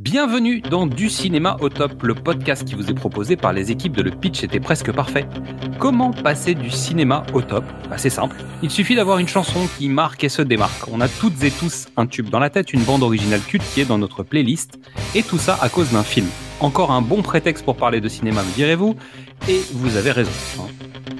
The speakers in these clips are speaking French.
Bienvenue dans Du cinéma au top, le podcast qui vous est proposé par les équipes de Le Pitch était presque parfait. Comment passer du cinéma au top? Bah, C'est simple. Il suffit d'avoir une chanson qui marque et se démarque. On a toutes et tous un tube dans la tête, une bande originale culte qui est dans notre playlist, et tout ça à cause d'un film. Encore un bon prétexte pour parler de cinéma, me direz-vous, et vous avez raison. Hein.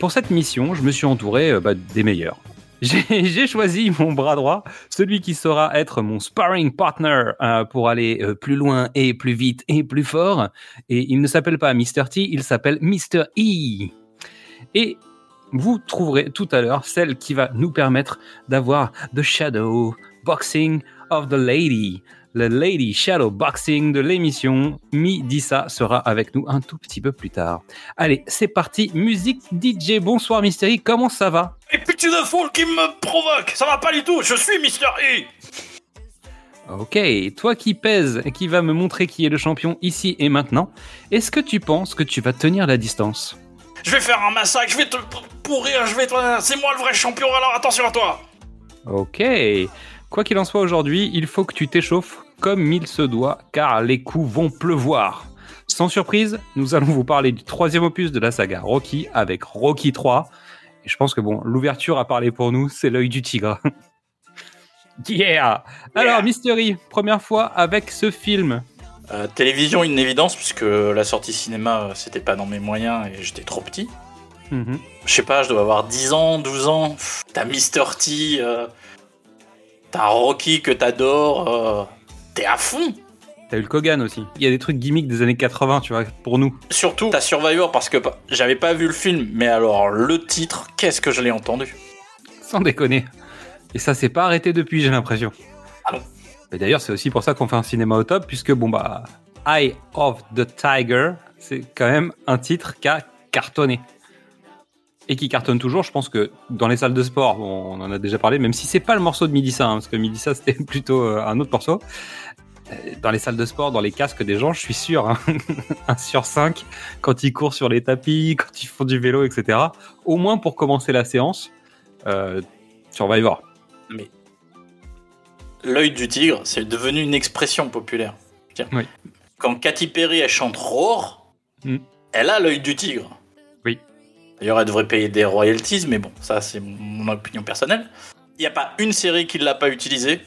Pour cette mission, je me suis entouré euh, bah, des meilleurs. J'ai choisi mon bras droit, celui qui saura être mon sparring partner euh, pour aller euh, plus loin et plus vite et plus fort. Et il ne s'appelle pas Mr. T, il s'appelle Mr. E. Et vous trouverez tout à l'heure celle qui va nous permettre d'avoir The Shadow Boxing of the Lady le Lady Shadow Boxing de l'émission. Midissa sera avec nous un tout petit peu plus tard. Allez, c'est parti, musique DJ. Bonsoir Mystery, comment ça va? Et petit de foule qui me provoque, ça va pas du tout, je suis Mister E. Ok, toi qui pèses et qui va me montrer qui est le champion ici et maintenant, est-ce que tu penses que tu vas tenir la distance? Je vais faire un massacre, je vais te pourrir, je vais te... C'est moi le vrai champion, alors attention à toi. Ok, Quoi qu'il en soit aujourd'hui, il faut que tu t'échauffes comme il se doit, car les coups vont pleuvoir. Sans surprise, nous allons vous parler du troisième opus de la saga Rocky avec Rocky 3. Et je pense que bon, l'ouverture a parlé pour nous, c'est l'œil du tigre. Yeah Alors, Mystery, première fois avec ce film. Euh, télévision, une évidence, puisque la sortie cinéma, euh, c'était pas dans mes moyens et j'étais trop petit. Mhm. Je sais pas, je dois avoir 10 ans, 12 ans. T'as Mr. T, euh, t'as Rocky que t'adores. euh, T'es à fond. T'as eu le Kogan aussi. Il y a des trucs gimmicks des années 80, tu vois, pour nous. Surtout, t'as Survivor parce que j'avais pas vu le film, mais alors le titre, qu'est-ce que je l'ai entendu? Sans déconner. Et ça s'est pas arrêté depuis, j'ai l'impression. Ah non. Mais d'ailleurs, c'est aussi pour ça qu'on fait un cinéma au top, puisque, bon, bah, Eye of the Tiger, c'est quand même un titre qui a cartonné. Et qui cartonne toujours, je pense que dans les salles de sport, on en a déjà parlé, même si c'est pas le morceau de Midissa, hein, parce que Midissa c'était plutôt euh, un autre morceau. Euh, Dans les salles de sport, dans les casques des gens, je suis sûr, hein, un sur cinq, quand ils courent sur les tapis, quand ils font du vélo, etc. Au moins pour commencer la séance, euh, Survivor. L'œil du tigre, c'est devenu une expression populaire. Tiens. Oui. Quand Katy Perry elle chante Roar, Mm. elle a l'œil du tigre. D'ailleurs, elle devrait payer des royalties, mais bon, ça c'est mon opinion personnelle. Il n'y a pas une série qui ne l'a pas utilisée.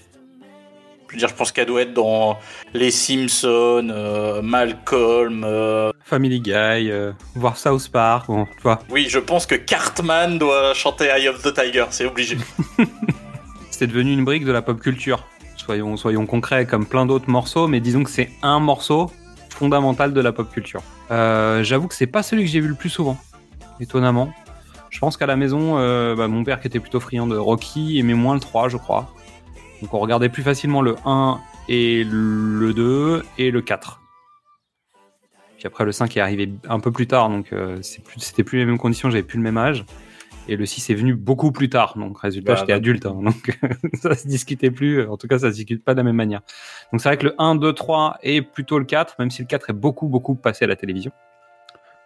Je veux dire, je pense qu'elle doit être dans Les Simpsons, euh, Malcolm. euh, Family Guy, euh, voir South Park, bon, tu vois, Oui, je pense que Cartman doit chanter Eye of the Tiger, c'est obligé. c'est devenu une brique de la pop culture. Soyons, soyons concrets, comme plein d'autres morceaux, mais disons que c'est un morceau fondamental de la pop culture. Euh, J'avoue que c'est pas celui que j'ai vu le plus souvent, étonnamment. Je pense qu'à la maison, euh, bah, mon père qui était plutôt friand de Rocky aimait moins le 3, je crois. Donc on regardait plus facilement le 1 et le 2 et le 4. Puis après le 5 est arrivé un peu plus tard, donc euh, c'était plus les mêmes conditions, j'avais plus le même âge. Et le 6 est venu beaucoup plus tard, donc résultat Bah, j'étais bah. adulte, hein, donc ça se discutait plus, en tout cas ça se discute pas de la même manière. Donc c'est vrai que le 1, 2, 3 est plutôt le 4, même si le 4 est beaucoup beaucoup passé à la télévision,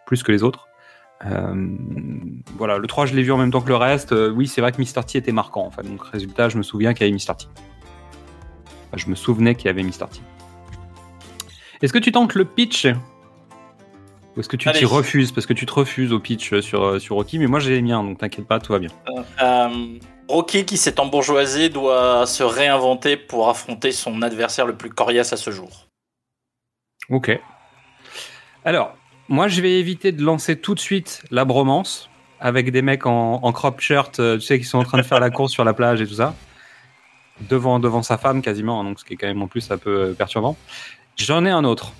plus que les autres. Euh, voilà, le 3 je l'ai vu en même temps que le reste, Euh, oui c'est vrai que Mr. T était marquant, en fait. donc résultat je me souviens qu'il y avait Mr. T. Enfin, je me souvenais qu'il y avait Mr. T. Est-ce que tu tentes le pitch? Ou est-ce que tu t'y refuses? Parce que tu te refuses au pitch sur, euh, sur Rocky, mais moi j'ai les miens, donc t'inquiète pas, tout va bien. Euh, Rocky, qui s'est embourgeoisé, doit se réinventer pour affronter son adversaire le plus coriace à ce jour. Ok. Alors, moi je vais éviter de lancer tout de suite la bromance avec des mecs en, en crop shirt, euh, tu sais, qui sont en train de faire la course sur la plage et tout ça. Devant, devant sa femme quasiment, hein, donc ce qui est quand même en plus un peu euh, perturbant. J'en ai un autre.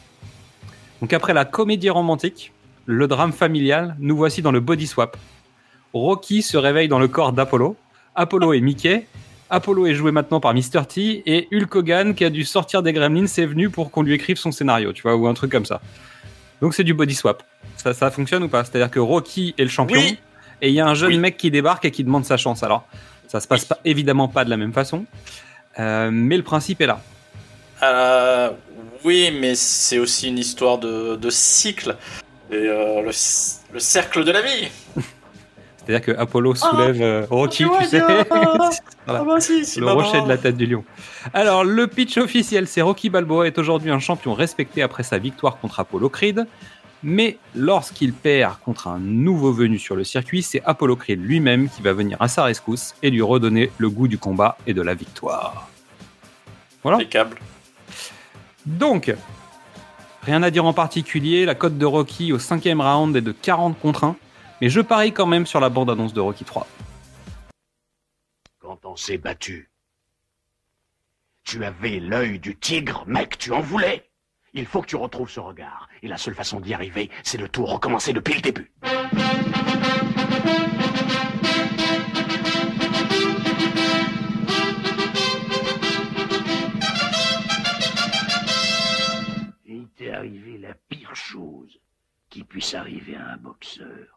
Donc après la comédie romantique, le drame familial, nous voici dans le body swap. Rocky se réveille dans le corps d'Apollo. Apollo est Mickey. Apollo est joué maintenant par Mr. T. Et Hulk Hogan, qui a dû sortir des Gremlins, est venu pour qu'on lui écrive son scénario, tu vois, ou un truc comme ça. Donc c'est du body swap. Ça, ça fonctionne ou pas? C'est-à-dire que Rocky est le champion. Oui. Et il y a un jeune Oui. mec qui débarque et qui demande sa chance. Alors, ça se passe pas, évidemment pas de la même façon. Euh, mais le principe est là. Euh, oui, mais c'est aussi une histoire de, de cycle. Et, euh, le cercle de la vie. C'est-à-dire que Apollo soulève euh, Rocky, tu vois tu sais. bien. Voilà. Si, c'est le rocher de la tête du lion. Alors, le pitch officiel, c'est Rocky Balboa est aujourd'hui un champion respecté après sa victoire contre Apollo Creed. Mais lorsqu'il perd contre un nouveau venu sur le circuit, c'est Apollo Creed lui-même qui va venir à sa rescousse et lui redonner le goût du combat et de la victoire. Voilà. Impeccable. Donc, rien à dire en particulier, la cote de Rocky au cinquième round est de 40 contre 1, mais je parie quand même sur la bande-annonce de Rocky 3. Quand on s'est battu, tu avais l'œil du tigre, mec, tu en voulais. Il faut que tu retrouves ce regard. Et la seule façon d'y arriver, c'est de tout recommencer depuis le début. Il t'est arrivé la pire chose qui puisse arriver à un boxeur.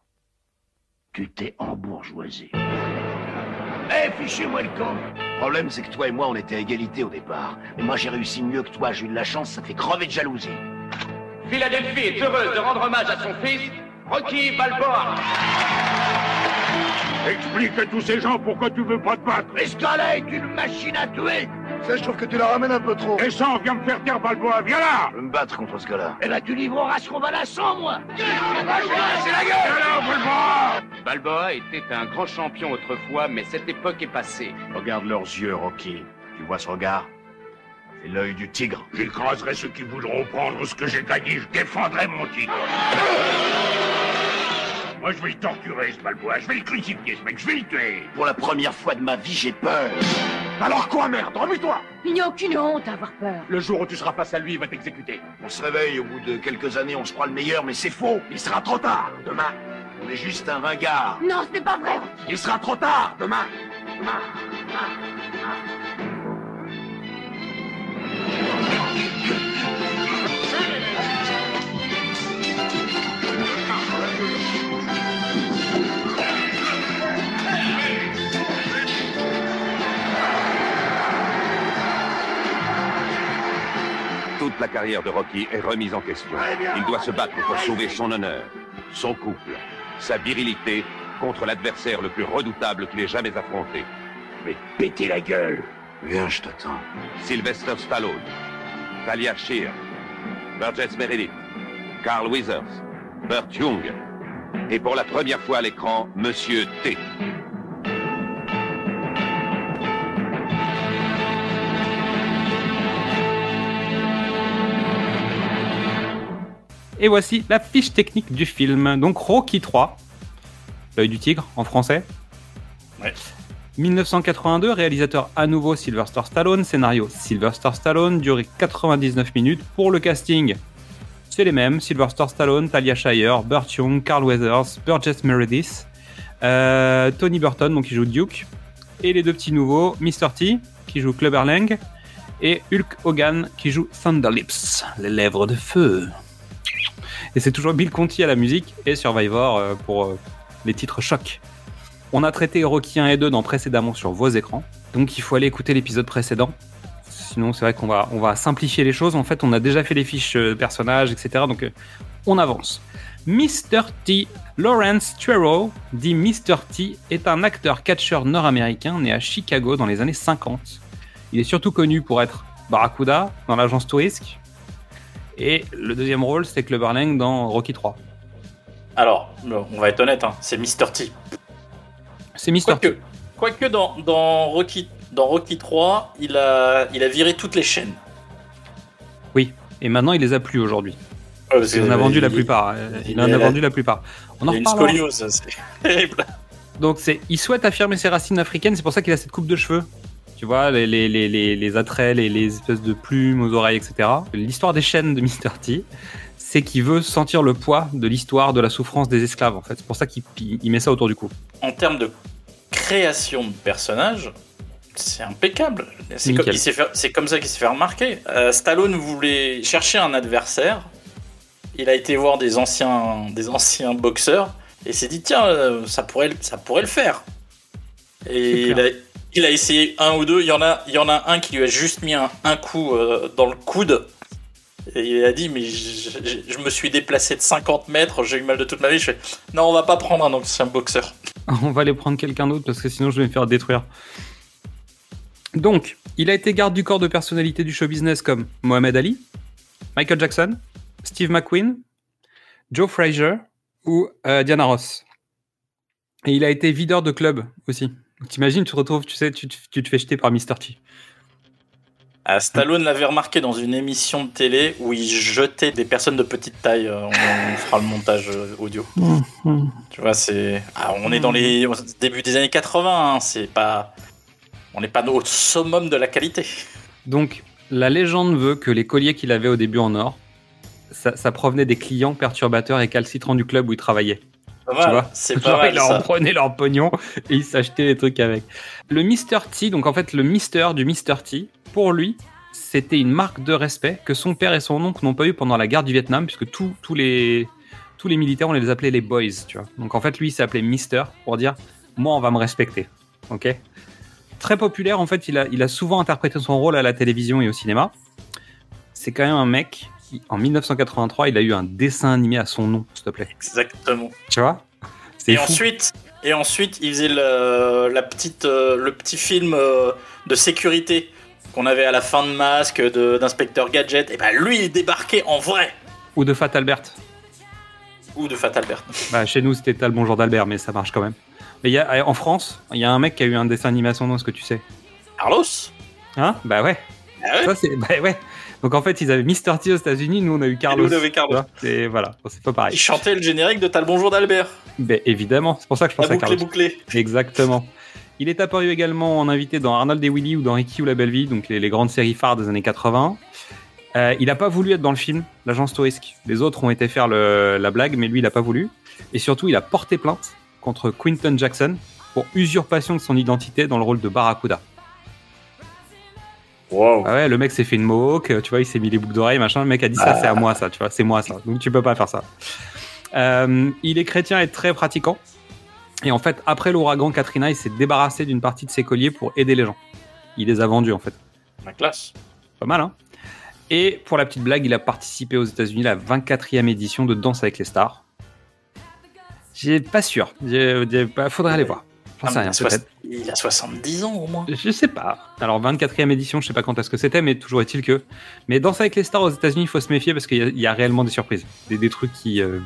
Tu t'es embourgeoisé. Eh, fichez-moi le camp Le problème, c'est que toi et moi, on était à égalité au départ. Mais moi, j'ai réussi mieux que toi. J'ai eu de la chance, ça fait crever de jalousie. Philadelphie est heureuse de rendre hommage à son fils, Rocky Balboa. Explique à tous ces gens pourquoi tu veux pas te battre. Gars-là est une machine à tuer Ça, je trouve que tu la ramènes un peu trop. Et ça, viens me faire taire Balboa, viens là Je veux me battre contre ce gars-là. Eh ben, tu livreras ce combat là sans moi C'est la gueule Viens là, Balboa Balboa était un grand champion autrefois, mais cette époque est passée. Regarde leurs yeux, Rocky. Tu vois ce regard? C'est l'œil du tigre. J'écraserai ceux qui voudront prendre ce que j'ai gagné. Je défendrai mon tigre. Moi, je vais le torturer, ce malbois. Je vais le crucifier, ce mec. Je vais le tuer. Pour la première fois de ma vie, j'ai peur. Alors quoi, merde? Remue-toi Il n'y a aucune honte à avoir peur. Le jour où tu seras face à lui, il va t'exécuter. On se réveille au bout de quelques années, on se croit le meilleur, mais c'est faux. Il sera trop tard. Demain, on est juste un ringard. Non, ce n'est pas vrai. Il sera trop tard. Demain. Demain. Toute la carrière de Rocky est remise en question. Il doit se battre pour sauver son honneur, son couple, sa virilité contre l'adversaire le plus redoutable qu'il ait jamais affronté. Mais péter la gueule. Viens, je t'attends. Sylvester Stallone, Talia Shear, Burgess Meredith, Carl Weathers, Burt Young, et pour la première fois à l'écran, Monsieur T. Et voici la fiche technique du film. Donc Rocky 3, l'œil du tigre en français. Ouais. 1982, réalisateur à nouveau Sylvester Stallone, scénario Sylvester Stallone, durée 99 minutes. Pour le casting, c'est les mêmes Sylvester Stallone, Talia Shire, Burt Young, Carl Weathers, Burgess Meredith, euh, Tony Burton, donc qui joue Duke, et les deux petits nouveaux, Mr. T, qui joue Clubber Lang, et Hulk Hogan, qui joue Thunderlips, les lèvres de feu. Et c'est toujours Bill Conti à la musique et Survivor euh, pour euh, les titres choc. On a traité Rocky 1 et 2 dans précédemment sur vos écrans, donc il faut aller écouter l'épisode précédent. Sinon, c'est vrai qu'on va, on va simplifier les choses. En fait, on a déjà fait les fiches euh, personnages, etc. Donc, on avance. Mr. T. Lawrence Tuero, dit Mr. T, est un acteur catcheur nord-américain né à Chicago dans les années 50. Il est surtout connu pour être Barracuda dans l'agence Tourisque. Et le deuxième rôle, c'était Clubber Lang dans Rocky 3. Alors, on va être honnête, hein, c'est Mr. T. C'est Mr. T. Quoique, dans, dans, Rocky, dans Rocky 3, il a, il a viré toutes les chaînes. Oui, et maintenant il les a plus aujourd'hui. Ouais, parce Il en a vendu la plupart. Il, il en a vendu la plupart. On en Il a une reparlera. scoliose, c'est terrible. Donc c'est, il souhaite affirmer ses racines africaines, c'est pour ça qu'il a cette coupe de cheveux. Tu vois, les, les, les, les, les attraits, les, les espèces de plumes aux oreilles, etc. L'histoire des chaînes de Mr. T, c'est qu'il veut sentir le poids de l'histoire de la souffrance des esclaves, en fait. C'est pour ça qu'il il met ça autour du cou. En termes de création de personnages, c'est impeccable. C'est comme, ça qu'il s'est fait remarquer. Euh, Stallone voulait chercher un adversaire. Il a été voir des anciens, des anciens boxeurs et s'est dit tiens, euh, ça pourrait, ça pourrait le faire. Et il a, il a essayé un ou deux. Il y en a, un qui lui a juste mis un, coup euh, dans le coude. Et il a dit mais je, me suis déplacé de 50 mètres, j'ai eu mal de toute ma vie. Je fais non, on va pas prendre un ancien boxeur. On va aller prendre quelqu'un d'autre parce que sinon je vais me faire détruire. Donc, il a été garde du corps de personnalités du show business comme Mohamed Ali, Michael Jackson, Steve McQueen, Joe Frazier ou euh, Diana Ross. Et il a été videur de club aussi. T'imagines, tu te retrouves, tu sais, tu, te- tu te fais jeter par Mr. T. Ah, Stallone l'avait remarqué dans une émission de télé où il jetait des personnes de petite taille. euh, On, on fera le montage euh, audio. Tu vois, c'est. Ah, on est dans les au début des années 80. hein, c'est pas. On n'est pas au summum de la qualité. Donc, la légende veut que les colliers qu'il avait au début en or, ça, ça provenait des clients perturbateurs et calcitrants du club où il travaillait. C'est pas mal ils leur ça. prenaient leur pognon et ils s'achetaient des trucs avec. Le Mr. T, donc en fait le Mister du Mr. T, pour lui, c'était une marque de respect que son père et son oncle n'ont pas eu pendant la guerre du Vietnam, puisque tous les, tous les militaires, on les appelait les boys, tu vois. Donc en fait, lui, il s'appelait Mister pour dire, moi, on va me respecter. Ok? Très populaire, en fait, il a, il a souvent interprété son rôle à la télévision et au cinéma. C'est quand même un mec en 1983, il a eu un dessin animé à son nom, s'il te plaît. Exactement. Tu vois? C'est Et fou. ensuite, et ensuite, il faisait le, la petite, euh, le petit film euh, de sécurité qu'on avait à la fin de Masque, d'inspecteur Gadget. Et ben lui, il débarquait en vrai. Ou de Fat Albert. Ou de Fat Albert. Bah, chez nous, c'était Tal Bonjour d'Albert, mais ça marche quand même. Mais il y a, en France, il y a un mec qui a eu un dessin animé à son nom, est-ce que tu sais? Carlos? Hein? Bah ouais. Ah ouais? Ça, c'est... Bah ouais. Donc en fait, ils avaient Mr. T aux États-Unis, nous on a eu Carlos. nous, on avait Carlos. Et voilà, c'est pas Il pareil. chantait le générique de T'as le bonjour d'Albert. Ben, évidemment, c'est pour ça que je La pense à Carlos. bouclée. Exactement. Il est apparu également en invité dans Arnold et Willy ou dans Ricky ou la Belle Vie, donc les, les grandes séries phares des années 80. Euh, il n'a pas voulu être dans le film, l'agence Touriste. Les autres ont été faire le- la blague, mais lui, il n'a pas voulu. Et surtout, il a porté plainte contre Quinton Jackson pour usurpation de son identité dans le rôle de Barracuda. Wow. Ah ouais, le mec s'est fait une mohawk, tu vois, il s'est mis les boucles d'oreilles, machin. Le mec a dit ça, c'est à moi, ça, tu vois, c'est moi, ça. Donc tu peux pas faire ça. Euh, il est chrétien et très pratiquant. Et en fait, après l'ouragan Katrina, il s'est débarrassé d'une partie de ses colliers pour aider les gens. Il les a vendus, en fait. Ma classe. Pas mal, hein Et pour la petite blague, il a participé aux États-Unis à la 24e édition de Danse avec les stars. J'ai pas sûr. J'ai- j'ai pas- Faudrait aller voir. J'en Ah, sais mais rien, il, a soix- peut-être. il a 70 ans au moins. Je sais pas. Alors 24e édition, je sais pas quand est-ce que c'était, mais toujours est-il que. Mais Danse avec les stars aux États-Unis, il faut se méfier parce qu'il y, a- il y a réellement des surprises, des, des trucs qui euh,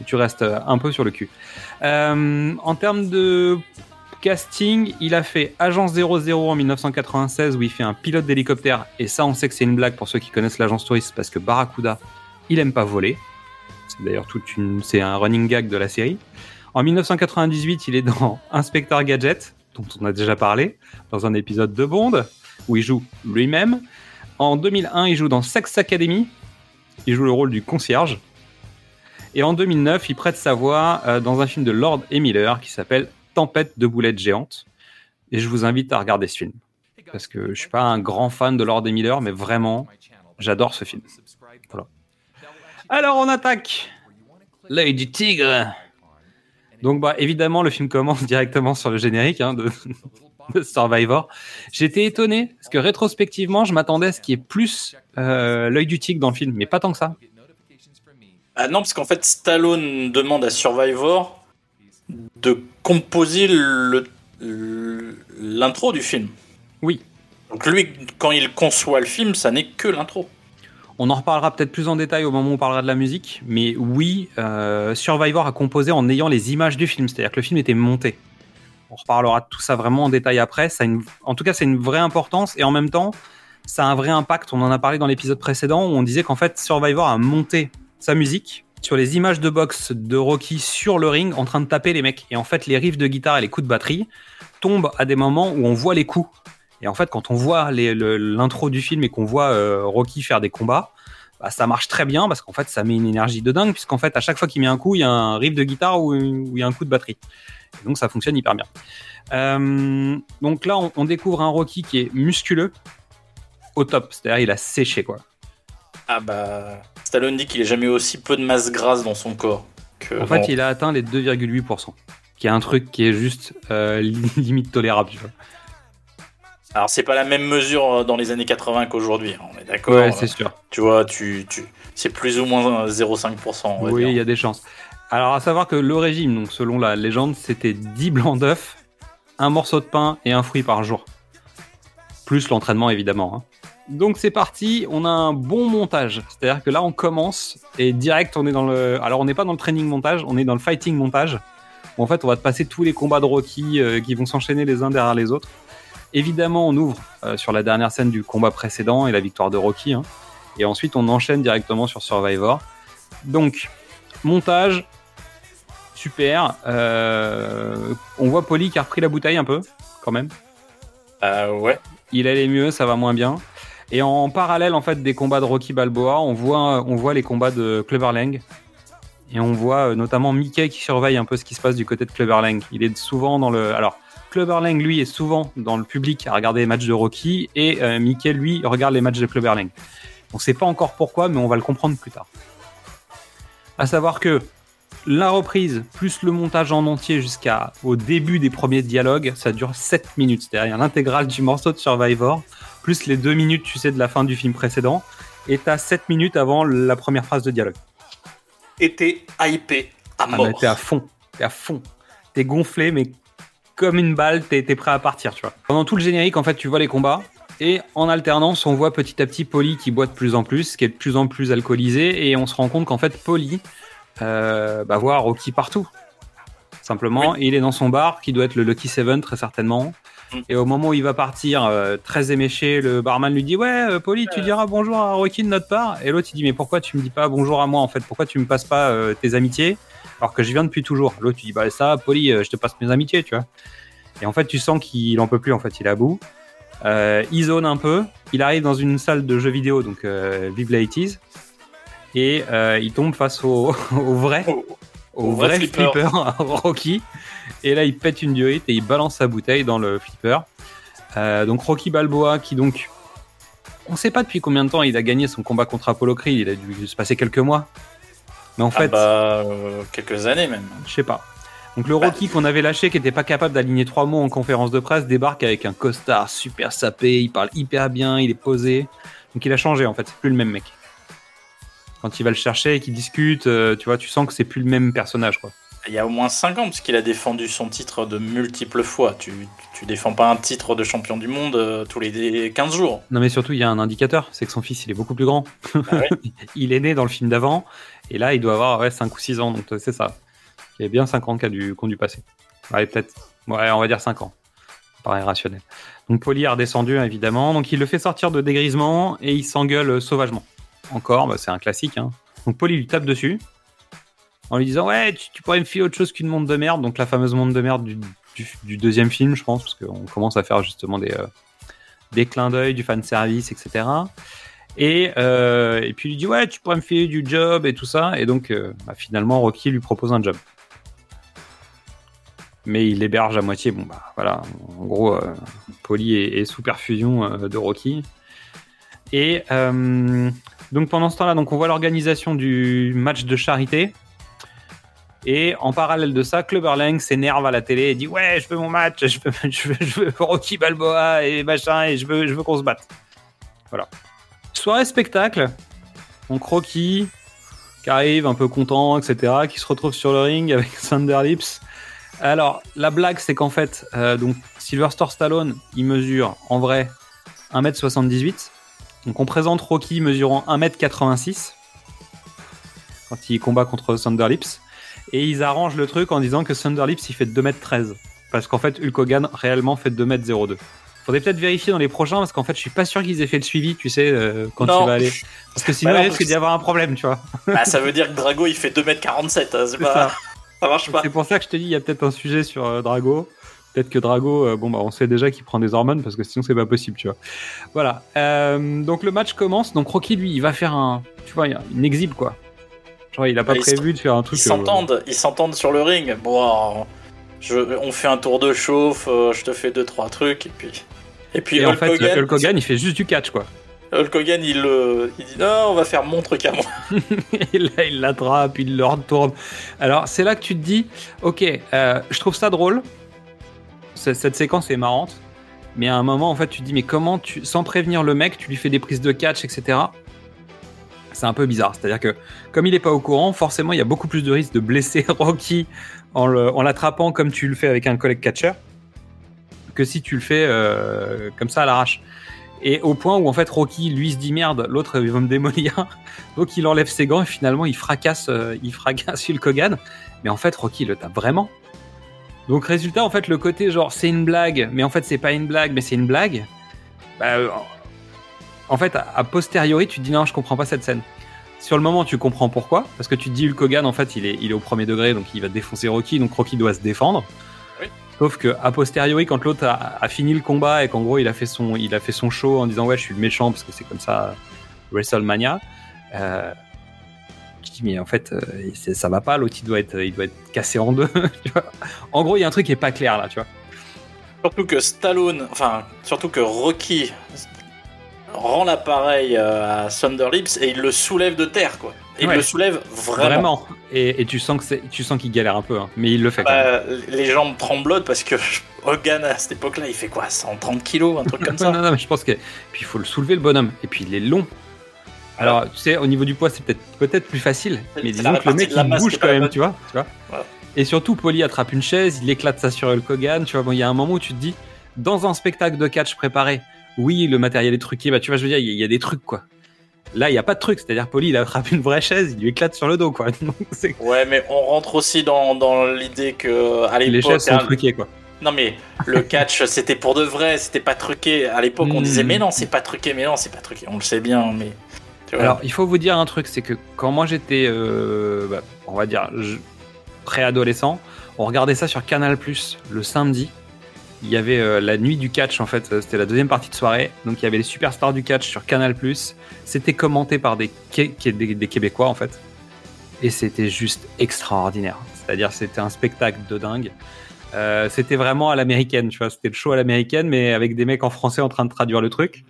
où tu restes euh, un peu sur le cul. Euh, en termes de casting, il a fait Agence 00 en 1996 où il fait un pilote d'hélicoptère et ça, on sait que c'est une blague pour ceux qui connaissent l'agence touriste parce que Barracuda, il aime pas voler. C'est d'ailleurs toute une, c'est un running gag de la série. En 1998, il est dans Inspector Gadget, dont on a déjà parlé, dans un épisode de Bond, où il joue lui-même. En 2001, il joue dans Sex Academy, il joue le rôle du concierge. Et en 2009, il prête sa voix euh, dans un film de Lord et qui s'appelle Tempête de boulettes géantes. Et je vous invite à regarder ce film. Parce que je suis pas un grand fan de Lord et mais vraiment, j'adore ce film. Alors on attaque L'œil du tigre donc bah évidemment le film commence directement sur le générique hein, de, de Survivor. J'étais étonné parce que rétrospectivement je m'attendais à ce qu'il y ait plus euh, l'œil du tigre dans le film, mais pas tant que ça. Ah non, parce qu'en fait, Stallone demande à Survivor de composer l'intro du film. Oui. Donc lui, quand il conçoit le film, ça n'est que l'intro. On en reparlera peut-être plus en détail au moment où on parlera de la musique, mais oui, euh, Survivor a composé en ayant les images du film, c'est-à-dire que le film était monté. On reparlera de tout ça vraiment en détail après. En tout cas, c'est une vraie importance et en même temps, ça a un vrai impact. On en a parlé dans l'épisode précédent où on disait qu'en fait, Survivor a monté sa musique sur les images de boxe de Rocky sur le ring en train de taper les mecs. Et en fait, les riffs de guitare et les coups de batterie tombent à des moments où on voit les coups. Et en fait, quand on voit l'intro du film et qu'on voit euh, Rocky faire des combats, bah, ça marche très bien parce qu'en fait, ça met une énergie de dingue, puisqu'en fait, à chaque fois qu'il met un coup, il y a un riff de guitare ou ou il y a un coup de batterie. Et donc, ça fonctionne hyper bien. Euh, donc là, on, on découvre un Rocky qui est musculeux au top, c'est-à-dire il a séché quoi. Ah bah, Stallone dit qu'il ait jamais eu aussi peu de masse grasse dans son corps. Que En fait, il a atteint les 2,8%, qui est un truc qui est juste euh, limite tolérable. Tu vois. Alors c'est pas la même mesure euh, dans les années 80 qu'aujourd'hui, hein, on est d'accord. Ouais, c'est sûr. Tu vois, tu, tu... c'est plus ou moins 0,5%. on va Oui, il y a des chances. Alors, à savoir que le régime, donc selon la légende, c'était 10 blancs d'œufs, un morceau de pain et un fruit par jour. Plus l'entraînement, évidemment. hein. Donc, c'est parti. On a un bon montage. C'est-à-dire que là, on commence et direct, on est dans le. Alors, on n'est pas dans le training montage, on est dans le fighting montage. Où, en fait, on va te passer tous les combats de Rocky euh, qui vont s'enchaîner les uns derrière les autres. Évidemment, on ouvre euh, sur la dernière scène du combat précédent et la victoire de Rocky. hein. Et ensuite, on enchaîne directement sur Survivor. Donc, montage, super. Euh, on voit Polly qui a repris la bouteille un peu, quand même. Euh, ouais. Il allait mieux, ça va moins bien. Et en parallèle, en fait, des combats de Rocky Balboa, on voit, on voit les combats de Clubber Lang. Et on voit euh, notamment Mickey qui surveille un peu ce qui se passe du côté de Clubber Lang. Il est souvent dans le. Alors, Clubber Lang, lui, est souvent dans le public à regarder les matchs de Rocky. Et euh, Mickey, lui, regarde les matchs de Clubber Lang. On sait pas encore pourquoi, mais on va le comprendre plus tard. À savoir que la reprise plus le montage en entier jusqu'au début des premiers dialogues, ça dure 7 minutes. C'est-à-dire l'intégrale du morceau de Survivor, plus les 2 minutes, tu sais, de la fin du film précédent. Et t'as 7 minutes avant la première phrase de dialogue. Et t'es hypé à Ah mort. bah, t'es à fond, t'es à fond. T'es gonflé, mais comme une balle, t'es t'es prêt à partir, tu vois. Pendant tout le générique, en fait, tu vois les combats. Et en alternance, on voit petit à petit Polly qui boit de plus en plus, qui est de plus en plus alcoolisé. Et on se rend compte qu'en fait, Polly euh, bah, voit Rocky partout. Simplement, et il est dans son bar, qui doit être le Lucky Seven, très certainement. Mm. Et au moment où il va partir, euh, très éméché, le barman lui dit Ouais, euh, Polly, tu diras bonjour à Rocky de notre part. Et l'autre, il dit Mais pourquoi tu me dis pas bonjour à moi en fait? Pourquoi tu me passes pas euh, tes amitiés? Alors que je viens depuis toujours L'autre, tu dis Bah, ça, Polly, euh, je te passe mes amitiés, tu vois. Et en fait, tu sens qu'il en peut plus, en fait, il est à bout. Euh, il zone un peu. Il arrive dans une salle de jeux vidéo, donc euh, Vive la 80s. Et euh, il tombe face au, au vrai, Au- vrai, vrai flipper, flipper. Rocky. Et là, il pète une durite et il balance sa bouteille dans le flipper. Donc Rocky Balboa, qui donc, on sait pas depuis combien de temps il a gagné son combat contre Apollo Creed. Il a dû se passer quelques mois. Mais en Ah fait, bah, euh, quelques années même. je sais pas. Donc le Rocky qu'on avait lâché, qui était pas capable d'aligner trois mots en conférence de presse, débarque avec un costard super sapé. Il parle hyper bien, il est posé. Donc il a changé en fait. C'est plus le même mec. Quand il va le chercher et qu'il discute, euh, tu vois, tu sens que c'est plus le même personnage, quoi. Il y a au moins 5 ans, parce qu'il a défendu son titre de multiples fois. Tu, tu défends pas un titre de champion du monde euh, tous les 15 jours. Non mais surtout il y a un indicateur, c'est que son fils il est beaucoup plus grand. Bah il est né dans le film d'avant et là il doit avoir ouais, 5 ou 6 ans, donc euh, c'est ça. Il y a bien 5 ans qu'a du, qu'on du passé. Ouais peut-être, ouais on va dire 5 ans. Ça paraît rationnel. Donc Polly est redescendu évidemment, donc il le fait sortir de dégrisement et il s'engueule euh, sauvagement. Encore, bah, c'est un classique. Hein. Donc Polly lui tape dessus en lui disant ouais tu, pourrais me filer autre chose qu'une montre de merde, donc la fameuse montre de merde du, deuxième film je pense, parce qu'on commence à faire justement des... euh, des clins d'œil, du fan service, etc. Et, euh, et puis il lui dit ouais, tu pourrais me filer du job et tout ça. Et donc euh, bah, finalement Rocky lui propose un job. Mais il l'héberge à moitié. Bon bah voilà, en gros, euh, Polly est, sous perfusion euh, de Rocky. Et donc pendant ce temps-là, donc on voit l'organisation du match de charité. Et en parallèle de ça, Clubber Lang s'énerve à la télé et dit ouais, je veux mon match, je veux, je veux, je veux Rocky Balboa et machin et je veux, je veux qu'on se batte. Voilà. Soirée spectacle. Donc Rocky qui arrive un peu content, etc., qui se retrouve sur le ring avec Thunder Lips. Alors la blague c'est qu'en fait, euh, donc Sylvester Stallone, il mesure en vrai 1m78. Donc on présente Rocky mesurant 1m86 quand il combat contre Thunder Lips. Et ils arrangent le truc en disant que Thunder Lips il fait 2m13. Parce qu'en fait, Hulk Hogan réellement fait 2m02. Faudrait peut-être vérifier dans les prochains parce qu'en fait, je suis pas sûr qu'ils aient fait le suivi, tu sais, euh, quand Non. tu vas aller. Parce que sinon, Bah non, il risque d'y avoir un problème, tu vois. Bah, ça veut dire que Drago il fait 2m47. hein, c'est C'est pas... ça. ça. marche pas. C'est pour ça que je te dis, il y a peut-être un sujet sur euh, Drago. Peut-être que Drago, euh, bon, bah, on sait déjà qu'il prend des hormones parce que sinon, c'est pas possible, tu vois. Voilà. Donc, le match commence. Donc, Rocky, lui, il va faire un, tu vois, une exhibe, quoi. Genre, il a pas Ils prévu de faire un Ils truc. euh, s'entendent, ils s'entendent sur le ring. Bon, je, on fait un tour de chauffe, euh, je te fais deux trois trucs et puis et puis Et en fait, Hogan, Hulk Hogan, il fait juste du catch, quoi. Hulk Hogan, il, euh, il dit non, on va faire mon truc à moi. Et là, il l'attrape, il le retourne. Alors, c'est là que tu te dis, ok, euh, je trouve ça drôle. C- Cette séquence est marrante. Mais à un moment, en fait, tu te dis, mais comment tu, sans prévenir le mec, tu lui fais des prises de catch, etc. C'est un peu bizarre. C'est-à-dire que, comme il n'est pas au courant, forcément, il y a beaucoup plus de risques de blesser Rocky en l'attrapant comme tu le fais avec un collègue catcher que si tu le fais euh, comme ça à l'arrache. Et au point où, en fait, Rocky, lui, se dit merde, l'autre, va me démolir. Donc il enlève ses gants et finalement il fracasse, euh, il fracasse Hulk Hogan. Mais en fait Rocky le tape vraiment. Donc résultat en fait le côté genre c'est une blague, mais en fait c'est pas une blague, mais c'est une blague. Bah, en fait a posteriori tu te dis non je comprends pas cette scène. Sur le moment tu comprends pourquoi, parce que tu te dis Hulk Hogan en fait il est, il est au premier degré donc il va défoncer Rocky, donc Rocky doit se défendre. Sauf que a posteriori quand l'autre a, fini le combat et qu'en gros il a fait son, il a fait son show en disant ouais je suis le méchant parce que c'est comme ça WrestleMania. Euh, je dis mais en fait euh, ça va pas l'autre il doit être il doit être cassé en deux tu vois. en gros il y a un truc qui est pas clair là tu vois Surtout que Stallone, enfin surtout que Rocky rend l'appareil euh, à Thunder Lips et il le soulève de terre quoi. Et Ouais. Il le soulève vraiment. vraiment, Et, et tu sens que tu sens qu'il galère un peu hein, mais il le fait quand même. Bah, les jambes tremblotent parce que Hogan à cette époque-là il fait quoi 130 kilos un truc comme ça. non, non, mais je pense que puis il faut le soulever le bonhomme et puis il est long alors tu sais au niveau du poids c'est peut-être peut-être plus facile mais disons que le mec il bouge quand même tu vois tu vois Voilà. et surtout Polly attrape une chaise il éclate ça sur Hulk Hogan tu vois bon il y a un moment où tu te dis dans un spectacle de catch préparé oui le matériel est truqué bah tu vois je veux dire il y, a- il y a des trucs quoi là il y a pas de truc c'est-à-dire Polly il attrape une vraie chaise il lui éclate sur le dos quoi Donc, Ouais mais on rentre aussi dans, dans l'idée que à les l'époque chaises sont un, truquées quoi Non mais le catch c'était pour de vrai, c'était pas truqué. À l'époque on disait mais non c'est pas truqué, mais non c'est pas truqué. On le sait bien, mais. Alors, il faut vous dire un truc, c'est que quand moi j'étais, euh, bah, on va dire, préadolescent, on regardait ça sur Canal Plus le samedi. Il y avait euh, la nuit du catch, en fait, euh, c'était la deuxième partie de soirée. Donc il y avait les superstars du catch sur Canal. C'était commenté par des, Qué- Qué- des, des Québécois, en fait. Et c'était juste extraordinaire. C'est-à-dire, c'était un spectacle de dingue. Euh, c'était vraiment à l'américaine, tu vois. C'était le show à l'américaine, mais avec des mecs en français en train de traduire le truc.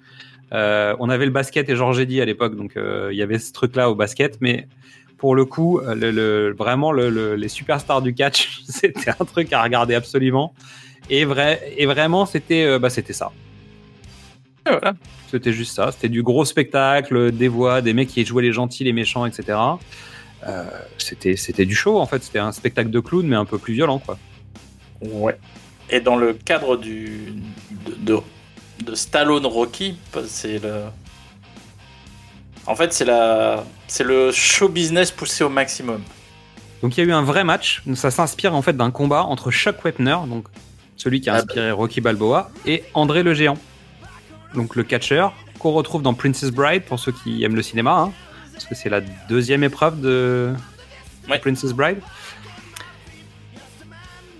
On avait le basket et Georges Eddy à l'époque, donc il y avait ce truc-là au basket, mais pour le coup, vraiment le- le- les superstars du catch, c'était un truc à regarder absolument. Et, vrai, et vraiment, c'était euh, bah, c'était ça. Et voilà. C'était juste ça. C'était du gros spectacle, des voix, des mecs qui jouaient les gentils, les méchants, etc. Euh, c'était c'était du show en fait. C'était un spectacle de clown, mais un peu plus violent, quoi. Ouais. Et dans le cadre du de, de, de Stallone Rocky, c'est le. En fait, c'est la, c'est le show business poussé au maximum. Donc il y a eu un vrai match. Ça s'inspire en fait d'un combat entre Chuck Wepner, donc celui qui a Ah inspiré Rocky Balboa, et André le Géant, donc le catcheur qu'on retrouve dans Princess Bride pour ceux qui aiment le cinéma, hein, parce que c'est la deuxième épreuve de Ouais. Princess Bride.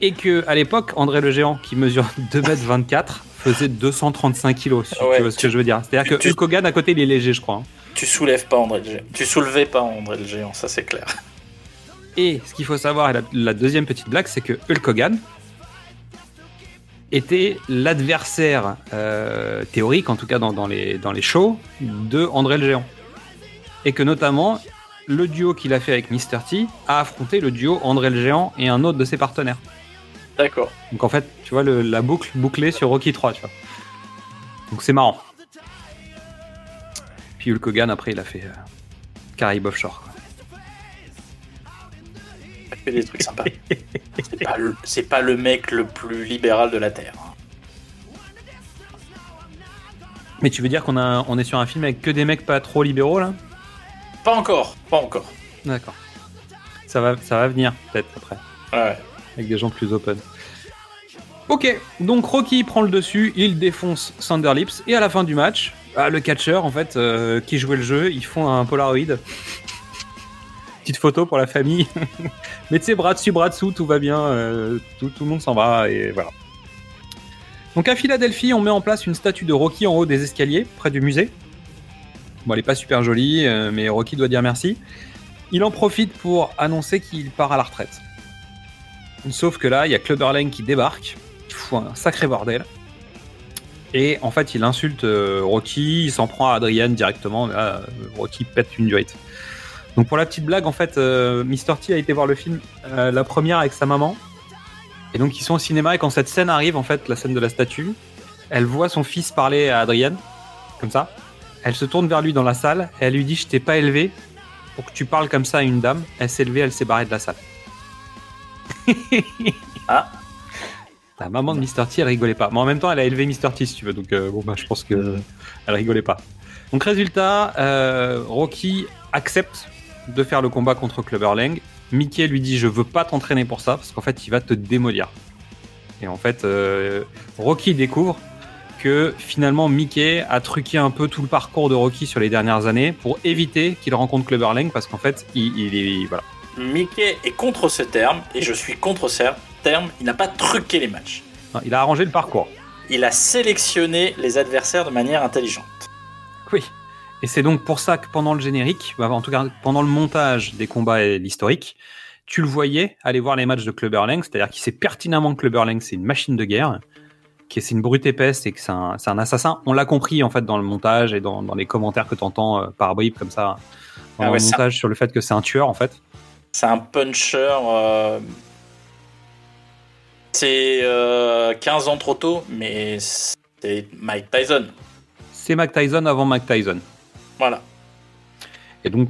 Et que à l'époque, André le Géant, qui mesure 2m24, faisait 235 kilos, si Ouais, tu vois ce que je veux dire. C'est-à-dire que Hulk Hogan à côté, il est léger, je crois. hein. Tu soulèves pas André le Géant. Tu soulevais pas André le Géant, ça c'est clair. Et ce qu'il faut savoir, et la, la deuxième petite blague, c'est que Hulk Hogan était l'adversaire euh, théorique, en tout cas dans, dans les, dans les shows, de André le Géant. Et que notamment, le duo qu'il a fait avec Mr. T a affronté le duo André le Géant et un autre de ses partenaires. D'accord. Donc en fait, tu vois, le- la boucle bouclée sur Rocky 3, tu vois. Donc c'est marrant. Puis Hulk Hogan, après, il a fait euh, Offshore. Fait des trucs sympas. c'est, pas le, c'est pas le mec le plus libéral de la Terre. Mais tu veux dire qu'on a, on est sur un film avec que des mecs pas trop libéraux là? Pas encore, pas encore. D'accord. Ça va, ça va venir peut-être après, Ouais. avec des gens plus open. Ok, donc Rocky prend le dessus, il défonce Sanderlips et à la fin du match, bah, le catcheur en fait euh, qui jouait le jeu, ils font un Polaroid. Petite photo pour la famille. Mais tu sais, bras dessus, bras dessous, tout va bien, euh, tout, tout le monde s'en va et voilà. Donc à Philadelphie, on met en place une statue de Rocky en haut des escaliers, près du musée. Bon, elle est pas super jolie, euh, mais Rocky doit dire merci. Il en profite pour annoncer qu'il part à la retraite. Sauf que là, il y a Clubber Lang qui débarque, qui fout un sacré bordel. Et en fait, il insulte euh, Rocky, il s'en prend à Adrian directement. Là, euh, Rocky pète une durite. Donc pour la petite blague, en fait, euh, Mr. T a été voir le film euh, la première avec sa maman. Et donc ils sont au cinéma et quand cette scène arrive, en fait, la scène de la statue, elle voit son fils parler à Adrian, comme ça. Elle se tourne vers lui dans la salle et elle lui dit Je t'ai pas élevé pour que tu parles comme ça à une dame. Elle s'est levée, elle s'est barrée de la salle. Ah. La maman de Mr. T, elle rigolait pas. Mais en même temps, elle a élevé Mr. T, si tu veux. Donc, euh, bon, bah, je pense que elle rigolait pas. Donc, résultat, euh, Rocky accepte de faire le combat contre Clubber Lang. Mickey lui dit Je veux pas t'entraîner pour ça, parce qu'en fait, il va te démolir. Et en fait, euh, Rocky découvre que finalement Mickey a truqué un peu tout le parcours de Rocky sur les dernières années pour éviter qu'il rencontre Clubber Lang parce qu'en fait, il, il est voilà. Mickey est contre ce terme et je suis contre ce terme. Il n'a pas truqué les matchs. Non, il a arrangé le parcours. Il a sélectionné les adversaires de manière intelligente. Oui. Et c'est donc pour ça que pendant le générique, bah, en tout cas pendant le montage des combats et l'historique, tu le voyais aller voir les matchs de Clubber Lang, c'est-à-dire qu'il sait pertinemment que Clubber Lang c'est une machine de guerre, que c'est une brute épaisse et que c'est un, assassin. On l'a compris en fait dans le montage et dans, dans les commentaires que tu entends par bribes comme ça, dans Ah le ouais, montage sur le fait que c'est un tueur en fait. C'est un puncher. euh, C'est euh, 15 ans trop tôt, mais c'est Mike Tyson. C'est Mike Tyson avant Mike Tyson. Voilà. Et donc,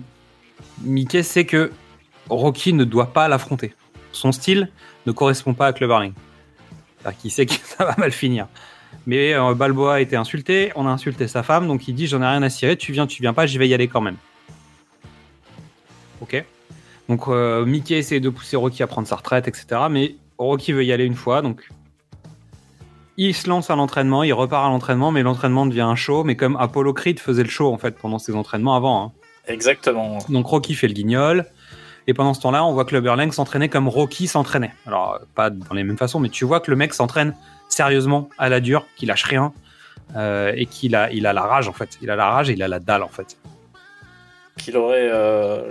Mickey sait que Rocky ne doit pas l'affronter. Son style ne correspond pas à Clubber. C'est-à-dire qu'il sait que ça va mal finir. Mais euh, Balboa a été insulté, on a insulté sa femme, donc il dit j'en ai rien à cirer, tu viens, tu viens pas, j'y vais y aller quand même. Ok Donc euh, Mickey essaie de pousser Rocky à prendre sa retraite, etc. Mais Rocky veut y aller une fois, donc il se lance à l'entraînement, il repart à l'entraînement, mais l'entraînement devient un show, mais comme Apollo Creed faisait le show en fait pendant ses entraînements avant. hein. Exactement. Donc Rocky fait le guignol. Et pendant ce temps-là, on voit Clubber Lang s'entraîner comme Rocky s'entraînait. Alors, pas dans les mêmes façons, mais tu vois que le mec s'entraîne sérieusement, à la dure, qu'il lâche rien, euh, et qu'il a, il a la rage en fait. Il a la rage et il a la dalle en fait. Qu'il aurait euh,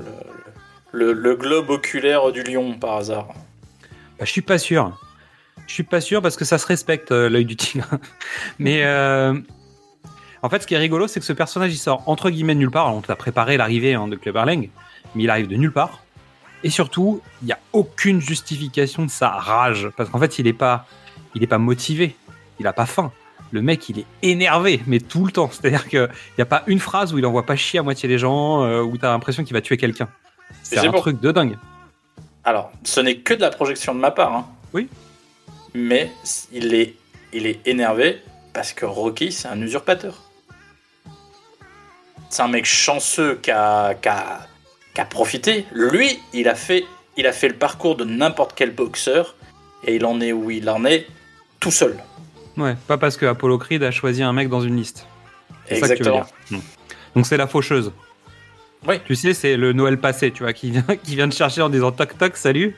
le, le- le globe oculaire du lion par hasard. Bah, je suis pas sûr. Je suis pas sûr parce que ça se respecte euh, l'œil du tigre. Mais euh, en fait, ce qui est rigolo, c'est que ce personnage il sort entre guillemets de nulle part. Alors, on t'a préparé l'arrivée hein, de Clubber Lang, mais il arrive de nulle part. Et surtout, il n'y a aucune justification de sa rage parce qu'en fait, il est pas, il est pas motivé. Il a pas faim. Le mec, il est énervé, mais tout le temps. C'est-à-dire qu'il n'y a pas une phrase où il envoie pas chier à moitié les gens, euh, où t'as l'impression qu'il va tuer quelqu'un. C'est un truc de dingue. Alors, ce n'est que de la projection de ma part. hein. Oui. Mais il est, il est énervé parce que Rocky, c'est un usurpateur. C'est un mec chanceux qui a, qui a- qui a profité. Lui, il a, fait, il a fait le parcours de n'importe quel boxeur et il en est où il en est tout seul. Ouais, pas parce que Apollo Creed a choisi un mec dans une liste. C'est ça que tu veux Exactement. dire. Donc c'est la faucheuse. Oui. Tu sais, c'est le Noël passé, tu vois, qui vient, qui vient te chercher en disant toc toc, salut.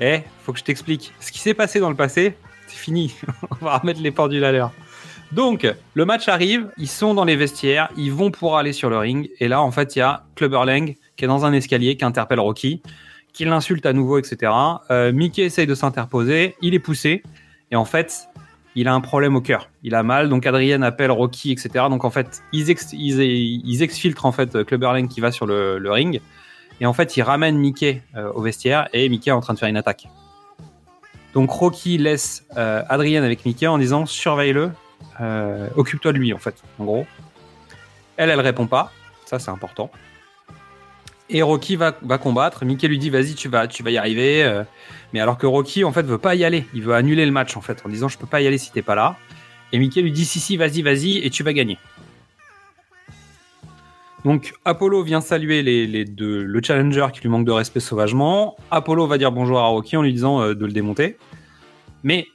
Eh, faut que je t'explique. Ce qui s'est passé dans le passé, c'est fini. On va remettre les pendules à l'heure. Donc, le match arrive, ils sont dans les vestiaires, ils vont pour aller sur le ring, et là, en fait, il y a Clubber Lang qui est dans un escalier, qui interpelle Rocky, qui l'insulte à nouveau, etc. Euh, Mickey essaye de s'interposer, il est poussé, et en fait, il a un problème au cœur. Il a mal, donc Adrien appelle Rocky, etc. Donc en fait, ils, ex- ils, ils exfiltrent en fait Clubber Lang qui va sur le ring, et en fait, ils ramènent Mickey euh, au vestiaire, et Mickey est en train de faire une attaque. Donc Rocky laisse euh, Adrien avec Mickey en disant surveille-le, euh, occupe-toi de lui en fait, en gros. Elle, elle répond pas, ça c'est important. Et Rocky va, combattre. Mickey lui dit vas-y, tu vas, tu vas y arriver. mais alors que Rocky en fait veut pas y aller, il veut annuler le match en fait en disant je peux pas y aller si t'es pas là. Et Mickey lui dit si si vas-y vas-y et tu vas gagner. Donc Apollo vient saluer les, les deux, le challenger qui lui manque de respect sauvagement. Apollo va dire bonjour à Rocky en lui disant euh, de le démonter. Mais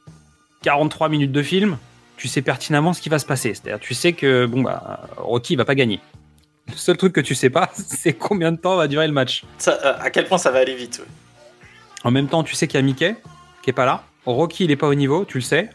43 minutes de film, tu sais pertinemment ce qui va se passer. C'est-à-dire tu sais que bon bah Rocky va pas gagner. Le seul truc que tu sais pas, c'est combien de temps va durer le match. Ça, euh, à quel point ça va aller vite. ouais. En même temps, tu sais qu'il y a Mickey qui est pas là. Rocky, il est pas au niveau, tu le sais.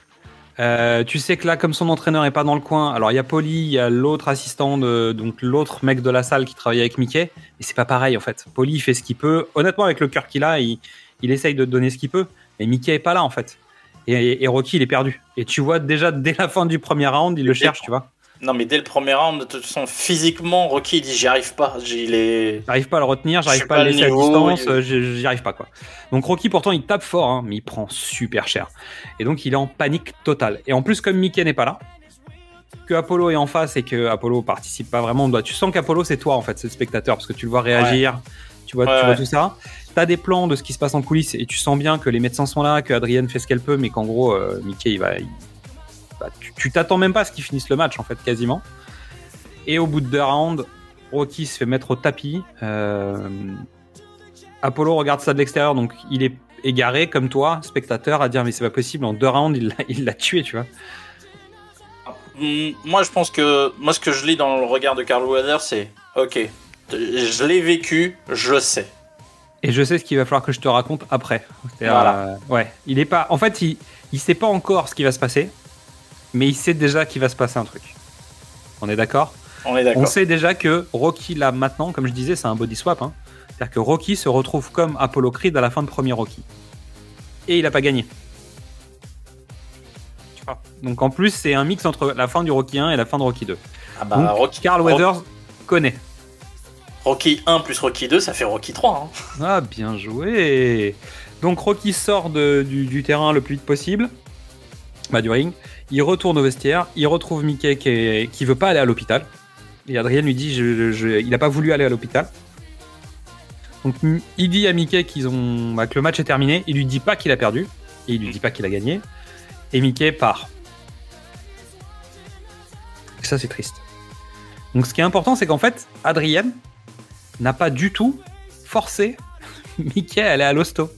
Euh, tu sais que là, comme son entraîneur est pas dans le coin, alors il y a Polly, il y a l'autre assistant, de, donc l'autre mec de la salle qui travaille avec Mickey, mais c'est pas pareil en fait. Polly, il fait ce qu'il peut. Honnêtement, avec le cœur qu'il a, il, il essaye de donner ce qu'il peut, mais Mickey est pas là en fait. Et, et Rocky, il est perdu. Et tu vois déjà dès la fin du premier round, il le cherche, tu vois. Non, mais dès le premier round, de toute façon, physiquement, Rocky il dit j'y arrive pas. J'arrive pas à le retenir, j'arrive suis pas à pas le laisser à distance, euh, j'y arrive pas quoi. Donc Rocky pourtant il tape fort, hein, mais il prend super cher. Et donc il est en panique totale. Et en plus comme Mickey n'est pas là, que Apollo est en face et que Apollo participe pas vraiment, bah, tu sens qu'Apollo c'est toi en fait, c'est le spectateur, parce que tu le vois réagir, tu vois, Ouais, tu vois ouais. tout ça. T'as des plans de ce qui se passe en coulisses et tu sens bien que les médecins sont là, que Adrienne fait ce qu'elle peut, mais qu'en gros euh, Mickey il va, il- bah, tu- t'attends même pas à ce qu'il finisse le match en fait quasiment. Et au bout de deux rounds, Rocky se fait mettre au tapis. Euh, Apollo regarde ça de l'extérieur, donc il est égaré comme toi, spectateur, à dire mais c'est pas possible, en deux rounds il l'a- tué, tu vois. Moi, je pense que. Moi, ce que je lis dans le regard de Carl Weather, c'est Ok, je l'ai vécu, je sais. Et je sais ce qu'il va falloir que je te raconte après. Voilà. euh, ouais, il est pas. En fait, il, il sait pas encore ce qui va se passer, mais il sait déjà qu'il va se passer un truc. On est d'accord? On est On d'accord. sait déjà que Rocky là maintenant, comme je disais, c'est un body swap. Hein. C'est-à-dire que Rocky se retrouve comme Apollo Creed à la fin de premier Rocky. Et il a pas gagné. Tu vois? Donc en plus, c'est un mix entre la fin du Rocky 1 et la fin de Rocky 2. Ah bah, Donc, Rocky, Carl Rocky- Weathers connaît. Rocky 1 plus Rocky 2, ça fait Rocky 3. hein. Ah, bien joué Donc Rocky sort de- du, du terrain le plus vite possible, bah, du ring. Il retourne au vestiaire, il retrouve Mickey qui, veut pas aller à l'hôpital. Et Adrien lui dit il a pas voulu aller à l'hôpital. Donc il dit à Mickey qu'ils ont, bah, que le match est terminé. Il lui dit pas qu'il a perdu et il lui dit pas qu'il a gagné. Et Mickey part. Ça c'est triste. Donc ce qui est important c'est qu'en fait Adrien n'a pas du tout forcé Mickey à aller à l'hosto.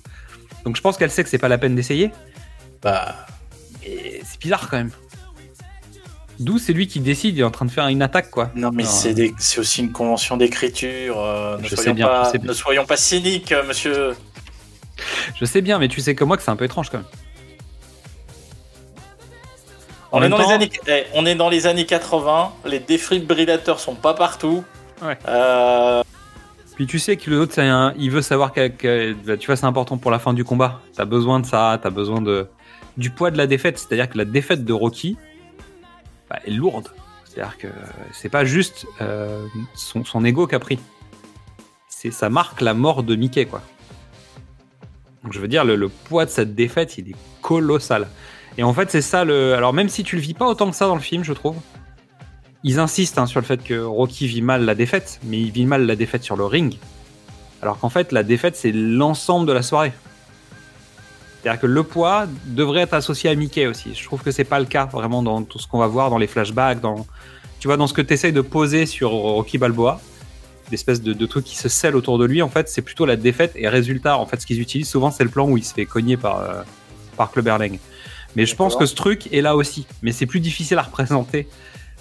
Donc je pense qu'elle sait que c'est pas la peine d'essayer. Bah, c'est bizarre quand même. D'où c'est lui qui décide, il est en train de faire une attaque quoi. Non, mais Alors, c'est des- c'est aussi une convention d'écriture. euh, ne, Je sais soyons bien, pas, ne soyons pas cyniques, euh, monsieur. Je sais bien, mais tu sais comme moi que c'est un peu étrange quand même. On est, dans temps- les années, eh, on est dans les années 80, les défibrillateurs sont pas partout. Ouais. Euh, Puis tu sais que l'autre, un- il veut savoir que, que- bah, tu vois, c'est important pour la fin du combat. T'as besoin de ça, t'as besoin de du poids de la défaite. C'est-à-dire que la défaite de Rocky bah, est lourde. C'est-à-dire que c'est pas juste euh, son, son ego qui a pris. C'est ça marque la mort de Mickey, quoi. Donc je veux dire, le, le poids de cette défaite, il est colossal. Et en fait, c'est ça le. Alors même si tu le vis pas autant que ça dans le film, je trouve. Ils insistent hein, sur le fait que Rocky vit mal la défaite, mais il vit mal la défaite sur le ring. Alors qu'en fait, la défaite, c'est l'ensemble de la soirée. C'est-à-dire que le poids devrait être associé à Mickey aussi. Je trouve que c'est pas le cas vraiment dans tout ce qu'on va voir dans les flashbacks, dans tu vois dans ce que tu essayes de poser sur Rocky Balboa, l'espèce de, de truc qui se scelle autour de lui. En fait, c'est plutôt la défaite et résultat. En fait, ce qu'ils utilisent souvent, c'est le plan où il se fait cogner par euh, par Clubberlang. Mais je pense que ce truc est là aussi. Mais c'est plus difficile à représenter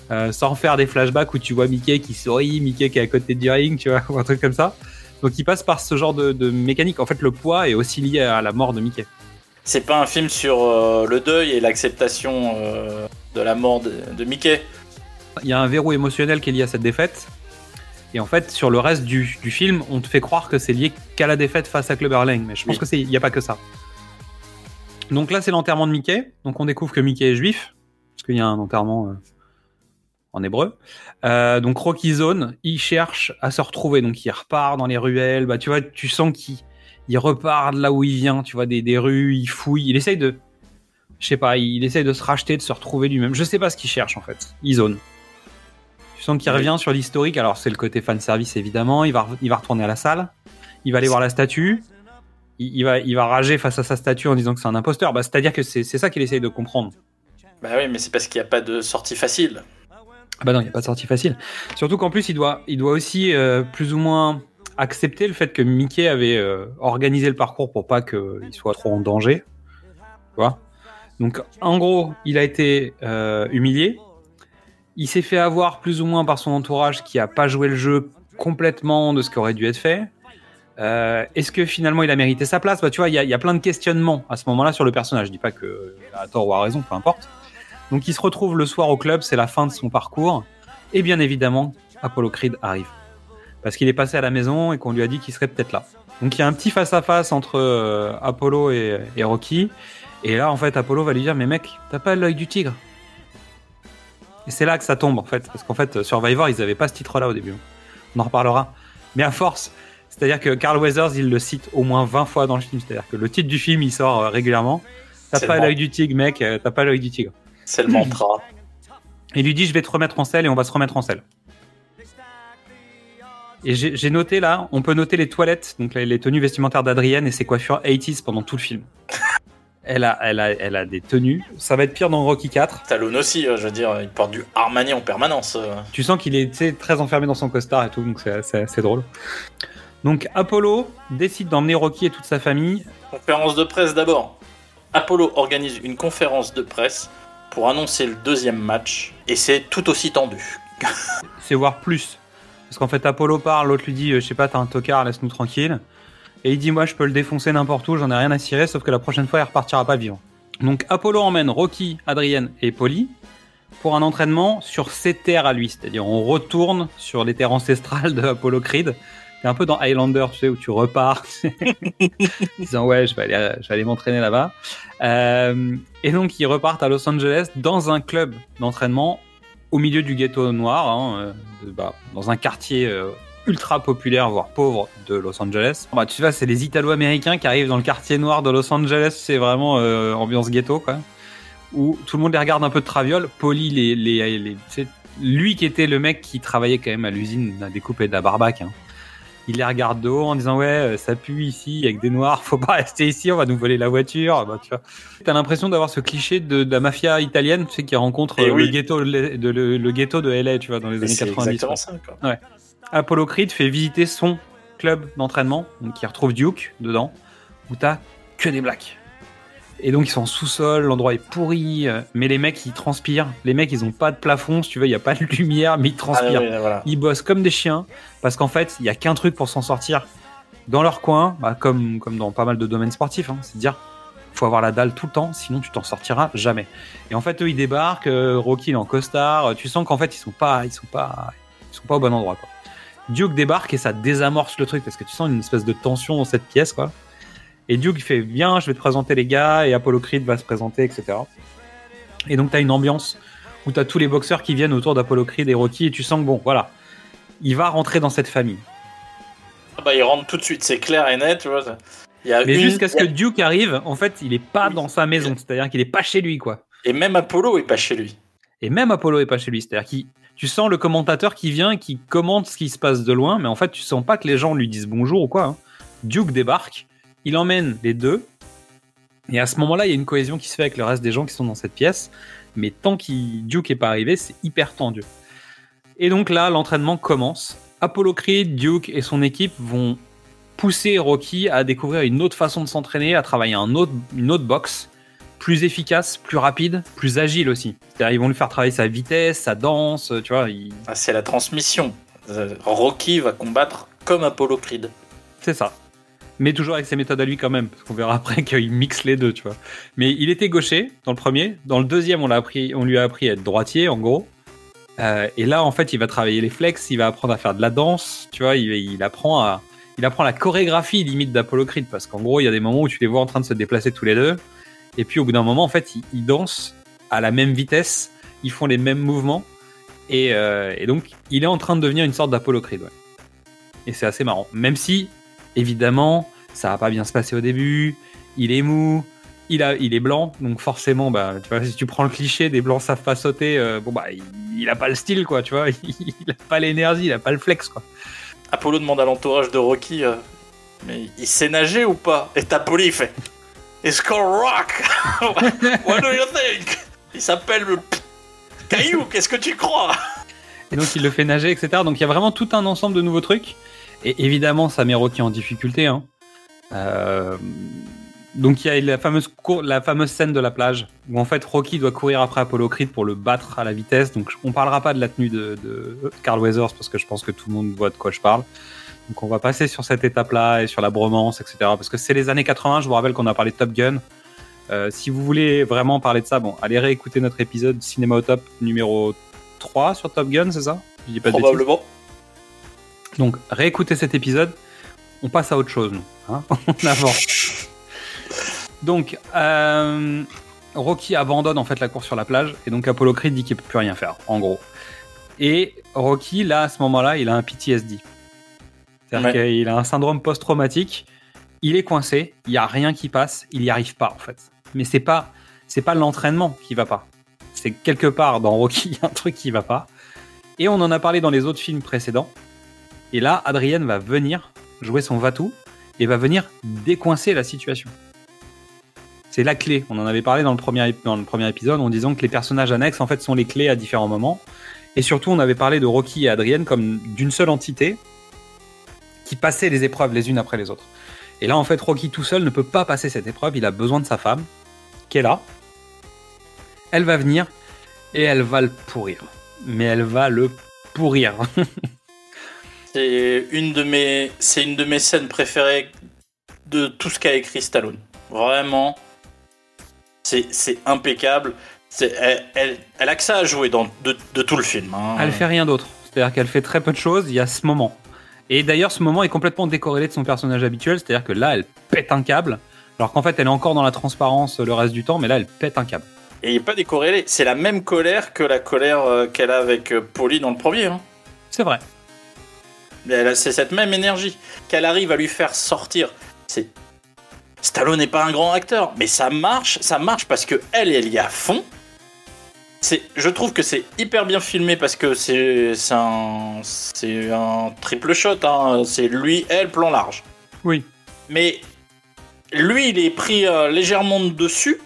euh, sans faire des flashbacks où tu vois Mickey qui sourit, Mickey qui est à côté du ring, tu vois, ou un truc comme ça. Donc il passe par ce genre de, de mécanique. En fait, le poids est aussi lié à la mort de Mickey. C'est pas un film sur euh, le deuil et l'acceptation euh, de la mort de, de Mickey. Il y a un verrou émotionnel qui est lié à cette défaite. Et en fait, sur le reste du, du film, on te fait croire que c'est lié qu'à la défaite face à Clubber Lang. Mais je pense Oui. que c'est, il n'y a pas que ça. Donc là, c'est l'enterrement de Mickey. Donc on découvre que Mickey est juif. Parce qu'il y a un enterrement euh, en hébreu. Donc Rocky Zone, il cherche à se retrouver. Donc il repart dans les ruelles. Bah, tu vois, tu sens qu'il il repart de là où il vient. Tu vois, des, des rues, il fouille. Il essaye de. Je sais pas, il essaye de se racheter, de se retrouver lui-même. Je sais pas ce qu'il cherche en fait. Il zone. Tu sens qu'il revient sur l'historique. Alors c'est le côté fan service évidemment. Il va, il va retourner à la salle. Il va aller voir la statue. Il, il va, il va rager face à sa statue en disant que c'est un imposteur. Bah, c'est-à-dire que c'est c'est ça qu'il essaye de comprendre. Bah oui, mais c'est parce qu'il n'y a pas de sortie facile. Ah bah non, il n'y a pas de sortie facile. Surtout qu'en plus, il doit, il doit aussi euh, plus ou moins accepter le fait que Mickey avait euh, organisé le parcours pour pas qu'il soit trop en danger. Tu Donc, en gros, il a été euh, humilié. Il s'est fait avoir plus ou moins par son entourage qui a pas joué le jeu complètement de ce qui aurait dû être fait. Euh, Est-ce que finalement il a mérité sa place? Bah, Tu vois, il y, y a plein de questionnements à ce moment-là sur le personnage. Je dis pas que a tort ou a raison, peu importe. Donc il se retrouve le soir au club, c'est la fin de son parcours. Et bien évidemment, Apollo Creed arrive. Parce qu'il est passé à la maison et qu'on lui a dit qu'il serait peut-être là. Donc il y a un petit face-à-face entre euh, Apollo et, et Rocky. Et là, en fait, Apollo va lui dire Mais mec, t'as pas l'œil du tigre Et c'est là que ça tombe, en fait. Parce qu'en fait, Survivor, ils avaient pas ce titre-là au début. On en reparlera. Mais à force, c'est-à-dire que Carl Weathers, il le cite au moins 20 fois dans le film. C'est-à-dire que le titre du film, il sort euh, régulièrement. T'as pas l'œil du tigre, mec, euh, t'as pas l'œil du tigre. C'est le mantra. Et il lui dit je vais te remettre en selle et on va se remettre en selle. Et j'ai noté là, on peut noter les toilettes, donc les, les tenues vestimentaires d'Adrienne et ses coiffures 80s pendant tout le film. Elle a, elle, a, elle a des tenues. Ça va être pire dans Rocky 4. Stallone aussi, euh, je veux dire, il porte du Armani en permanence. euh. Tu sens qu'il est très enfermé dans son costard et tout, donc c'est drôle. Donc Apollo décide d'emmener Rocky et toute sa famille. Conférence de presse d'abord. Apollo organise une conférence de presse pour annoncer le deuxième match et c'est tout aussi tendu. c'est voir plus. Parce qu'en fait, Apollo parle, l'autre lui dit, euh, je sais pas, t'as un tocard, laisse-nous tranquille. Et il dit, moi, je peux le défoncer n'importe où, j'en ai rien à cirer, sauf que la prochaine fois, il repartira pas vivant. Donc, Apollo emmène Rocky, Adrienne et Polly pour un entraînement sur ses terres à lui. C'est-à-dire, on retourne sur les terres ancestrales de Apollo Creed. C'est un peu dans Highlander, tu sais, où tu repars, disant, ouais, je vais aller, je vais aller m'entraîner là-bas. Euh, et donc, ils repartent à Los Angeles dans un club d'entraînement au milieu du ghetto noir, hein, euh, bah, dans un quartier euh, ultra populaire, voire pauvre de Los Angeles. Bah, tu vois, c'est les Italo-Américains qui arrivent dans le quartier noir de Los Angeles, c'est vraiment euh, ambiance ghetto, quoi. Où tout le monde les regarde un peu de traviole. Poli, les, lui qui était le mec qui travaillait quand même à l'usine de la découpe et de la barbaque. hein. Il les regarde de haut en disant ouais euh, ça pue ici avec des noirs faut pas rester ici on va nous voler la voiture bah, tu vois t'as l'impression d'avoir ce cliché de, de la mafia italienne tu sais qui rencontre Et euh, oui. le ghetto de, de- le, le ghetto de LA tu vois dans les Mais années C'est 90 exactement ça. Quoi. Apollo Creed fait visiter son club d'entraînement donc qui retrouve Duke dedans où t'as que des blacks Et donc ils sont en sous-sol, l'endroit est pourri, euh, mais les mecs ils transpirent. Les mecs ils ont pas de plafond, si tu veux, il y a pas de lumière, mais ils transpirent. Ah, voilà. Ils bossent comme des chiens parce qu'en fait il y a qu'un truc pour s'en sortir dans leur coin, bah, comme comme dans pas mal de domaines sportifs, hein, c'est de dire faut avoir la dalle tout le temps, sinon tu t'en sortiras jamais. Et en fait eux ils débarquent, euh, Rocky il est en costard, euh, tu sens qu'en fait ils sont pas ils sont pas ils sont pas au bon endroit quoi. Duke débarque et ça désamorce le truc parce que tu sens une espèce de tension dans cette pièce quoi. Et Duke fait viens, je vais te présenter les gars et Apollo Creed va se présenter etc. Et donc t'as une ambiance où t'as tous les boxeurs qui viennent autour d'Apollo Creed et Rocky et tu sens que bon voilà, il va rentrer dans cette famille. Ah Bah, il rentre tout de suite, c'est clair et net, tu vois. ça. Il y a Mais une- jusqu'à ce que Duke arrive, en fait il est pas dans sa maison, c'est-à-dire qu'il est pas chez lui quoi. Et même Apollo est pas chez lui. Et même Apollo est pas chez lui. C'est-à-dire que tu sens le commentateur qui vient qui commente ce qui se passe de loin, mais en fait, tu sens pas que les gens lui disent bonjour ou quoi. hein. Duke débarque, il emmène les deux, et à ce moment-là, il y a une cohésion qui se fait avec le reste des gens qui sont dans cette pièce, mais tant que Duke est pas arrivé, c'est hyper tendu. Et donc là, l'entraînement commence. Apollo Creed, Duke et son équipe vont pousser Rocky à découvrir une autre façon de s'entraîner, à travailler un autre, une autre boxe plus efficace, plus rapide, plus agile aussi. C'est-à-dire ils vont lui faire travailler sa vitesse, sa danse, tu vois. il- Ah, c'est la transmission. Euh, Rocky va combattre comme Apollo Creed. C'est ça. Mais toujours avec ses méthodes à lui quand même, parce qu'on verra après qu'il mixe les deux, tu vois. Mais il était gaucher dans le premier. Dans le deuxième, on, l'a appris, on lui a appris à être droitier, en gros. Euh, et là, en fait, il va travailler les flex, il va apprendre à faire de la danse, tu vois. Il, il apprend à, il apprend la chorégraphie limite d'Apollo Creed, parce qu'en gros, il y a des moments où tu les vois en train de se déplacer tous les deux. Et puis au bout d'un moment, en fait, ils, dansent à la même vitesse, ils font les mêmes mouvements. Et, euh, et donc, il est en train de devenir une sorte d'Apollo Creed. Et c'est assez marrant. Même si, évidemment, ça va pas bien se passer au début. Il est mou, il, a, il est blanc, donc forcément, bah, tu vois, si tu prends le cliché des blancs savent pas sauter, euh, bon bah, il, il a pas le style, quoi, tu vois. Il, a pas l'énergie, il a pas le flex, quoi. Apollo demande à l'entourage de Rocky euh, Mais il sait nager ou pas? Et Apollo il fait It's called rock What do you think? Il s'appelle le Caillou, qu'est-ce que tu crois? Et donc il le fait nager, etc. Donc il y a vraiment tout un ensemble de nouveaux trucs. Et évidemment, ça met Rocky en difficulté. Hein. Euh, Donc il y a la fameuse, cour- la fameuse scène de la plage où en fait Rocky doit courir après Apollo Creed pour le battre à la vitesse. Donc on parlera pas de la tenue de, Carl Weathers parce que je pense que tout le monde voit de quoi je parle. Donc on va passer sur cette étape-là et sur la bromance, etc. Parce que c'est les années 80. Je vous rappelle qu'on a parlé de Top Gun. Euh, si vous voulez vraiment parler de ça, bon, allez réécouter notre épisode Cinéma au top numéro 3 sur Top Gun, c'est ça? Probablement. Donc, réécoutez cet épisode. On passe à autre chose, nous. hein. on avance. Donc, euh, Rocky abandonne en fait la course sur la plage. Et donc, Apollo Creed dit qu'il peut plus rien faire, en gros. Et Rocky, là, à ce moment-là, il a un PTSD. C'est-à-dire Ouais. qu'il a un syndrome post-traumatique. Il est coincé. Il n'y a rien qui passe. Il n'y arrive pas, en fait. Mais c'est pas, c'est pas l'entraînement qui va pas. C'est quelque part dans Rocky, il y a un truc qui va pas. Et on en a parlé dans les autres films précédents. Et là, Adrienne va venir jouer son Vatou et va venir décoincer la situation. C'est la clé. On en avait parlé dans le, premier, dans le premier épisode en disant que les personnages annexes en fait sont les clés à différents moments. Et surtout, on avait parlé de Rocky et Adrienne comme d'une seule entité qui passait les épreuves les unes après les autres. Et là, en fait, Rocky tout seul ne peut pas passer cette épreuve. Il a besoin de sa femme, qui est là. Elle va venir et elle va le pourrir. Mais elle va le pourrir. C'est une de mes, c'est une de mes scènes préférées de tout ce qu'a écrit Stallone. Vraiment, c'est, impeccable. Elle, elle, elle a que ça à jouer dans, de, de tout le film. hein. Elle fait rien d'autre. C'est-à-dire qu'elle fait très peu de choses. Il y a ce moment. Et d'ailleurs, ce moment est complètement décorrélé de son personnage habituel. C'est-à-dire que là, elle pète un câble. Alors qu'en fait, elle est encore dans la transparence le reste du temps. Mais là, elle pète un câble. Et il n'est pas décorrélé. C'est la même colère que la colère euh, qu'elle a avec euh, Polly dans le premier. hein. C'est vrai. A- C'est cette même énergie qu'elle arrive à lui faire sortir. C'est Stallone n'est pas un grand acteur, mais ça marche, ça marche parce que elle, elle y est à fond. C'est, je trouve que c'est hyper bien filmé parce que c'est, c'est un, c'est un triple shot. hein. C'est lui, elle, plan large. Oui. Mais lui, il est pris euh, légèrement de dessus.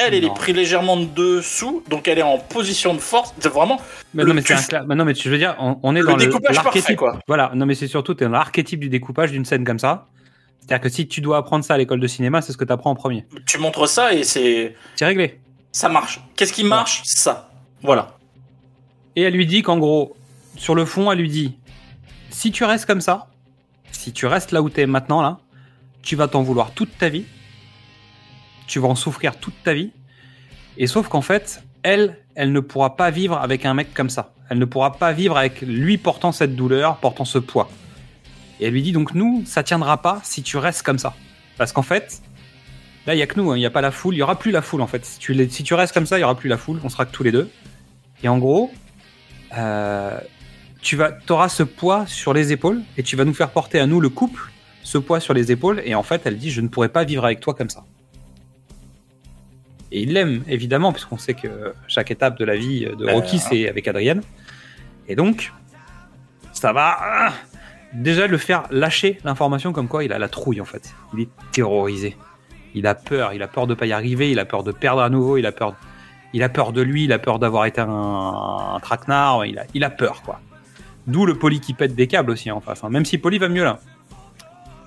Elle, elle Non. est pris légèrement de dessous, donc elle est en position de force. C'est vraiment Mais non, mais tu- un cla- mais non, mais tu je veux dire, on, on est Le dans le- découpage quoi. Voilà. Non, mais c'est surtout t'es dans l'archétype du découpage d'une scène comme ça. C'est-à-dire que si tu dois apprendre ça à l'école de cinéma, c'est ce que tu apprends en premier. Tu montres ça et c'est. C'est réglé. Ça marche. Qu'est-ce qui marche Ça. Voilà. Et elle lui dit qu'en gros, sur le fond, elle lui dit si tu restes comme ça, si tu restes là où tu es maintenant, là, tu vas t'en vouloir toute ta vie. Tu vas en souffrir toute ta vie. Et sauf qu'en fait, elle, elle ne pourra pas vivre avec un mec comme ça. Elle ne pourra pas vivre avec lui portant cette douleur, portant ce poids. Et elle lui dit donc nous, ça tiendra pas si tu restes comme ça. Parce qu'en fait, là, il y a que nous, hein, il n'y a pas la foule, il y aura plus la foule en fait. Si tu, restes comme ça, il y aura plus la foule, on sera que tous les deux. Et en gros, euh, tu vas, auras ce poids sur les épaules et tu vas nous faire porter à nous le couple ce poids sur les épaules. Et en fait, elle dit je ne pourrais pas vivre avec toi comme ça. Et il l'aime évidemment puisqu'on sait que chaque étape de la vie de Ben, Rocky hein. c'est avec Adrienne. Et donc, ça va ah, déjà le faire lâcher l'information comme quoi il a la trouille en fait. Il est terrorisé. Il a peur, il a peur de pas y arriver, il a peur de perdre à nouveau, il a peur, il a peur de lui, il a peur d'avoir été un, un traquenard, il a, il a peur quoi. D'où le Poli qui pète des câbles aussi en face. hein. Même si Poli va mieux là.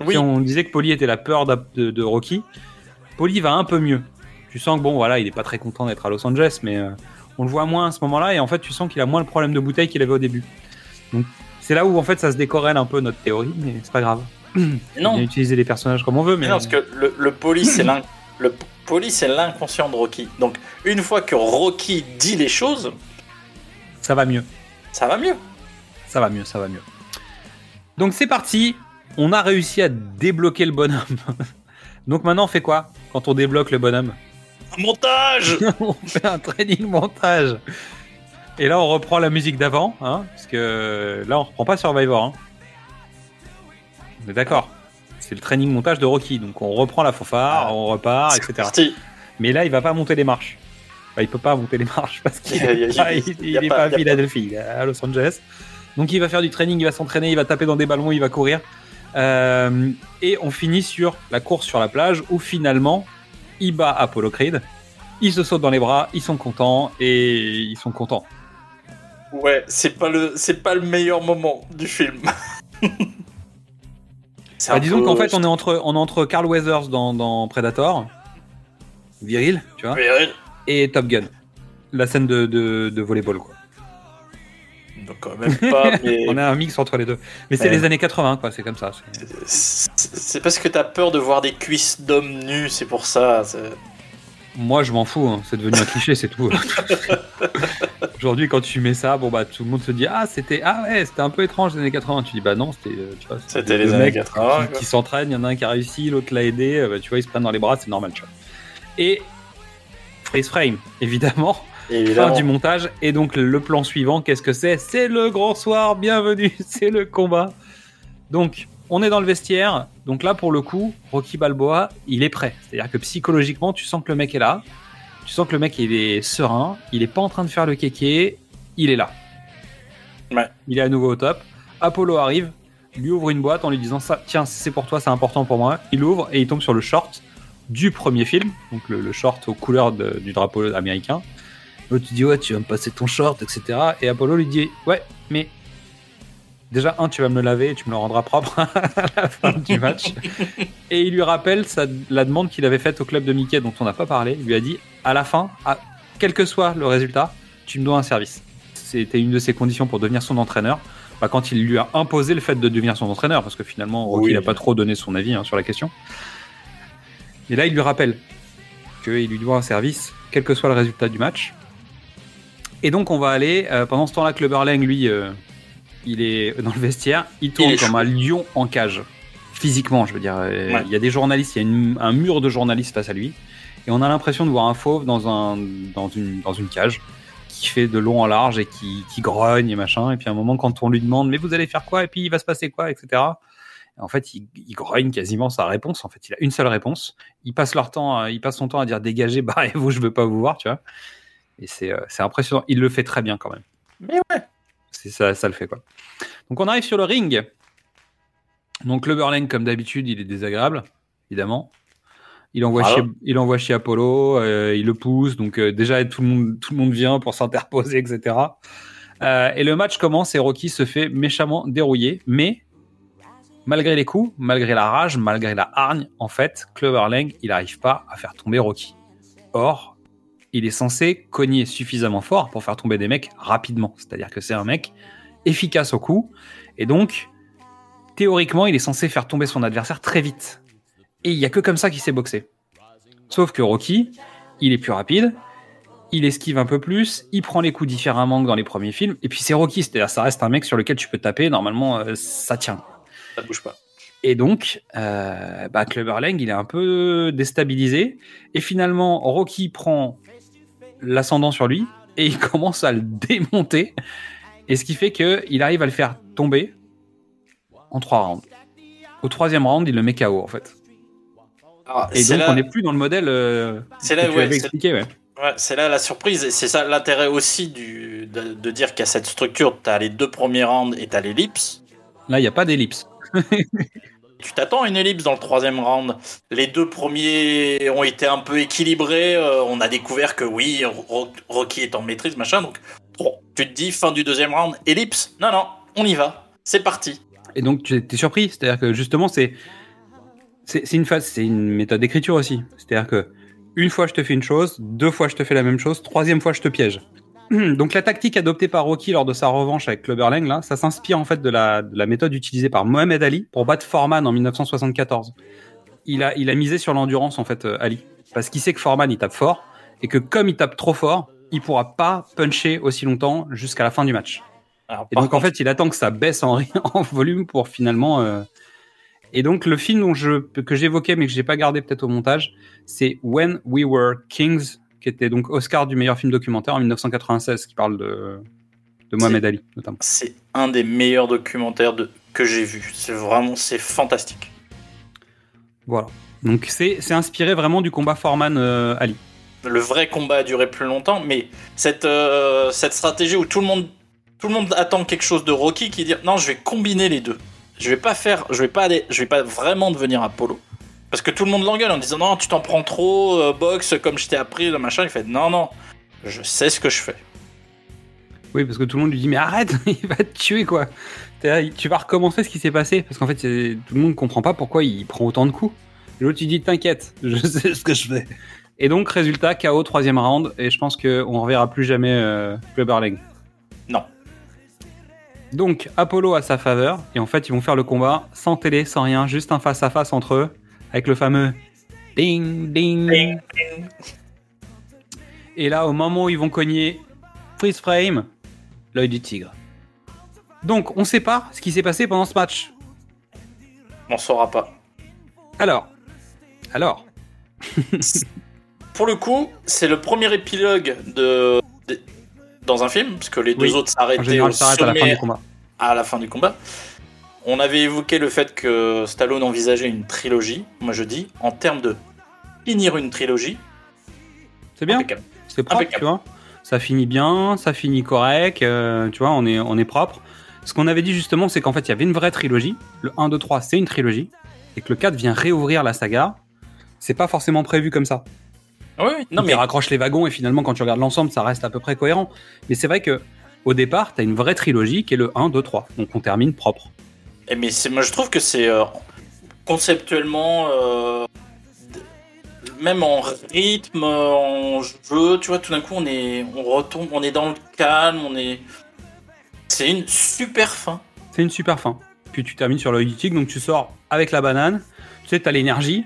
Oui. Si on disait que Poli était la peur de, de Rocky, Poli va un peu mieux. Tu sens que bon voilà, il est pas très content d'être à Los Angeles, mais euh, on le voit moins à ce moment-là et en fait tu sens qu'il a moins le problème de bouteille qu'il avait au début. Donc c'est là où en fait ça se décorrèle un peu notre théorie, mais c'est pas grave. On Non. peut utiliser les personnages comme on veut, mais non, parce que le, le poli, c'est l'in- le p- poli, c'est l'inconscient de Rocky. Donc, une fois que Rocky dit les choses, ça va mieux. ça va mieux. Ça va mieux, ça va mieux. Donc c'est parti, on a réussi à débloquer le bonhomme. Donc maintenant on fait quoi quand on débloque le bonhomme? Montage On fait un training montage. Et là on reprend la musique d'avant, hein, parce que là on reprend pas Survivor. Hein. On est d'accord. C'est le training montage de Rocky, donc on reprend la fanfare, Ah. on repart, etc. parti. Mais là il va pas monter les marches. Enfin, il peut pas monter les marches parce qu'il Il y a- il y a- est pas, il il- y a il est pas- pas à Philadelphie, il est à Los Angeles. Donc il va faire du training, il va s'entraîner, il va taper dans des ballons, il va courir. Euh, et on finit sur la course sur la plage où finalement il bat Apollo Creed. Ils se sautent dans les bras, ils sont contents et ils sont contents. Ouais, c'est pas le, c'est pas le meilleur moment du film. Bah, disons peu- qu'en fait on est entre on est entre Carl Weathers dans, dans Predator, viril, tu vois, euh, et Top Gun, la scène de, de, de volleyball quoi. Donc, quand même pas, mais On a un mix entre les deux. Mais c'est Ouais. les années 80 quoi, c'est comme ça. c'est- parce que t'as peur de voir des cuisses d'hommes nus, c'est pour ça. Moi, je m'en fous, hein. c'est devenu un cliché, c'est tout. Aujourd'hui, quand tu mets ça, bon bah tout le monde se dit ah c'était ah ouais c'était un peu étrange les années 80. Tu dis bah non c'était euh, C'était les années mecs 80, qui, quoi. qui s'entraînent, il y en a un qui a réussi, l'autre l'a aidé, euh, bah, tu vois ils se prennent dans les bras, c'est normal tu vois. Et freeze frame évidemment, fin du montage et donc le plan suivant qu'est-ce que c'est? C'est le grand soir, bienvenue, c'est le combat. Donc on est dans le vestiaire, donc là pour le coup Rocky Balboa il est prêt, c'est-à-dire que psychologiquement tu sens que le mec est là. Tu sens que le mec il est serein, il est pas en train de faire le kéké, il est là. Ouais. Il est à nouveau au top. Apollo arrive, lui ouvre une boîte en lui disant ça, tiens c'est pour toi, c'est important pour moi. Il ouvre et il tombe sur le short du premier film, donc le, le short aux couleurs de- du drapeau américain. L'autre tu dis ouais tu vas me passer ton short, etc. Et Apollo lui dit ouais mais déjà un tu vas me le laver et tu me le rendras propre à la fin du match. Et il lui rappelle sa- la demande qu'il avait faite au club de Mickey dont on n'a pas parlé. Il lui a dit à la fin, à- quel que soit le résultat, tu me dois un service. C'était une de ses conditions pour devenir son entraîneur. Bah, quand il lui a imposé le fait de devenir son entraîneur, parce que finalement Rocky Oui. n'a pas trop donné son avis hein, sur la question. Et là, il lui rappelle qu'il lui doit un service, quel que soit le résultat du match. Et donc, on va aller, euh, pendant ce temps-là, Clubber Lang, lui, euh, il est dans le vestiaire, il tourne comme chaud. un lion en cage. Physiquement, je veux dire. Euh, Ouais. Il y a des journalistes, il y a une- un mur de journalistes face à lui. Et on a l'impression de voir un fauve dans, un, dans, une, dans une cage qui fait de long en large et qui, qui grogne et machin. Et puis à un moment, quand on lui demande, mais vous allez faire quoi? Et puis il va se passer quoi? Etc. Et en fait, il, il grogne quasiment sa réponse. En fait, il a une seule réponse. Il passe leur temps, à- il passe son temps à dire dégagez, barrez-vous, je veux pas vous voir, tu vois. Et c'est euh, c'est impressionnant. Il le fait très bien quand même. Mais ouais. Ça, ça le fait quoi. Donc on arrive sur le ring. Donc le Burling, comme d'habitude, il est désagréable, évidemment. Il envoie, Voilà. chier, il envoie chier Apollo, euh, il le pousse, donc euh, déjà tout le, monde, tout le monde vient pour s'interposer, etc. Euh, et le match commence et Rocky se fait méchamment dérouiller, mais malgré les coups, malgré la rage, malgré la hargne, en fait, Clubber Lang, il n'arrive pas à faire tomber Rocky. Or, il est censé cogner suffisamment fort pour faire tomber des mecs rapidement. C'est-à-dire que c'est un mec efficace au coup, et donc, théoriquement, il est censé faire tomber son adversaire très vite. Et il y a que comme ça qu'il s'est boxé. Sauf que Rocky, il est plus rapide, il esquive un peu plus, il prend les coups différemment que dans les premiers films, et puis c'est Rocky, c'est-à-dire ça reste un mec sur lequel tu peux taper, normalement euh, ça tient. Ça bouge pas. Et donc, euh, bah, Clubber Lang, il est un peu déstabilisé, et finalement Rocky prend l'ascendant sur lui, et il commence à le démonter, et ce qui fait qu'il arrive à le faire tomber en trois rounds. Au troisième round, il le met KO en fait. Alors, Et donc là- on n'est plus dans le modèle euh, C'est que là, tu ouais, expliqué. Ouais. Ouais, c'est là la surprise, et c'est ça l'intérêt aussi du, de, de dire qu'à cette structure, tu as les deux premiers rounds et tu as l'ellipse. Là, il n'y a pas d'ellipse. Tu t'attends une ellipse dans le troisième round? Les deux premiers ont été un peu équilibrés. euh, on a découvert que oui, Ro- Rocky est en maîtrise, machin. Donc, tu te dis, fin du deuxième round, ellipse. Non, non, on y va. C'est parti. Et donc tu es surpris, c'est-à-dire que justement c'est c'est une phase, c'est une méthode d'écriture aussi. C'est-à-dire que une fois je te fais une chose, deux fois je te fais la même chose, troisième fois je te piège. Donc la tactique adoptée par Rocky lors de sa revanche avec Clubber Lang, là, ça s'inspire en fait de la, de la méthode utilisée par Mohamed Ali pour battre Foreman en 1974. Il a, il a misé sur l'endurance en fait, euh, Ali, parce qu'il sait que Foreman il tape fort et que comme il tape trop fort, il pourra pas puncher aussi longtemps jusqu'à la fin du match. Alors, Et donc en fait, il attend que ça baisse en, en volume pour finalement. euh, Et donc le film dont je, que j'évoquais mais que j'ai pas gardé peut-être au montage, c'est When We Were Kings, qui était donc Oscar du meilleur film documentaire en 1996, qui parle de, de Mohamed Ali notamment. c'est un des meilleurs documentaires de, que j'ai vu. C'est vraiment, c'est fantastique. Voilà. Donc c'est c'est inspiré vraiment du combat Foreman euh, Ali. Le vrai combat a duré plus longtemps, mais cette, euh, cette stratégie où tout le monde tout le monde attend quelque chose de Rocky qui dit non, je vais combiner les deux. Je vais pas faire, je vais pas aller, je vais pas vraiment devenir Apollo. Parce que tout le monde l'engueule en disant non, tu t'en prends trop, euh, boxe comme je t'ai appris, le machin. Il fait non, non, je sais ce que je fais. Oui, parce que tout le monde lui dit mais arrête, il va te tuer quoi. Tu vas recommencer ce qui s'est passé parce qu'en fait tout le monde comprend pas pourquoi il prend autant de coups. L'autre il dit t'inquiète, je sais ce que je fais. Et donc résultat KO troisième round et je pense qu'on ne reverra plus jamais euh, Clubber Lang. Non. Donc Apollo a sa faveur et en fait ils vont faire le combat sans télé, sans rien, juste un face à face entre eux avec le fameux ding ding. Ding, Et là au moment où ils vont cogner freeze frame, l'œil du tigre. Donc on sait pas ce qui s'est passé pendant ce match. On saura pas. Alors, alors, Pour le coup, c'est le premier épilogue de, de- dans un film, parce que les deux Oui. autres en s'arrêtaient général au ça s'arrête à la fin sommet du combat. à la fin du combat. On avait évoqué le fait que Stallone envisageait une trilogie. Moi, je dis, en termes de finir une trilogie, C'est bien. C'est propre, Impeccable. tu vois. Ça finit bien, ça finit correct, euh, tu vois, on est, on est propre. Ce qu'on avait dit justement, c'est qu'en fait, il y avait une vraie trilogie. Le 1, 2, 3, c'est une trilogie. Et que le 4 vient réouvrir la saga. C'est pas forcément prévu comme ça. Oui, oui. Non, mais il raccroche les wagons et finalement, quand tu regardes l'ensemble, ça reste à peu près cohérent. Mais c'est vrai que au départ, tu as une vraie trilogie qui est le 1, 2, 3. Donc on termine propre. Mais moi, je trouve que c'est euh, conceptuellement, euh, même en rythme, en jeu, tu vois, tout d'un coup, on est, on retombe, on est dans le calme, on est. C'est une super fin. C'est une super fin. Puis tu termines sur du tigre, donc tu sors avec la banane. Tu sais, tu as l'énergie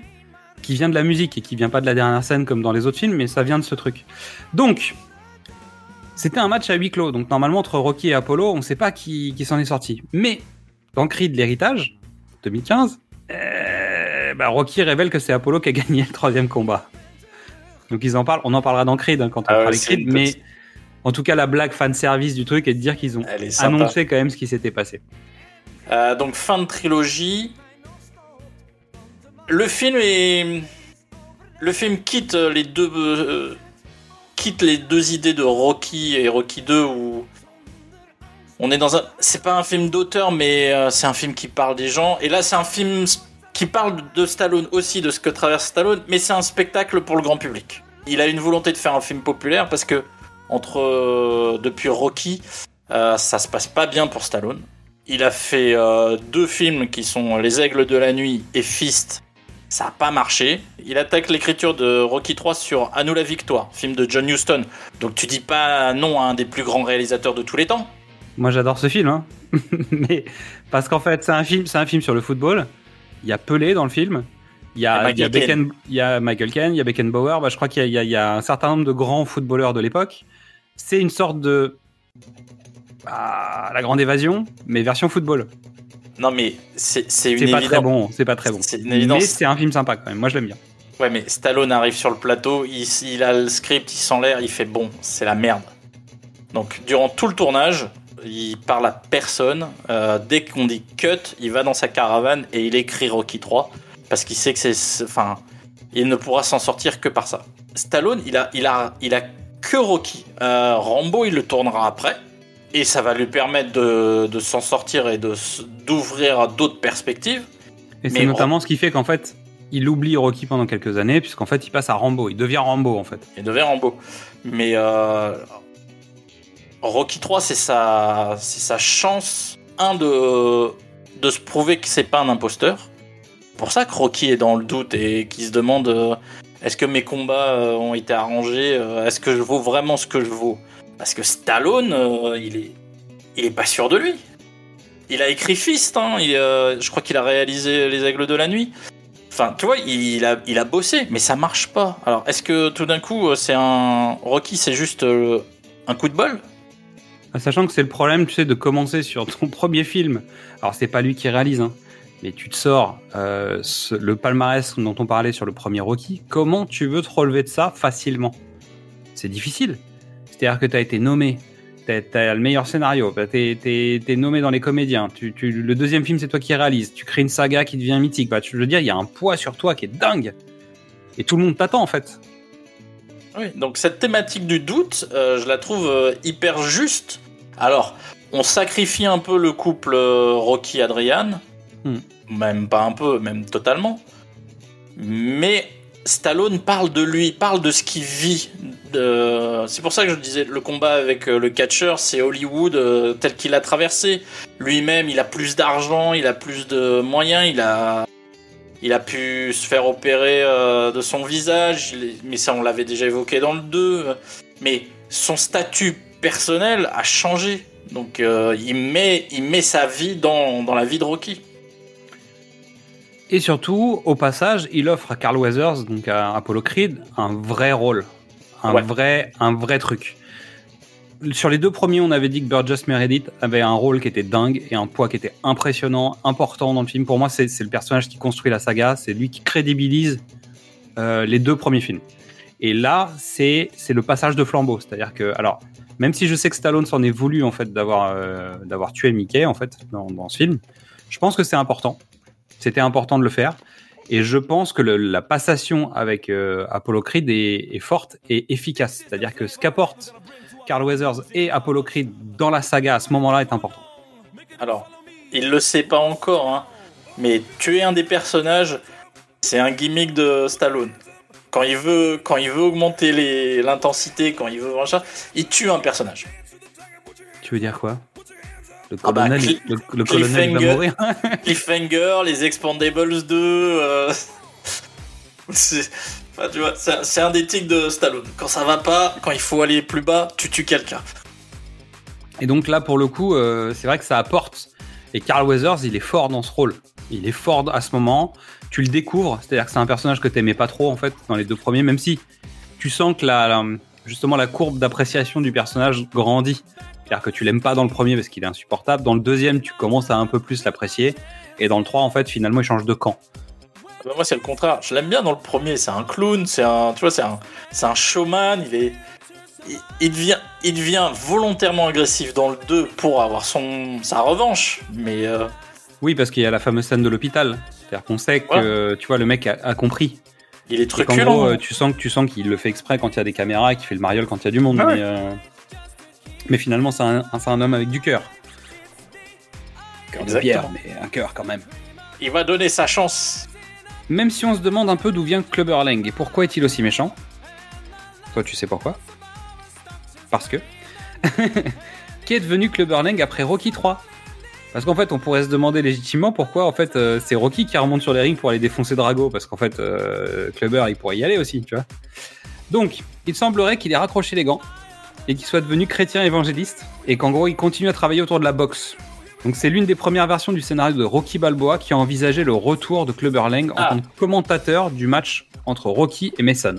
qui vient de la musique et qui vient pas de la dernière scène comme dans les autres films, mais ça vient de ce truc. Donc, c'était un match à huis clos. Donc normalement, entre Rocky et Apollo, on sait pas qui, qui s'en est sorti. Mais dans Creed l'héritage, 2015, euh, bah, Rocky révèle que c'est Apollo qui a gagné le troisième combat. Donc ils en parlent, on en parlera dans Creed hein, quand on Ah ouais, les c'est Creed, mais en tout cas la blague fan service du truc est de dire qu'ils ont annoncé quand même ce qui s'était passé. Euh, donc fin de trilogie. Le film est. Le film quitte les deux. euh, quitte les deux idées de Rocky et Rocky 2 où. On est dans un. C'est pas un film d'auteur, mais euh, c'est un film qui parle des gens. Et là, c'est un film qui parle de Stallone aussi, de ce que traverse Stallone, mais c'est un spectacle pour le grand public. Il a une volonté de faire un film populaire parce que, entre. euh, depuis Rocky, euh, ça se passe pas bien pour Stallone il a fait deux films qui sont Les Aigles de la Nuit et Fist. Ça n'a pas marché. Il attaque l'écriture de Rocky 3 sur À nous la victoire, film de John Huston. Donc tu dis pas non à un des plus grands réalisateurs de tous les temps. Moi, j'adore ce film, hein. mais parce qu'en fait, c'est un film, c'est un film sur le football. Il y a Pelé dans le film. Il y a, il y a. Becken- il y a Michael Caine, il y a Beckenbauer. Bah, je crois qu'il y, y a- un certain nombre de grands footballeurs de l'époque. C'est une sorte de ah, la grande évasion, mais version football. Non mais c'est une C'est pas évidence. très bon, c'est pas très bon. C'est une évidence. Mais c'est un film sympa quand même. Moi, je l'aime bien. Ouais, mais Stallone arrive sur le plateau, il, il a le script, il sent l'air, il fait bon, c'est la merde. Donc, durant tout le tournage, il parle à personne. Euh, dès qu'on dit cut, il va dans sa caravane et il écrit Rocky 3 parce qu'il sait que c'est. Enfin, il ne pourra s'en sortir que par ça. Stallone, il a, il a, il a que Rocky. Euh, Rambo, il le tournera après. Et ça va lui permettre de, de s'en sortir et de d'ouvrir d'autres perspectives. Et c'est notamment ce qui fait qu'en fait, il oublie Rocky pendant quelques années, puisqu'en fait, il passe à Rambo. Il devient Rambo en fait. Il devient Rambo. Mais euh, Rocky 3, c'est sa, c'est sa chance, un, de, se prouver que c'est pas un imposteur. pour ça que Rocky est dans le doute et qu'il se demande euh, est-ce que mes combats euh, ont été arrangés euh, Est-ce que je vaux vraiment ce que je vaux? Parce que Stallone, il, est, il est pas sûr de lui. Il a écrit Fist, hein, je crois qu'il a réalisé Les Aigles de la Nuit. Enfin, tu vois, il a, il a bossé, mais ça marche pas. Alors, est-ce que tout d'un coup, c'est un. Rocky, c'est juste un coup de bol? Sachant que c'est le problème, tu sais, de commencer sur ton premier film. Alors, c'est pas lui qui réalise, hein, mais tu te sors euh, le palmarès dont on parlait sur le premier Rocky. Comment tu veux te relever de ça facilement? C'est difficile. C'est-à-dire que tu as été nommé, tu as, le meilleur scénario, tu es, nommé dans les comédiens. Tu, tu- le deuxième film, c'est toi qui réalises. Tu crées une saga qui devient mythique. Bah, tu veux dire, il y a un poids sur toi qui est dingue. Et tout le monde t'attend, en fait. Oui, donc cette thématique du doute, euh, je la trouve euh, hyper juste. Alors, on sacrifie un peu le couple euh, Rocky-Adrian, Hmm. même pas un peu, même totalement. Mais Stallone parle de lui, parle de ce qu'il vit. De- C'est pour ça que je disais le combat avec le catcher, c'est Hollywood tel qu'il a traversé. Lui-même, il a plus d'argent, il a plus de moyens, il a il a pu se faire opérer euh, de son visage, mais ça on l'avait déjà évoqué dans le 2. Mais son statut personnel a changé. Donc euh, il, met, il met sa vie dans, dans la vie de Rocky. Et surtout, au passage, il offre à Carl Weathers, donc à Apollo Creed, un vrai rôle, un Ouais. vrai, un vrai truc. Sur les deux premiers, on avait dit que Burgess Meredith avait un rôle qui était dingue et un poids qui était impressionnant, important dans le film. Pour moi, c'est le personnage qui construit la saga, c'est lui qui crédibilise euh, les deux premiers films. Et là, c'est le passage de flambeau, c'est-à-dire que, alors, même si je sais que Stallone s'en est voulu en fait d'avoir euh, tué Mickey en fait dans, ce film, je pense que c'est important. C'était important de le faire. Et je pense que la passation avec euh, Apollo Creed est, est forte et efficace. C'est-à-dire que ce qu'apporte Carl Weathers et Apollo Creed dans la saga à ce moment-là est important. Alors, il le sait pas encore, hein, mais tuer un des personnages, c'est un gimmick de Stallone. Quand il veut, quand il veut augmenter l'intensité, quand il veut machin, il tue un personnage. Tu veux dire quoi? Le Ah bah, colonel, le, le colonel va Cliffhanger. mourir Cliffhanger, les Expandables 2. euh, tu vois, c'est un- des tics de Stallone. Quand ça va pas, quand il faut aller plus bas, tu tues quelqu'un. Et donc là, pour le coup, euh, c'est vrai que ça apporte. Et Carl Weathers, il est fort dans ce rôle. Il est fort à ce moment. Tu le découvres, c'est-à-dire que c'est un personnage que t'aimais pas trop en fait dans les deux premiers, même si tu sens que la, la- justement la courbe d'appréciation du personnage grandit. C'est-à-dire que tu l'aimes pas dans le premier parce qu'il est insupportable. Dans le deuxième, tu commences à un peu plus l'apprécier. Et dans le 3, en fait, finalement, il change de camp. Bah, moi, c'est le contraire. Je l'aime bien dans le premier. C'est un clown, c'est un, tu vois, c'est un, c'est un showman. Il est, il, il devient, il devient volontairement agressif dans le 2 pour avoir son, sa revanche. Mais euh, Oui, parce qu'il y a la fameuse scène de l'hôpital. C'est-à-dire qu'on sait que, tu vois, le mec a, a compris. il est truculent. gros, euh, tu sens que tu sens qu'il le fait exprès quand il y a des caméras et qu'il fait le mariole quand il y a du monde. Ah ouais. mais, euh, mais finalement, c'est un, c'est un homme avec du cœur. Cœur de pierre, mais un cœur quand même. Il va donner sa chance. Même si on se demande un peu d'où vient Clubber Lang et pourquoi est-il aussi méchant. Toi, tu sais pourquoi Parce que. Qui est devenu Clubber Lang après Rocky 3 Parce qu'en fait, on pourrait se demander légitimement pourquoi en fait euh, c'est Rocky qui remonte sur les rings pour aller défoncer Drago, parce qu'en fait euh, Clubber il pourrait y aller aussi, tu vois. Donc, il semblerait qu'il ait raccroché les gants et qu'il soit devenu chrétien évangéliste et qu'en gros il continue à travailler autour de la boxe. Donc c'est l'une des premières versions du scénario de Rocky Balboa qui a envisagé le retour de Clubber Lang en Ah. tant que commentateur du match entre Rocky et Mason.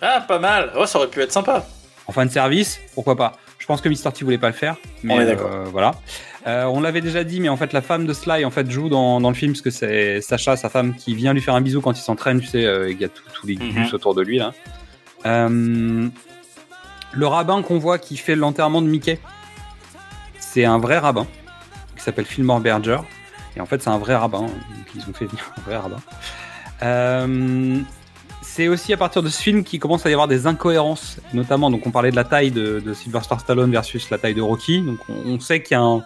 Ah, pas mal. Oh, ça aurait pu être sympa. En fin de service, pourquoi pas Je pense que Mr. T voulait pas le faire, mais On est euh, voilà. Euh, on l'avait déjà dit, mais en fait la femme de Sly en fait joue dans, dans le film parce que c'est Sacha, sa femme, qui vient lui faire un bisou quand il s'entraîne. Tu sais, euh, il y a tous les Mhm. gus autour de lui là. Le rabbin qu'on voit qui fait l'enterrement de Mickey, c'est un vrai rabbin qui s'appelle Fillmore Berger. Et en fait, c'est un vrai rabbin. Donc, ils ont fait venir un vrai rabbin. Euh, c'est aussi à partir de ce film qu'il commence à y avoir des incohérences, notamment. Donc, on parlait de la taille de, de Sylvester Stallone versus la taille de Rocky. Donc, on, on sait qu'il y a un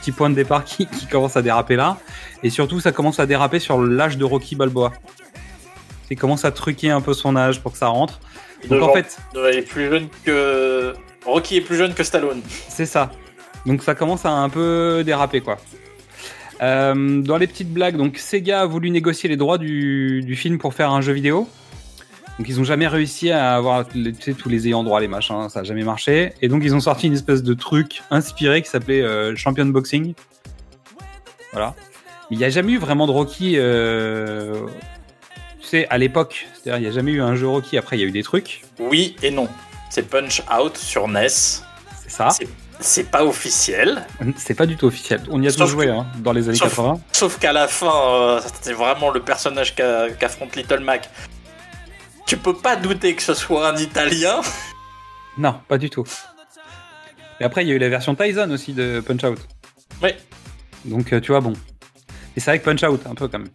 petit point de départ qui, qui commence à déraper là. Et surtout, ça commence à déraper sur l'âge de Rocky Balboa. Il commence à truquer un peu son âge pour que ça rentre. Donc, en fait, Il est plus jeune que. Rocky est plus jeune que Stallone. C'est ça. Donc ça commence à un peu déraper quoi. Euh, dans les petites blagues, donc Sega a voulu négocier les droits du, du film pour faire un jeu vidéo. Donc ils ont jamais réussi à avoir les- tu sais, tous les ayants droit, les machins, ça a jamais marché. Et donc ils ont sorti une espèce de truc inspiré qui s'appelait euh, Champion Boxing. Voilà. Il n'y a jamais eu vraiment de Rocky. euh, Tu sais, à l'époque, c'est-à-dire il n'y a jamais eu un jeu Rocky. Après il y a eu des trucs. Oui et non. C'est Punch Out sur NES. C'est ça. C'est- C'est pas officiel. C'est pas du tout officiel. On y a tous joué que- hein, dans les années sauf- 80. Sauf qu'à la fin, euh, c'est vraiment le personnage qu'a- qu'affronte Little Mac. Tu peux pas douter que ce soit un Italien. Non, pas du tout. Et après, il y a eu la version Tyson aussi de Punch Out. Oui. Donc, euh, tu vois, bon. Et c'est avec Punch Out, un peu quand même.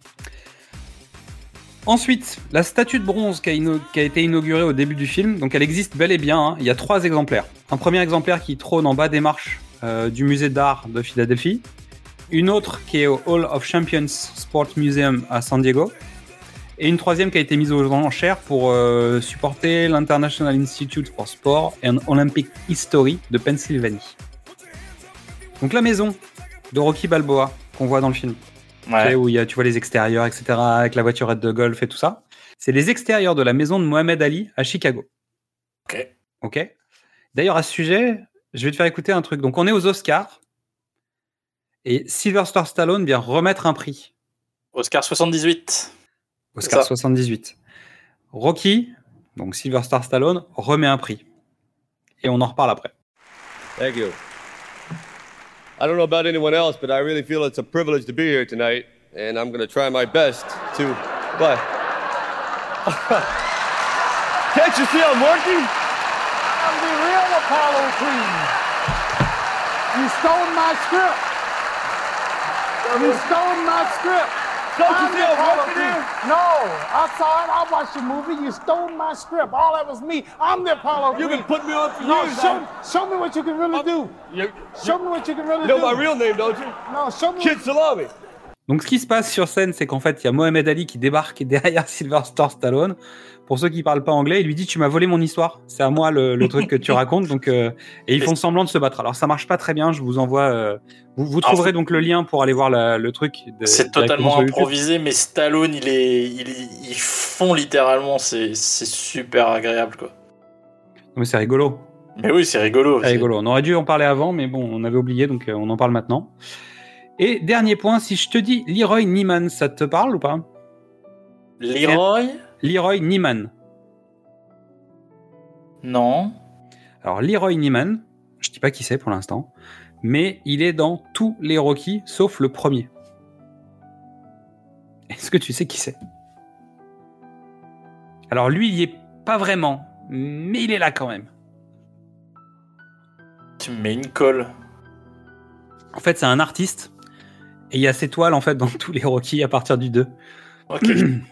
Ensuite, la statue de bronze qui a, été inaugurée au début du film, donc elle existe bel et bien. hein. Il y a trois exemplaires. Un premier exemplaire qui trône en bas des marches euh, du musée d'art de Philadelphie. Une autre qui est au Hall of Champions Sport Museum à San Diego. Et une troisième qui a été mise aux enchères pour euh, supporter l'International Institute for Sport and Olympic History de Pennsylvanie. Donc la maison de Rocky Balboa qu'on voit dans le film, tu sais, où il y a, tu vois les extérieurs, etc., avec la voiturette de golf et tout ça, c'est les extérieurs de la maison de Mohamed Ali à Chicago. Ok. Ok. D'ailleurs, à ce sujet, je vais te faire écouter un truc. Donc on est aux Oscars et Sylvester Stallone vient remettre un prix. Oscar 78. Oscar ça. 78. Rocky, donc Sylvester Stallone, remet un prix. Et on en reparle après. Thank you. I don't know about anyone else, but I really feel it's a privilege to be here tonight, and I'm gonna try my best to. But. Can't you see I'm working? I'm the real Apollo Creed. You stole my script. You stole my script. Don't you I'm see the I'm Apollo working here? Creed. No, I saw it. I watched the movie. You stole my script. All that was me. I'm the Apollo You Creed. can put me on for No, years. show, me what you can really do. You, Show me what you can really you know do. my real name, don't you? No, show me. Kid Salami. Donc ce qui se passe sur scène, c'est qu'en fait, il y a Mohamed Ali qui débarque derrière Sylvester Stallone. Pour ceux qui parlent pas anglais, il lui dit Tu m'as volé mon histoire. C'est à moi le, le truc que tu racontes. Donc, euh, et ils font semblant de se battre. Alors ça marche pas très bien. Je vous envoie. euh, vous, vous trouverez donc le lien pour aller voir la- le truc. C'est totalement improvisé, mais Stallone, il est, il ils font littéralement, c'est c'est super agréable quoi. Mais c'est rigolo. Mais oui, c'est rigolo. C'est c'est- rigolo. On aurait dû en parler avant, mais bon, on avait oublié, donc euh, on en parle maintenant. Et dernier point, si je te dis Leroy Neiman, ça te parle ou pas? Leroy? Leroy Neiman. Non. Alors Leroy Neiman, je dis pas qui c'est pour l'instant, mais il est dans tous les Rocky sauf le premier. Est-ce que tu sais qui c'est? Alors lui, il y est pas vraiment, mais il est là quand même. Tu me mets une colle. En fait, c'est un artiste et il y a ses toiles en fait dans tous les Rocky à partir du 2. Ok.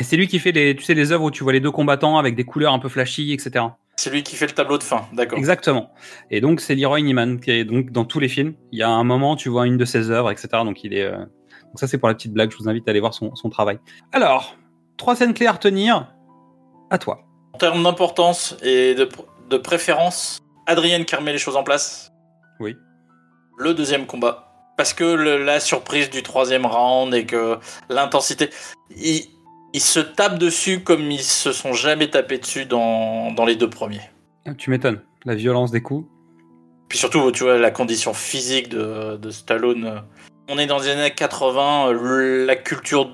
Et c'est lui qui fait les, tu sais, les œuvres où tu vois les deux combattants avec des couleurs un peu flashy, etc. c'est lui qui fait le tableau de fin, d'accord. Exactement. Et donc c'est Leroy Neiman qui est donc dans tous les films. Il y a un moment, tu vois une de ses œuvres, etc. Donc il est. euh, Donc ça c'est pour la petite blague. Je vous invite à aller voir son, son travail. Alors, trois scènes clés à retenir. À toi. En termes d'importance et de, pr- de préférence, Adrienne qui remet les choses en place. Oui. Le deuxième combat, parce que le- la surprise du troisième round et que l'intensité, ils se tapent dessus comme ils se sont jamais tapés dessus dans, dans les deux premiers. Tu m'étonnes. La violence des coups. Puis surtout, tu vois, la condition physique de, de Stallone. On est dans les années 80, euh, la culture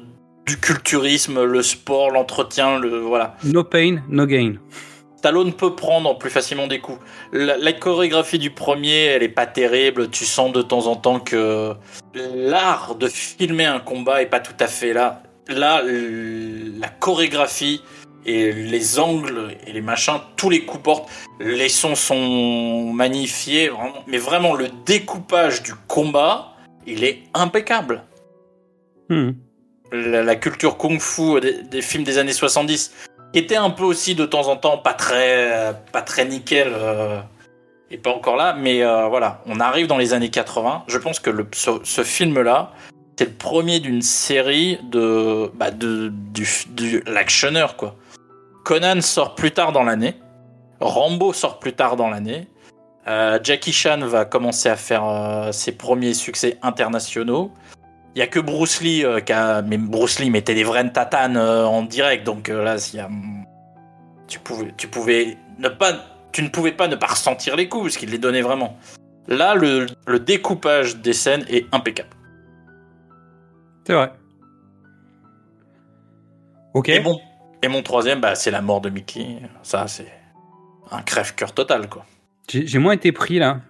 du culturisme, le sport, l'entretien, le voilà. No pain, no gain. Stallone peut prendre plus facilement des coups. La, la chorégraphie du premier, elle est pas terrible. Tu sens de temps en temps que l'art de filmer un combat est pas tout à fait là. Là, l- la chorégraphie et les angles et les machins, tous les coups portent. Les sons sont magnifiés, vraiment. mais vraiment le découpage du combat, il est impeccable Hmm. la, la culture kung-fu des, des films des années 70, qui était un peu aussi de temps en temps pas très, pas très nickel, euh, et pas encore là, mais euh, voilà, on arrive dans les années 80. Je pense que le, ce, ce film-là, c'est le premier d'une série de, bah, de du, du l'actionneur quoi. Conan sort plus tard dans l'année, Rambo sort plus tard dans l'année. euh, Jackie Chan va commencer à faire euh, ses premiers succès internationaux. Il y a que Bruce Lee euh, qui mais Bruce Lee mettait des vraies tatanes en direct, donc là, tu pouvais, tu ne pouvais pas ne pas ressentir les coups parce qu'il les donnait vraiment. Là, le découpage des scènes est impeccable. C'est vrai. Ok. Et bon, et mon troisième, bah, c'est la mort de Mickey. Ça, c'est un crève-cœur total, quoi. J'ai moins été pris là.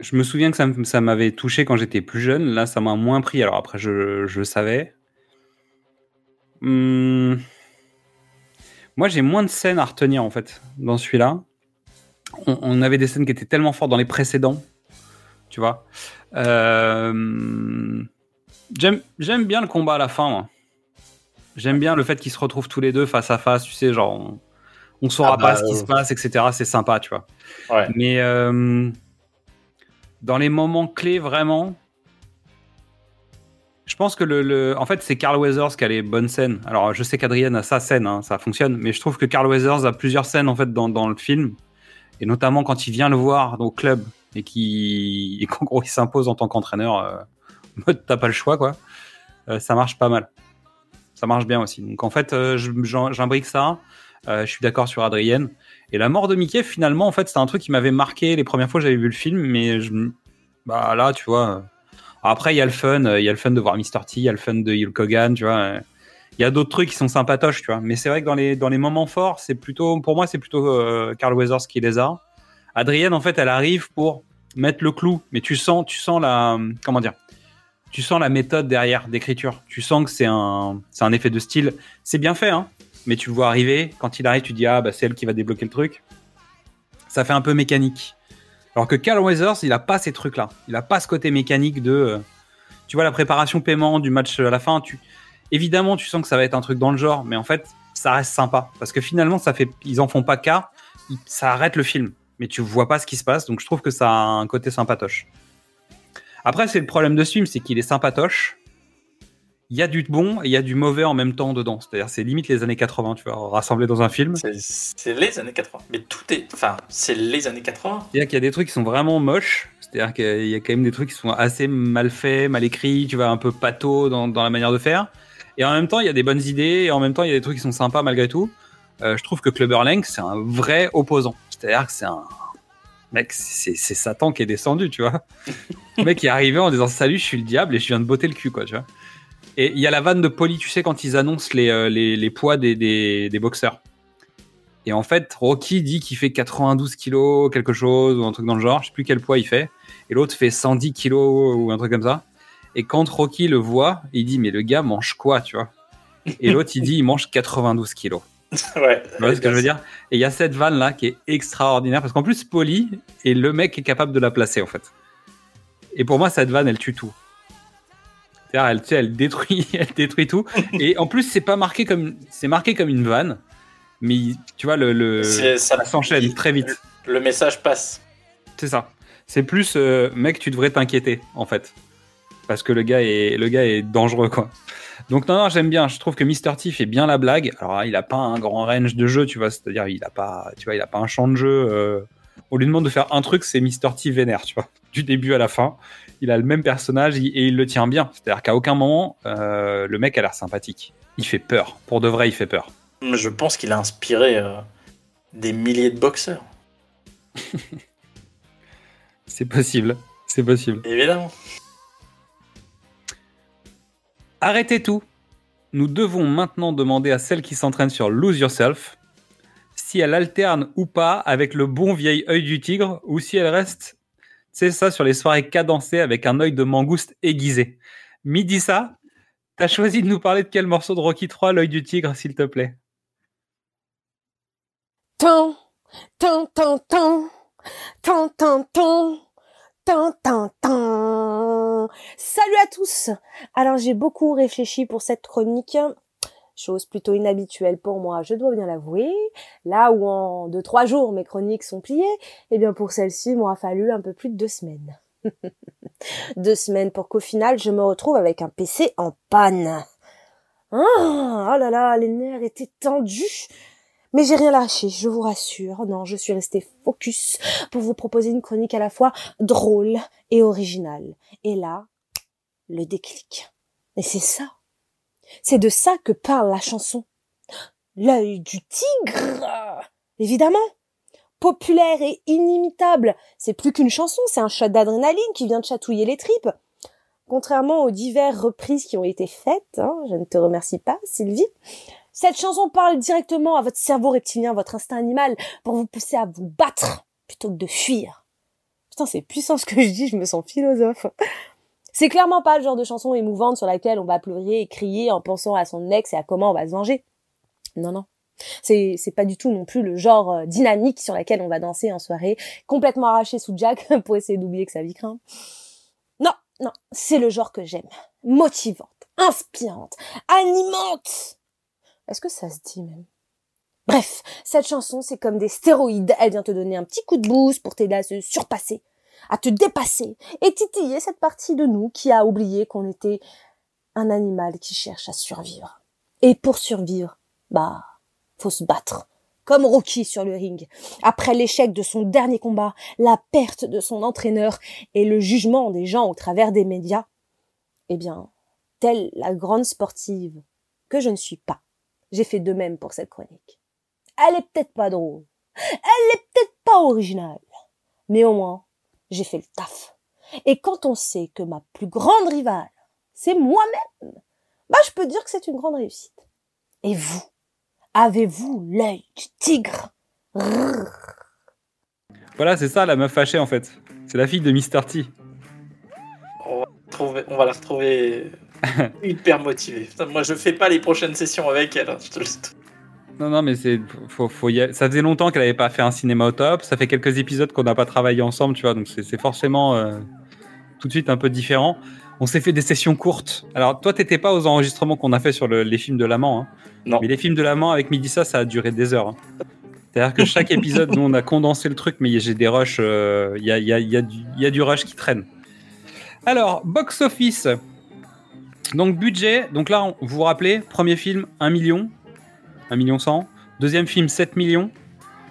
Je me souviens que ça, m'avait touché quand j'étais plus jeune. Là, ça m'a moins pris. Alors après, je, savais. Hmm. Moi, j'ai moins de scènes à retenir en fait dans celui-là. On, on avait des scènes qui étaient tellement fortes dans les précédents. Tu vois. Euh, J'aime bien le combat à la fin. moi. J'aime bien le fait qu'ils se retrouvent tous les deux face à face. Tu sais, genre, on, on saura Ah bah, pas ce qui euh, se passe, etc. C'est sympa, tu vois. Ouais. Mais euh, dans les moments clés, vraiment, je pense que le, le- en fait, c'est Carl Weathers qui a les bonnes scènes. Alors, je sais qu'Adrienne a sa scène, hein, ça fonctionne, mais je trouve que Carl Weathers a plusieurs scènes en fait dans, dans le film, et notamment quand il vient le voir au club et qui, qu'en gros, il s'impose en tant qu'entraîneur. Euh, mode, t'as pas le choix, quoi. Euh, ça marche pas mal. Ça marche bien aussi. Donc, en fait, euh, j'imbrique ça. Euh, je suis d'accord sur Adrienne. Et la mort de Mickey, finalement, en fait, c'est un truc qui m'avait marqué les premières fois que j'avais vu le film, mais bah là, tu vois. Après, il y a le fun, il y a le fun de voir Mr. T, il y a le fun de Hulk Hogan, tu vois. Il y a d'autres trucs qui sont sympatoches, tu vois. Mais c'est vrai que dans les, dans les moments forts, c'est plutôt, pour moi, c'est plutôt Carl Weathers qui les a. Adrienne, en fait, elle arrive pour mettre le clou, mais tu sens, tu sens la, comment dire, tu sens la méthode derrière d'écriture. Tu sens que c'est un, c'est un effet de style. C'est bien fait, hein. Mais tu le vois arriver. Quand il arrive, tu dis ah bah c'est elle qui va débloquer le truc. Ça fait un peu mécanique. Alors que Carl Weathers, il a pas ces trucs-là. Il a pas ce côté mécanique de, euh, tu vois, la préparation paiement du match à la fin. Tu, évidemment, tu sens que ça va être un truc dans le genre, mais en fait, ça reste sympa parce que finalement, ça fait, ils en font pas cas. Ça arrête le film, mais tu vois pas ce qui se passe. Donc je trouve que ça a un côté sympatoche. Après, c'est le problème de ce film, c'est qu'il est sympatoche. Il y a du bon et il y a du mauvais en même temps dedans. C'est-à-dire, c'est limite les années 80, tu vois, rassemblés dans un film. C'est- les années 80. Mais tout est. Enfin, c'est les années 80. C'est-à-dire qu'il y a des trucs qui sont vraiment moches. C'est-à-dire qu'il y a quand même des trucs qui sont assez mal faits, mal écrits, tu vois, un peu pâteaux dans, dans la manière de faire. Et en même temps, il y a des bonnes idées, et en même temps, il y a des trucs qui sont sympas malgré tout. Euh, je trouve que Clubber Lang, c'est un vrai opposant. C'est-à-dire que c'est un. Mec, c'est Satan qui est descendu, tu vois. le mec est arrivé en disant Salut, je suis le diable et je viens de botter le cul, quoi, tu vois. Et il y a la vanne de Polly, tu sais, quand ils annoncent les, euh, poids des, des, des boxeurs. Et en fait, Rocky dit qu'il fait 92 kilos, quelque chose, ou un truc dans le genre. Je sais plus quel poids il fait. Et l'autre fait 110 kilos, ou un truc comme ça. Et quand Rocky le voit, il dit, mais le gars mange quoi, tu vois Et l'autre, il dit, il mange 92 kilos. ouais. Vois ce que je veux dire? Et il y a cette vanne là qui est extraordinaire parce qu'en plus, Polly et le mec est capable de la placer en fait. Et pour moi, cette vanne, elle tue tout. C'est-à-dire, elle, tu sais, elle détruit, elle détruit tout. Et en plus, c'est pas marqué comme, c'est marqué comme une vanne, mais tu vois le, le ça s'enchaîne très vite. Le message passe. C'est ça. C'est plus, euh, mec, tu devrais t'inquiéter, en fait. Parce que le gars est, le gars est dangereux, quoi. Donc, non, non, j'aime bien. Je trouve que Mr. T fait bien la blague. Alors, il a pas un grand range de jeu, tu vois. C'est-à-dire, il a pas, tu vois, il a pas un champ de jeu. euh, On lui demande de faire un truc, c'est Mr. T vénère, tu vois. Du début à la fin. il a le même personnage et il le tient bien. C'est-à-dire qu'à aucun moment, euh, le mec a l'air sympathique. Il fait peur. Pour de vrai, il fait peur. Je pense qu'il a inspiré euh, des milliers de boxeurs. C'est possible. C'est possible. Évidemment. Arrêtez tout. Nous devons maintenant demander à celle qui s'entraîne sur Lose Yourself si elle alterne ou pas avec le bon vieil œil du tigre ou si elle reste, c'est ça, sur les soirées cadencées avec un œil de mangouste aiguisé. Midi ça, t'as choisi de nous parler de quel morceau de Rocky 3, l'œil du tigre, s'il te plaît? Salut à tous. Alors j'ai beaucoup réfléchi pour cette chronique, chose plutôt inhabituelle pour moi, je dois bien l'avouer. Là où en deux trois jours mes chroniques sont pliées, eh bien pour celle-ci, il m'aura fallu un peu plus de deux semaines. deux semaines pour qu'au final je me retrouve avec un PC en panne. Ah, oh là là, les nerfs étaient tendus. Mais j'ai rien lâché, je vous rassure. Non, je suis restée focus pour vous proposer une chronique à la fois drôle et originale. Et là, le déclic. Et c'est ça. C'est de ça que parle la chanson. L'œil du tigre. Évidemment. Populaire et inimitable. C'est plus qu'une chanson, c'est un shot d'adrénaline qui vient de chatouiller les tripes. Contrairement aux diverses reprises qui ont été faites, hein, je ne te remercie pas, Sylvie, cette chanson parle directement à votre cerveau reptilien, votre instinct animal, pour vous pousser à vous battre plutôt que de fuir. Putain, c'est puissant ce que je dis, je me sens philosophe. C'est clairement pas le genre de chanson émouvante sur laquelle on va pleurer et crier en pensant à son ex et à comment on va se venger. Non, non. C'est, pas du tout non plus le genre euh, dynamique sur laquelle on va danser en soirée, complètement arraché sous Jack pour essayer d'oublier que ça vie craint. Non, non, c'est le genre que j'aime. Motivante, inspirante, animante. Est-ce que ça se dit même? Bref, cette chanson, c'est comme des stéroïdes. Elle vient te donner un petit coup de boost pour t'aider à se surpasser, à te dépasser et titiller cette partie de nous qui a oublié qu'on était un animal qui cherche à survivre. Et pour survivre, bah, faut se battre. Comme Rocky sur le ring. Après l'échec de son dernier combat, la perte de son entraîneur et le jugement des gens au travers des médias, eh bien, telle la grande sportive que je ne suis pas, j'ai fait de même pour cette chronique. Elle est peut-être pas drôle. Elle est peut-être pas originale. Mais au moins, j'ai fait le taf. Et quand on sait que ma plus grande rivale, c'est moi-même, bah, je peux dire que c'est une grande réussite. Et vous, avez-vous l'œil du tigre? Voilà, c'est ça la meuf fâchée en fait. C'est la fille de Mr. T. On va, trouver- on va la retrouver hyper motivée. Putain, moi, je fais pas les prochaines sessions avec elle. hein, je te le dis. Non, non, mais c'est, faut, faut y aller. Ça faisait longtemps qu'elle avait pas fait un cinéma au top. Ça fait quelques épisodes qu'on n'a pas travaillé ensemble, tu vois. Donc c'est, forcément euh, tout de suite un peu différent. On s'est fait des sessions courtes. Alors toi, t'étais pas aux enregistrements qu'on a fait sur le- les films de l'amant. Hein. Non. Mais les films de l'amant avec Midissa, ça a duré des heures. hein. C'est-à-dire que chaque épisode, nous, on a condensé le truc, mais j'ai des rushs. euh, Il y, a, y, a, y, a y a du rush qui traîne. Alors, box office. Donc budget. Donc là, vous vous rappelez, premier film 1 million, 1 million 100. Deuxième film 7 millions.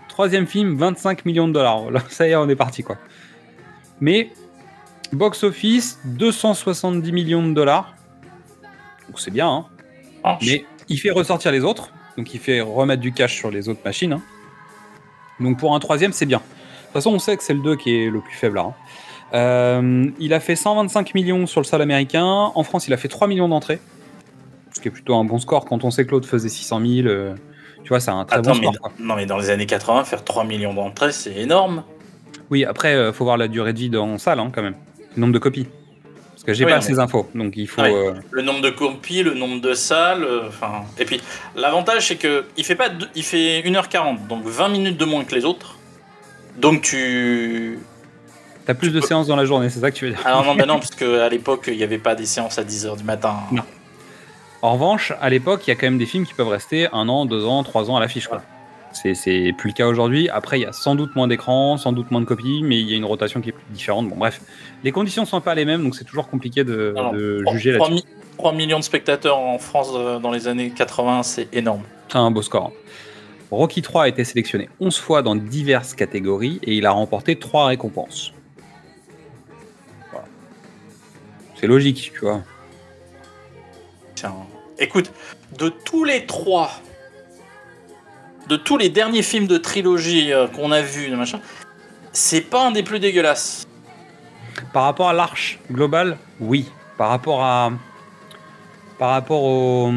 Troisième film 25 millions de dollars. Là, ça y est, on est parti quoi. Mais box office 270 millions de dollars. Donc c'est bien. Hein. Mais il fait ressortir les autres. Donc il fait remettre du cash sur les autres machines. hein. Donc pour un troisième, c'est bien. De toute façon, on sait que c'est le 2 qui est le plus faible là. hein. Euh, il a fait 125 millions sur le sol américain. En France, il a fait 3 millions d'entrées. Ce qui est plutôt un bon score quand on sait que l'autre faisait 600 000. euh, tu vois, c'est un très Attends, bon mais, score. quoi. non, mais dans les années 80, faire 3 millions d'entrées, c'est énorme. Oui, après, euh, faut voir la durée de vie en salle hein, quand même. Le nombre de copies. Parce que j'ai Oui, pas ces mais- infos. Donc il faut. Euh, Le nombre de copies, le nombre de salles, enfin. et puis, l'avantage, c'est que il fait pas, deux- il fait 1h40, donc 20 minutes de moins que les autres. Donc tu. T'as plus de séances dans la journée, c'est ça que tu veux dire Alors non, bah non, parce qu'à l'époque, il n'y avait pas des séances à 10h du matin. Non. En revanche, à l'époque, il y a quand même des films qui peuvent rester un an, deux ans, trois ans à l'affiche. C'est- plus le cas aujourd'hui. Après, il y a sans doute moins d'écrans, sans doute moins de copies, mais il y a une rotation qui est plus différente. Bon, bref, les conditions sont pas les mêmes, donc c'est toujours compliqué de, juger là-dessus. mi- 3 millions de spectateurs en France euh, dans les années 80, c'est énorme. C'est un beau score. Rocky 3 a été sélectionné 11 fois dans diverses catégories et il a remporté 3 récompenses. C'est logique, tu vois. Tiens, écoute, de tous les trois, de tous les derniers films de trilogie euh, qu'on a vus, machin, c'est pas un des plus dégueulasses. Par rapport à l'arche globale, oui. Par rapport à. Par rapport au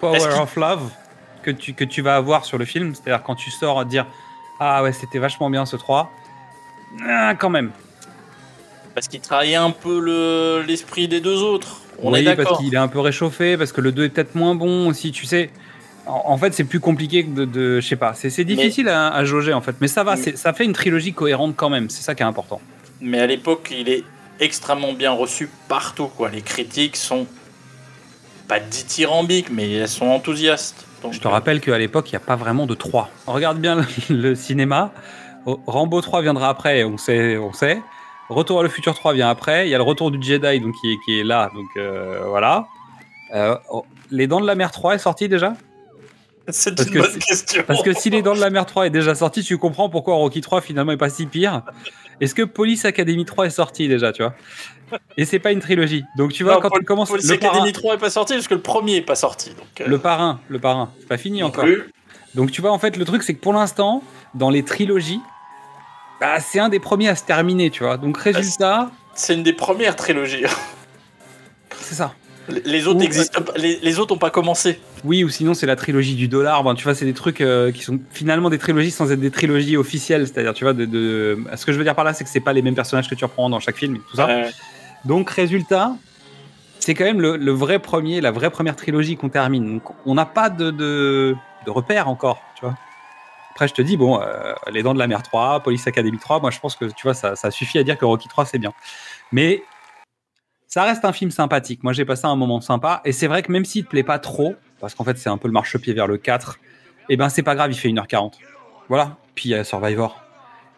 Power of Love que tu, que tu vas avoir sur le film, c'est-à-dire quand tu sors à dire Ah ouais, c'était vachement bien ce 3. Ah, quand même. Parce qu'il travaillait un peu le- l'esprit des deux autres. On oui, est parce qu'il est un peu réchauffé, parce que le 2 est peut-être moins bon aussi, tu sais. En, en fait, c'est plus compliqué que de. de- je sais pas, c'est c'est difficile à, à jauger en fait. Mais ça va, Mais- c'est- ça fait une trilogie cohérente quand même, c'est ça qui est important. Mais à l'époque, il est extrêmement bien reçu partout. Quoi. Les critiques sont pas dithyrambiques, mais elles sont enthousiastes. Donc, Je te rappelle qu'à l'époque, il n'y a pas vraiment de 3. Regarde bien le, le cinéma. Oh, Rambo 3 viendra après, on sait, on sait. Retour à le futur 3 vient après. Il y a le retour du Jedi donc, qui, est, qui est là. Donc euh, voilà. Euh, oh, les Dents de la Mer 3 est sorti déjà? C'est une que bonne question. Parce que si les Dents de la Mer 3 est déjà sorti, tu comprends pourquoi Rocky 3 finalement est pas si pire. Est-ce que Police Academy 3 est sorti déjà, tu vois? Et c'est pas une trilogie. Donc tu vois, Non, quand tu commences Police le parrain, Academy 3 est pas sorti parce que le premier est pas sorti. Donc, euh, le parrain, le parrain, c'est pas fini encore. plus. Donc tu vois, en fait, le truc, c'est que pour l'instant, dans les trilogies, bah, c'est un des premiers à se terminer, tu vois. Donc résultat, C'est une des premières trilogies. c'est ça. Les autres Ou- existent pas- les, les autres ont pas commencé. Oui, ou sinon c'est la trilogie du dollar. Ben, tu vois, c'est des trucs euh, qui sont finalement des trilogies sans être des trilogies officielles. C'est-à-dire, tu vois, de, de- ce que je veux dire par là, c'est que c'est pas les mêmes personnages que tu reprends dans chaque film, et tout ça. Donc résultat, c'est quand même le, le vrai premier, la vraie première trilogie qu'on termine. Donc on n'a pas de, de, de repères encore. Après, je te dis, bon, euh, Les Dents de la Mer 3, Police Academy 3, moi je pense que tu vois, ça, ça suffit à dire que Rocky 3 c'est bien. Mais ça reste un film sympathique. Moi j'ai passé un moment sympa. Et c'est vrai que même s'il te plaît pas trop, parce qu'en fait c'est un peu le marchepied vers le 4, et ben c'est pas grave, il fait 1h40. Voilà. Puis il y a Survivor.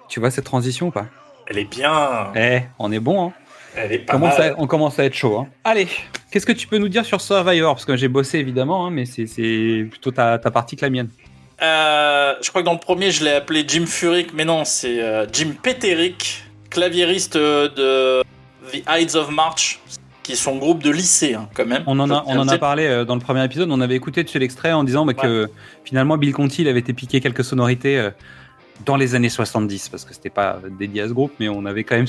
Tu vois cette transition ou pas? Elle est bien. Eh, on est bon, hein Elle est pas Commence mal. à- on commence à être chaud. hein. Allez, qu'est-ce que tu peux nous dire sur Survivor? Parce que j'ai bossé évidemment, hein, mais c'est- c'est plutôt ta, ta partie que la mienne. Euh, je crois que dans le premier, je l'ai appelé Jim Furyk, mais non, c'est euh, Jim Peterick, claviériste euh, de The Ides of March, qui est son groupe de lycée, hein, quand même. On en a, on en a parlé dans le premier épisode. On avait écouté dessus l'extrait en disant bah, que finalement Bill Conti il avait été piqué quelques sonorités dans les années 70 parce que c'était pas dédié à ce groupe, mais on avait quand même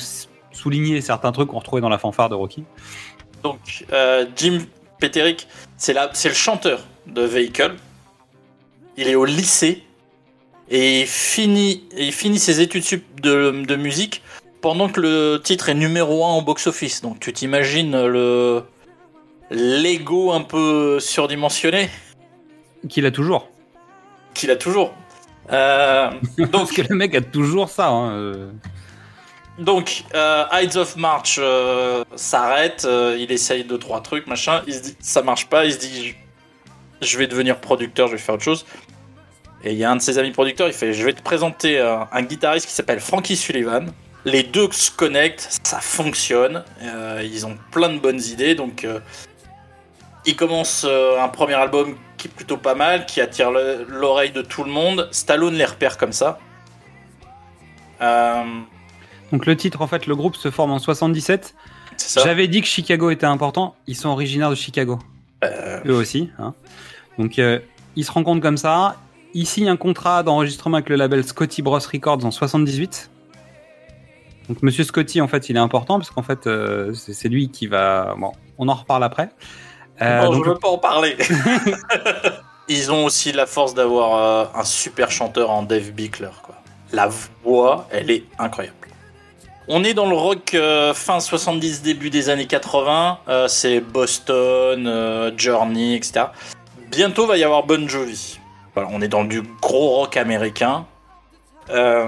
souligné certains trucs qu'on retrouvait dans la fanfare de Rocky. Donc, euh, Jim Peterick, c'est le chanteur de Vehicle. Il est au lycée et il finit, et il finit ses études de, de musique pendant que le titre est numéro 1 au box-office. Donc, tu t'imagines le l'ego un peu surdimensionné Qu'il a toujours. qu'il a toujours. Euh, Parce donc, que le mec a toujours ça. hein, euh. Donc, euh, of March euh, s'arrête, il essaye deux trois trucs, machin, il se dit ça marche pas, il se dit je vais devenir producteur, je vais faire autre chose. Et il y a un de ses amis producteurs, il fait je vais te présenter euh, un guitariste qui s'appelle Frankie Sullivan. Les deux se connectent, ça fonctionne, euh, ils ont plein de bonnes idées, donc euh, ils commencent un premier album qui est plutôt pas mal, qui attire le- l'oreille de tout le monde. Stallone les repère comme ça. Euh, Donc le titre, en fait, le groupe se forme en 77. c'est ça. J'avais dit que Chicago était important. Ils sont originaires de Chicago. Eux aussi. hein. Donc ils se rencontrent comme ça. Ils signent un contrat d'enregistrement avec le label Scotty Bros Records en 78. Donc Monsieur Scotty, en fait, il est important parce qu'en fait, euh, c'est lui qui va. Bon, on en reparle après. Euh, non, donc, je veux pas en parler. Ils ont aussi la force d'avoir euh, un super chanteur en Dave Bickler. Quoi. La voix, elle est incroyable. On est dans le rock euh, fin 70, début des années 80. Euh, c'est Boston, Journey, etc. Bientôt va y avoir Bon Jovi. On est dans du gros rock américain. Euh,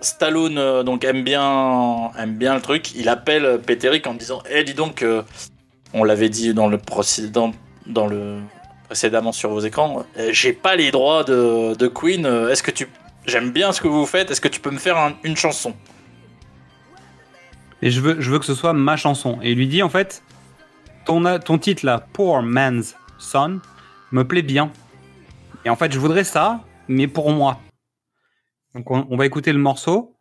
Stallone euh, donc aime bien, aime bien le truc. Il appelle Peterick en disant Eh, dis donc, euh, on l'avait dit dans le précédent, dans le précédemment sur vos écrans. euh, J'ai pas les droits de, Queen. Est-ce que tu, j'aime bien ce que vous faites. Est-ce que tu peux me faire un- une chanson? Et je veux, je veux que ce soit ma chanson. Et il lui dit en fait, ton, ton titre là, Poor Man's Son, me plaît bien. Et en fait, je voudrais ça, mais pour moi. Donc on, va écouter le morceau.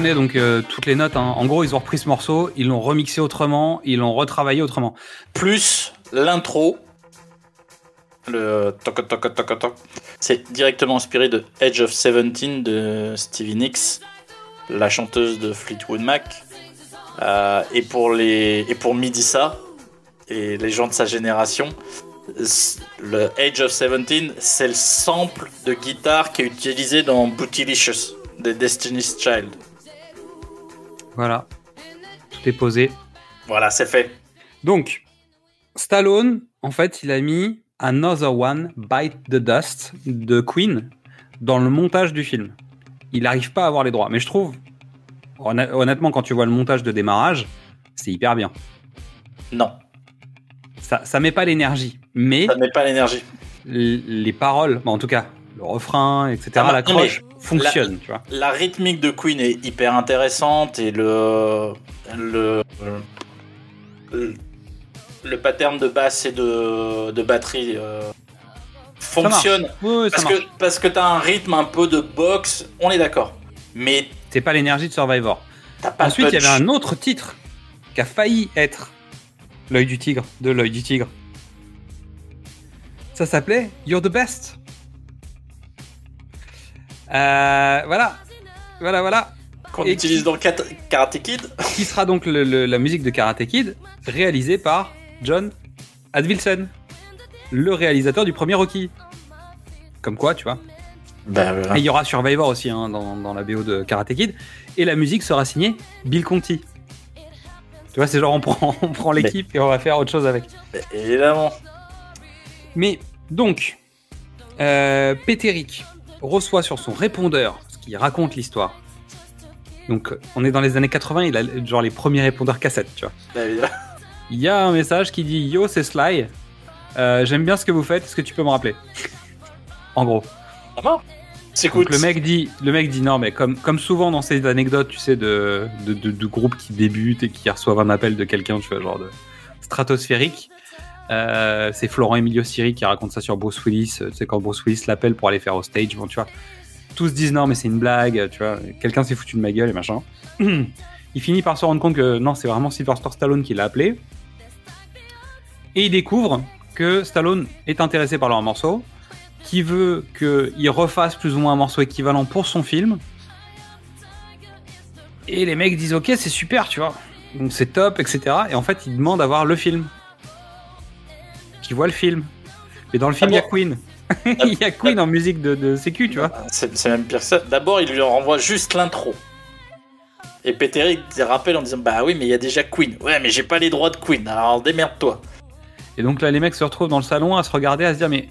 Donc euh, toutes les notes. hein. En gros, ils ont repris ce morceau, ils l'ont remixé autrement, ils l'ont retravaillé autrement. Plus l'intro, le toc toc toc toc, c'est directement inspiré de Edge of Seventeen de Stevie Nicks, la chanteuse de Fleetwood Mac. Euh, et pour les et pour Midissa et les gens de sa génération, le Age of Seventeen, c'est le sample de guitare qui est utilisé dans Bootylicious de Destiny's Child. Voilà, tout est posé. Voilà, c'est fait. Donc, Stallone, en fait, il a mis Another One Bite the Dust de Queen dans le montage du film. Il n'arrive pas à avoir les droits, mais je trouve, honn- honnêtement, quand tu vois le montage de démarrage, c'est hyper bien. Non, Ça, ça met pas l'énergie, mais ça met pas l'énergie. les paroles, bah, en tout cas, le refrain, etc., Ah, la non, mais croche fonctionne, tu vois. La rythmique de Queen est hyper intéressante et le le le, le pattern de basse et de, de batterie euh, fonctionne. Oui, oui, parce que parce que t'as un rythme un peu de boxe, on est d'accord. Mais C'est pas l'énergie de Survivor. pas Ensuite, il y avait un autre titre qui a failli être l'œil du tigre, de l'œil du tigre. Ça s'appelait You're the best. Euh, voilà, voilà, voilà. qu'on utilise qui- dans Kat- Karate Kid. Qui sera donc le- le- la musique de Karate Kid, réalisée par John Advilson, le réalisateur du premier Rocky. Comme quoi, tu vois. Et il y aura Survivor aussi hein, dans, dans la BO de Karate Kid. Et la musique sera signée Bill Conti. Tu vois, c'est genre on prend, on prend l'équipe et on va faire autre chose avec. évidemment. Mais donc, euh, Péteric reçoit sur son répondeur ce qui raconte l'histoire. Donc, on est dans les années 80, il a genre les premiers répondeurs cassettes, tu vois. Bah. Il y a un message qui dit Yo, c'est Sly. Euh, J'aime bien ce que vous faites. Est-ce que tu peux me rappeler? En gros. S'écoute. Donc le mec dit, le mec dit non, mais comme, comme souvent dans ces anecdotes, tu sais, de, de, de, de groupes qui débutent et qui reçoivent un appel de quelqu'un, tu vois, genre de stratosphérique. Euh, c'est Florent Emilio Siri qui raconte ça sur Bruce Willis. euh, Tu sais, quand Bruce Willis l'appelle pour aller faire au stage, bon, tu vois. Tous disent non, mais c'est une blague, tu vois. Quelqu'un s'est foutu de ma gueule et machin. il finit par se rendre compte que non, c'est vraiment Sylvester Stallone qui l'a appelé. Et il découvre que Stallone est intéressé par leur morceau, qui veut qu'il refasse plus ou moins un morceau équivalent pour son film. Et les mecs disent ok, c'est super, tu vois. Donc c'est top, etc. Et en fait, ils demandent à voir le film. Qui voit le film. Mais dans le film, il y a Queen. Il y a Queen en musique de, de sécu, tu vois. C'est même pire que ça. D'abord, il lui renvoie juste l'intro. Et Péteric rappelle en disant Bah oui, mais il y a déjà Queen. Ouais, mais j'ai pas les droits de Queen, alors démerde-toi. Et donc là, les mecs se retrouvent dans le salon à se regarder, à se dire mais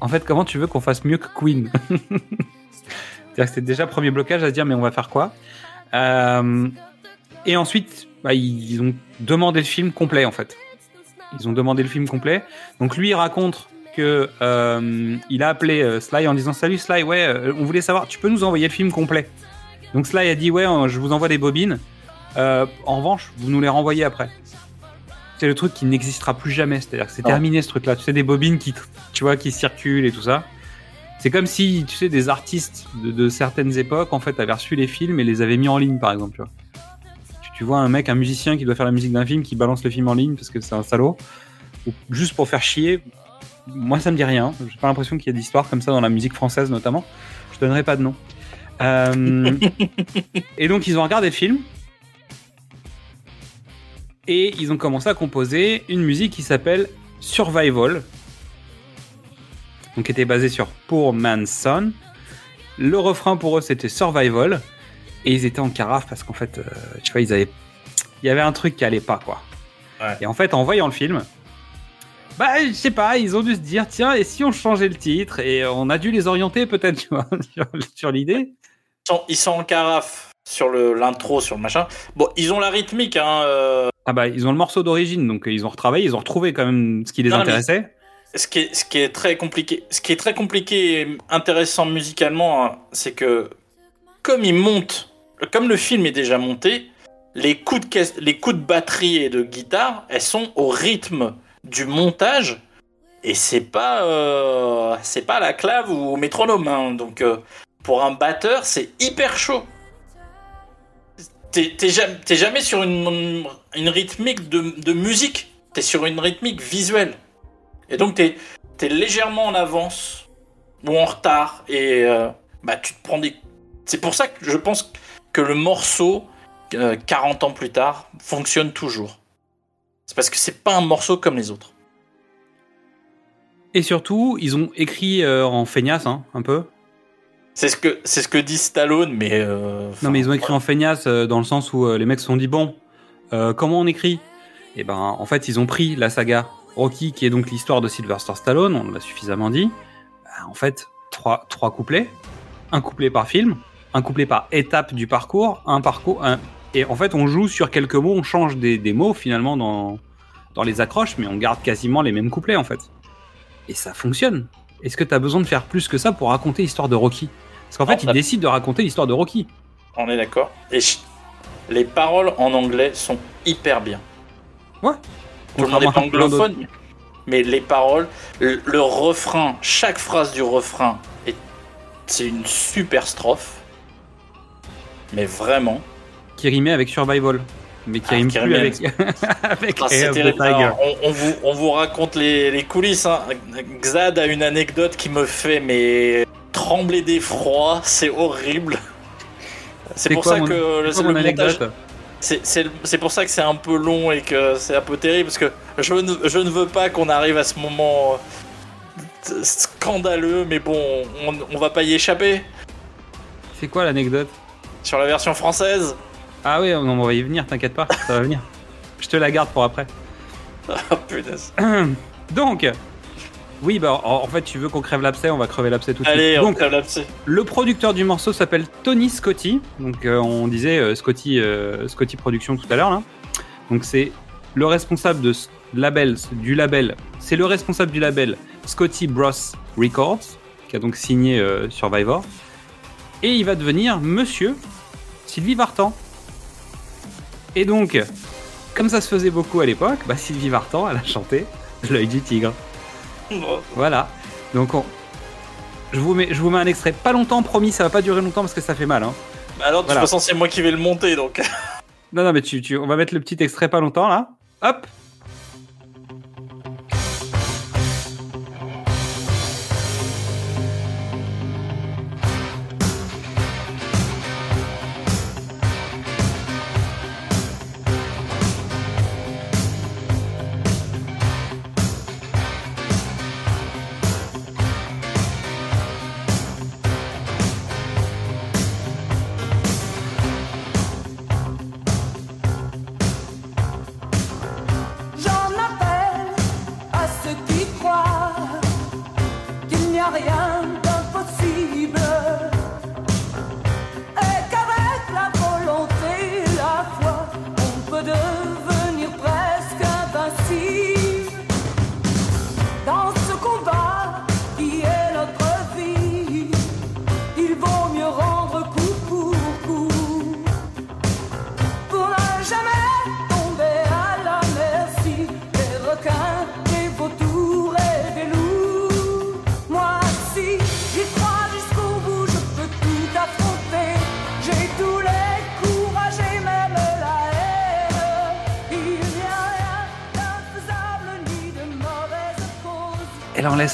en fait, comment tu veux qu'on fasse mieux que Queen? C'est-à-dire que c'était déjà premier blocage à se dire mais on va faire quoi? Euh, Et ensuite, bah, ils ont demandé le film complet en fait. Ils ont demandé le film complet. Donc lui, il raconte que euh, il a appelé euh, Sly en disant salut Sly, ouais, euh, on voulait savoir, tu peux nous envoyer le film complet? Donc Sly a dit ouais, euh, je vous envoie des bobines. Euh, en revanche, vous nous les renvoyez après. C'est le truc qui n'existera plus jamais. C'est-à-dire que c'est Non. terminé ce truc-là. Tu sais, des bobines qui, tu vois, qui circulent et tout ça. C'est comme si, tu sais, des artistes de, de certaines époques, en fait, avaient reçu les films et les avaient mis en ligne, par exemple. Tu, vois. Tu, vois un mec, un musicien qui doit faire la musique d'un film, qui balance le film en ligne parce que c'est un salaud, ou juste pour faire chier. Moi, ça me dit rien. J'ai pas l'impression qu'il y a d'histoires comme ça dans la musique française, notamment. Je donnerai pas de nom. Euh, et donc, ils ont regardé le film. Et ils ont commencé à composer une musique qui s'appelle Survival. Donc, qui était basée sur Poor Man's Son. Le refrain pour eux, c'était Survival. Et ils étaient en carafe parce qu'en fait, euh, tu vois, ils avaient il y avait un truc qui allait pas, quoi. Et en fait, en voyant le film, bah, je sais pas, ils ont dû se dire, tiens, et si on changeait le titre Et on a dû les orienter peut-être tu vois, sur, sur l'idée. Ils sont, ils sont en carafe sur l'intro, sur le machin. Bon, ils ont la rythmique, hein. euh, Ah bah, ils ont le morceau d'origine, donc ils ont retravaillé, ils ont retrouvé quand même ce qui les Non, intéressait. Ce qui, est, ce qui est très compliqué, ce qui est très compliqué et intéressant musicalement, hein, c'est que comme il monte, comme le film est déjà monté, les coups de caisse- les coups de batterie et de guitare, elles sont au rythme du montage et c'est pas euh, c'est pas la clave ou au métronome. hein. donc euh, pour un batteur, c'est hyper chaud. T'es jamais, jamais sur une, une rythmique de, de musique, t'es sur une rythmique visuelle. Et donc, t'es es légèrement en avance ou en retard. Et euh, bah, tu te prends des. C'est pour ça que je pense que le morceau, euh, 40 ans plus tard, fonctionne toujours. C'est parce que c'est pas un morceau comme les autres. Et surtout, ils ont écrit euh, en feignasse, hein, un peu. C'est ce que c'est ce que dit Stallone, mais. euh, Non, mais ils ont écrit en feignasse euh, dans le sens où les mecs se sont dit bon, comment on écrit? Et ben, en fait, ils ont pris la saga Rocky, qui est donc l'histoire de Sylvester Stallone, on l'a suffisamment dit. Bah, en fait, trois, trois couplets, un couplet par film, un couplet par étape du parcours, un parcours. un- Et en fait, on joue sur quelques mots, on change des, des mots finalement dans, dans les accroches, mais on garde quasiment les mêmes couplets en fait. Et ça fonctionne. Est-ce que tu as besoin de faire plus que ça pour raconter l'histoire de Rocky? Parce qu'en fait, ça- décident de raconter l'histoire de Rocky. On est d'accord. Et les paroles en anglais sont hyper bien. Ouais. Tout le monde d'autres. anglophone, mais les paroles, le, le refrain, chaque phrase du refrain, est- c'est une super strophe. Mais vraiment. qui rimait avec Survival, mais qui Ah, rime qui plus avec, avec Ah, of the. Tiger. On, on vous, on vous raconte les, les coulisses. hein. Xad a une anecdote qui me fait mais trembler d'effroi. C'est horrible. C'est pour ça que c'est le mon montage. anecdote C'est- C'est c'est pour ça que c'est un peu long et que c'est un peu terrible parce que je ne, je ne veux pas qu'on arrive à ce moment euh, scandaleux, mais bon, on, on va pas y échapper C'est quoi l'anecdote? Sur la version française. Ah oui, on va y venir, t'inquiète pas, ça va venir. Je te la garde pour après. Ah punaise. Donc, oui, bah en fait, tu veux qu'on crève l'abcès, on va crever l'abcès tout de Allez, suite. on Donc, crève l'abcès. le producteur du morceau s'appelle Tony Scotti. Donc, euh, on disait euh, Scotty, euh, Scotty Production tout à l'heure là. Donc, c'est le responsable de ce label, du label. C'est le responsable du label Scotty Bros Records, qui a donc signé euh, Survivor. Et il va devenir Monsieur Sylvie Vartan. Et donc, comme ça se faisait beaucoup à l'époque, bah, Sylvie Vartan, elle a chanté L'œil du tigre. Voilà. Donc, on- je, vous mets, je vous mets un extrait. Pas longtemps, promis, ça va pas durer longtemps parce que ça fait mal. Hein. Bah alors, de Voilà. toute façon, c'est moi qui vais le monter donc. Non, non, mais tu, tu- on va mettre le petit extrait pas longtemps là. Hop.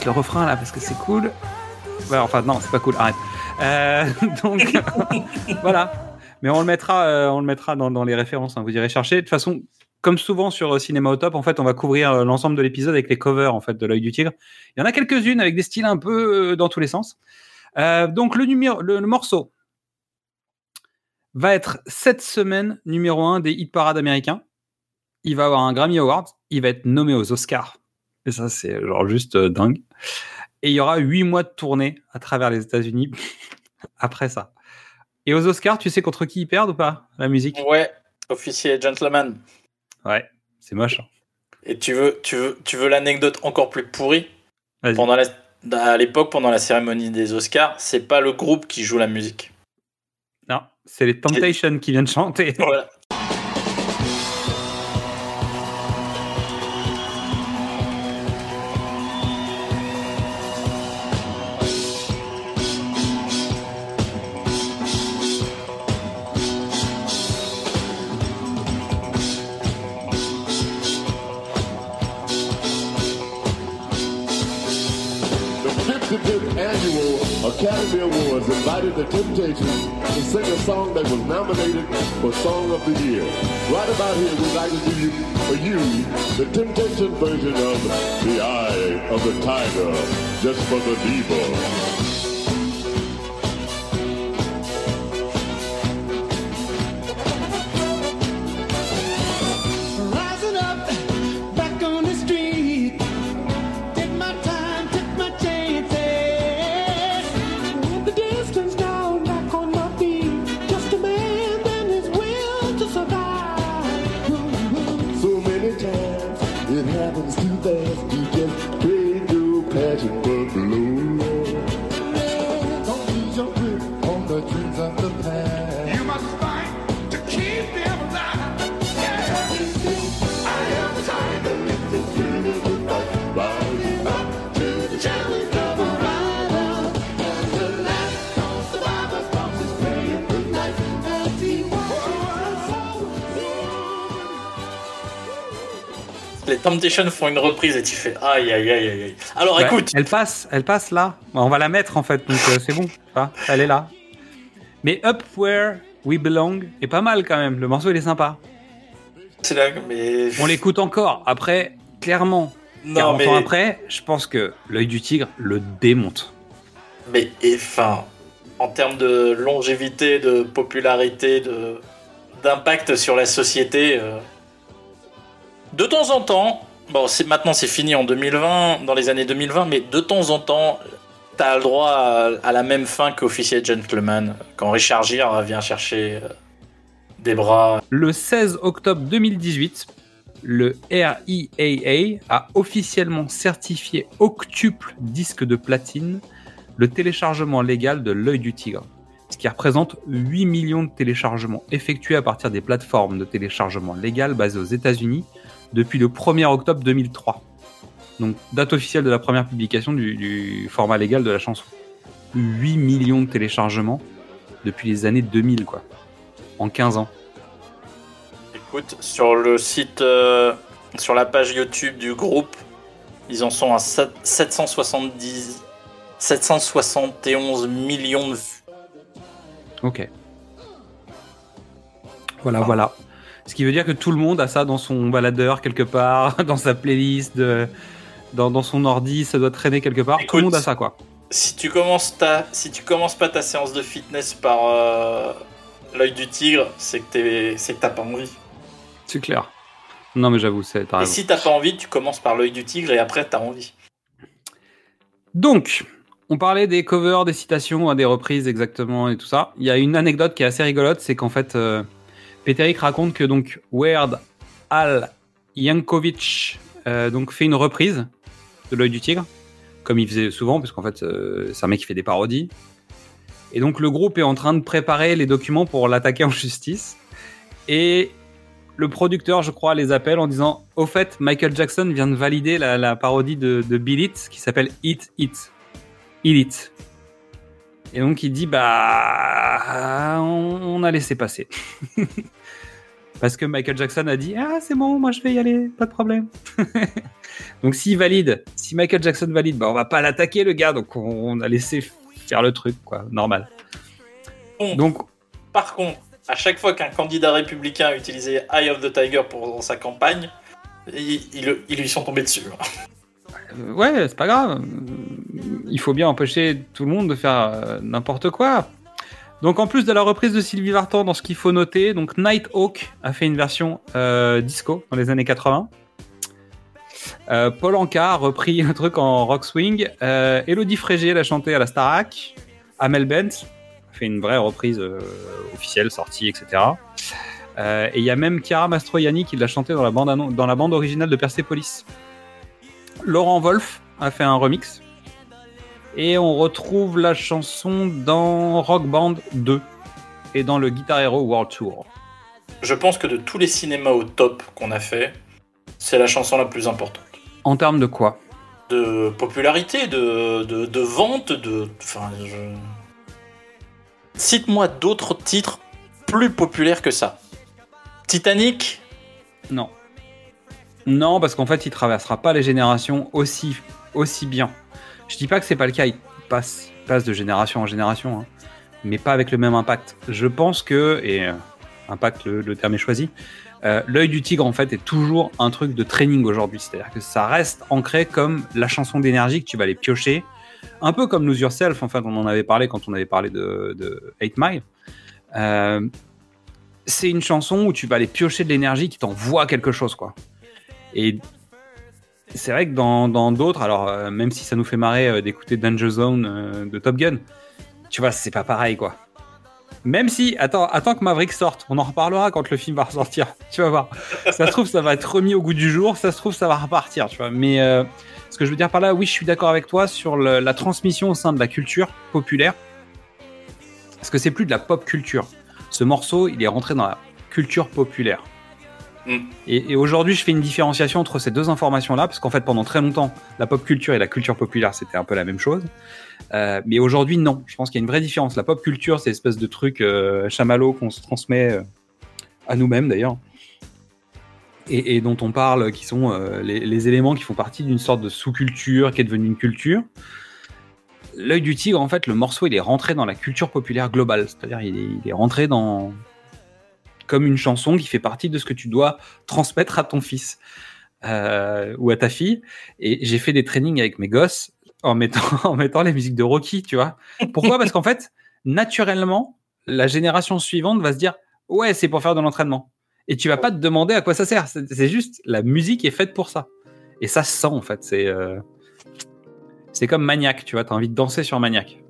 Le refrain là parce que c'est cool. Enfin, non, c'est pas cool, arrête. Euh, donc, voilà. Mais on le mettra, euh, on le mettra dans, dans les références, hein, vous irez chercher. De toute façon, comme souvent sur euh, Cinéma au Top, en fait, on va couvrir l'ensemble de l'épisode avec les covers en fait, de l'œil du tigre. Il y en a quelques-unes avec des styles un peu dans tous les sens. Donc, le, numéro, le morceau. va être cette semaine numéro 1 des hit parades américains. Il va avoir un Grammy Award. Il va être nommé aux Oscars. Et ça, c'est genre juste euh, dingue. Et il y aura huit mois de tournée à travers les États-Unis après ça. Et aux Oscars, tu sais contre qui ils perdent ou pas La musique? Ouais, officier gentleman. Ouais, c'est moche. hein. Et tu veux, tu veux, tu veux l'anecdote encore plus pourrie? Pendant la, à l'époque, pendant la cérémonie des Oscars, c'est pas le groupe qui joue la musique. Non, c'est les Temptations qui viennent chanter. Voilà. Invited the Temptations to sing a song that was nominated for Song of the Year. Right about here, we'd like to give you, for you, the Temptation version of The Eye of the Tiger, just for the Diva. Les Temptations font une reprise et tu fais aïe aïe aïe aïe. Alors Ouais, écoute, Elle passe, elle passe là. On va la mettre en fait, donc euh, c'est bon. Elle est là. Mais Up Where We Belong est pas mal quand même. Le morceau il est sympa. c'est là, mais On l'écoute encore. Après, clairement, non 40 mais ans après, je pense que l'œil du tigre le démonte. mais enfin, en termes de longévité, de popularité, de d'impact sur la société, euh, de temps en temps, bon, maintenant c'est fini en 2020, dans les années 2020, mais de temps en temps, t'as le droit à, à la même fin qu'officier gentleman quand Richard Gere vient chercher euh, des bras. Le 16 octobre 2018, le RIAA a officiellement certifié octuple disque de platine le téléchargement légal de l'œil du tigre, ce qui représente 8 millions de téléchargements effectués à partir des plateformes de téléchargement légal basées aux États-Unis depuis le 1er octobre 2003. Donc, date officielle de la première publication du, du format légal de la chanson. 8 millions de téléchargements depuis les années 2000, quoi. En 15 ans. Écoute, sur le site, euh, sur la page YouTube du groupe, ils en sont à sept- 770, 771 millions de vues. Ok. Voilà, voilà. Ce qui veut dire que tout le monde a ça dans son baladeur quelque part, dans sa playlist, de- dans, dans son ordi, ça doit traîner quelque part. tout le monde a ça, quoi. Si tu commences ta, si tu commences pas ta séance de fitness par euh, l'œil du tigre, c'est que t'es- c'est que t'as pas envie. C'est clair. Non, mais j'avoue, c'est Et si t'as pas envie, tu commences par l'œil du tigre et après t'as envie. Donc, on parlait des covers, des citations, des reprises exactement et tout ça. Il y a une anecdote qui est assez rigolote, c'est qu'en fait, euh, Peterick raconte que donc Weird Al Yankovic euh, donc fait une reprise de l'œil du tigre, comme il faisait souvent, parce qu'en fait, euh, c'est un mec qui fait des parodies. Et donc le groupe est en train de préparer les documents pour l'attaquer en justice. Et le producteur, je crois, les appelle en disant Au fait, Michael Jackson vient de valider la, parodie de, de Bill It qui s'appelle Hit It. Hit It. Et donc il dit Bah, on, on a laissé passer. Parce que Michael Jackson a dit Ah, c'est bon, moi je vais y aller, pas de problème. donc s'il valide, si Michael Jackson valide, bah on va pas l'attaquer le gars, donc on, on a laissé faire le truc, quoi, normal. Bon, Donc, par contre, à chaque fois qu'un candidat républicain a utilisé Eye of the Tiger pour sa campagne, ils, ils- ils lui sont tombés dessus. Euh, ouais, c'est pas grave. Il faut bien empêcher tout le monde de faire euh, n'importe quoi. Donc en plus de la reprise de Sylvie Vartan, dans ce qu'il faut noter, donc Nighthawk a fait une version euh, disco dans les années 80. Euh, Paul Anka a repris le truc en rock swing. Elodie Frégé l'a chanté à la Starac. Amel Bent a fait une vraie reprise officielle, sortie, etc. Et il y a même Chiara Mastroianni qui l'a chanté dans la bande, dans la bande originale de Persepolis. Laurent Wolf a fait un remix. Et on retrouve la chanson dans Rock Band 2 et dans le Guitar Hero World Tour. Je pense que de tous les cinémas au top qu'on a fait, c'est la chanson la plus importante. En termes de quoi? De popularité, de, de, de vente, de. Enfin, je. Cite-moi d'autres titres plus populaires que ça. Titanic? Non. Non, parce qu'en fait, il traversera pas les générations aussi, aussi bien. Je dis pas que c'est pas le cas, il passe, de génération en génération, hein, mais pas avec le même impact. Je pense que, et euh, impact, le, terme est choisi, euh, l'œil du tigre en fait est toujours un truc de training aujourd'hui. C'est-à-dire que ça reste ancré comme la chanson d'énergie que tu vas aller piocher, un peu comme Lose Yourself, en fait, on en avait parlé quand on avait parlé de, de 8 Mile. Euh, c'est une chanson où tu vas aller piocher de l'énergie qui t'envoie quelque chose, quoi. C'est vrai que dans d'autres, alors euh, même si ça nous fait marrer euh, d'écouter Danger Zone euh, de Top Gun, tu vois, c'est pas pareil, quoi. Même si, attends, attends que Maverick sorte, on en reparlera quand le film va ressortir. Tu vas voir. Ça se trouve, ça va être remis au goût du jour. Ça se trouve, ça va repartir, tu vois. Mais ce que je veux dire par là, oui, je suis d'accord avec toi sur la transmission au sein de la culture populaire. Parce que c'est plus de la pop culture. Ce morceau, il est rentré dans la culture populaire. Mm. Et, aujourd'hui, je fais une différenciation entre ces deux informations-là, parce qu'en fait, pendant très longtemps, la pop culture et la culture populaire, c'était un peu la même chose. Euh, mais aujourd'hui, non. Je pense qu'il y a une vraie différence. La pop culture, c'est espèce de truc euh, chamallow qu'on se transmet euh, à nous-mêmes, d'ailleurs. Et, dont on parle, qui sont euh, les, éléments qui font partie d'une sorte de sous-culture qui est devenue une culture. L'œil du tigre, en fait, le morceau, il est rentré dans la culture populaire globale. C'est-à-dire, il est, il est rentré dans, comme une chanson qui fait partie de ce que tu dois transmettre à ton fils euh, ou à ta fille. Et j'ai fait des trainings avec mes gosses en mettant, en mettant les musiques de Rocky, tu vois. Pourquoi? Parce qu'en fait, naturellement, la génération suivante va se dire ouais, c'est pour faire de l'entraînement. Et tu vas pas te demander à quoi ça sert. C'est juste la musique est faite pour ça. Et ça se sent en fait. C'est euh, c'est comme Maniac, tu vois. T'as envie de danser sur Maniac.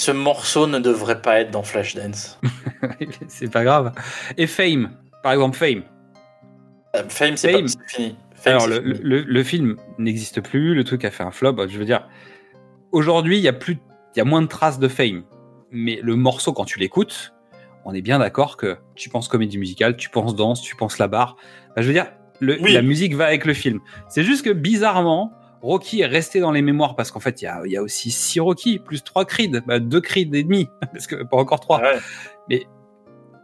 Ce morceau ne devrait pas être dans Flashdance. c'est pas grave. Et Fame, par exemple, Fame. Euh, Fame, c'est pas fini. Fame, Alors, le, fini. le- le film n'existe plus, le truc a fait un flop. Je veux dire, aujourd'hui, il y a plus, y a moins de traces de Fame. Mais le morceau, quand tu l'écoutes, on est bien d'accord que tu penses comédie musicale, tu penses danse, tu penses la barre. Enfin, je veux dire, le- Oui. la musique va avec le film. C'est juste que bizarrement, Rocky est resté dans les mémoires parce qu'en fait, il y a, il y a aussi six Rocky plus trois Creed, bah, deux Creed et demi, parce que pas encore trois. Ouais. Mais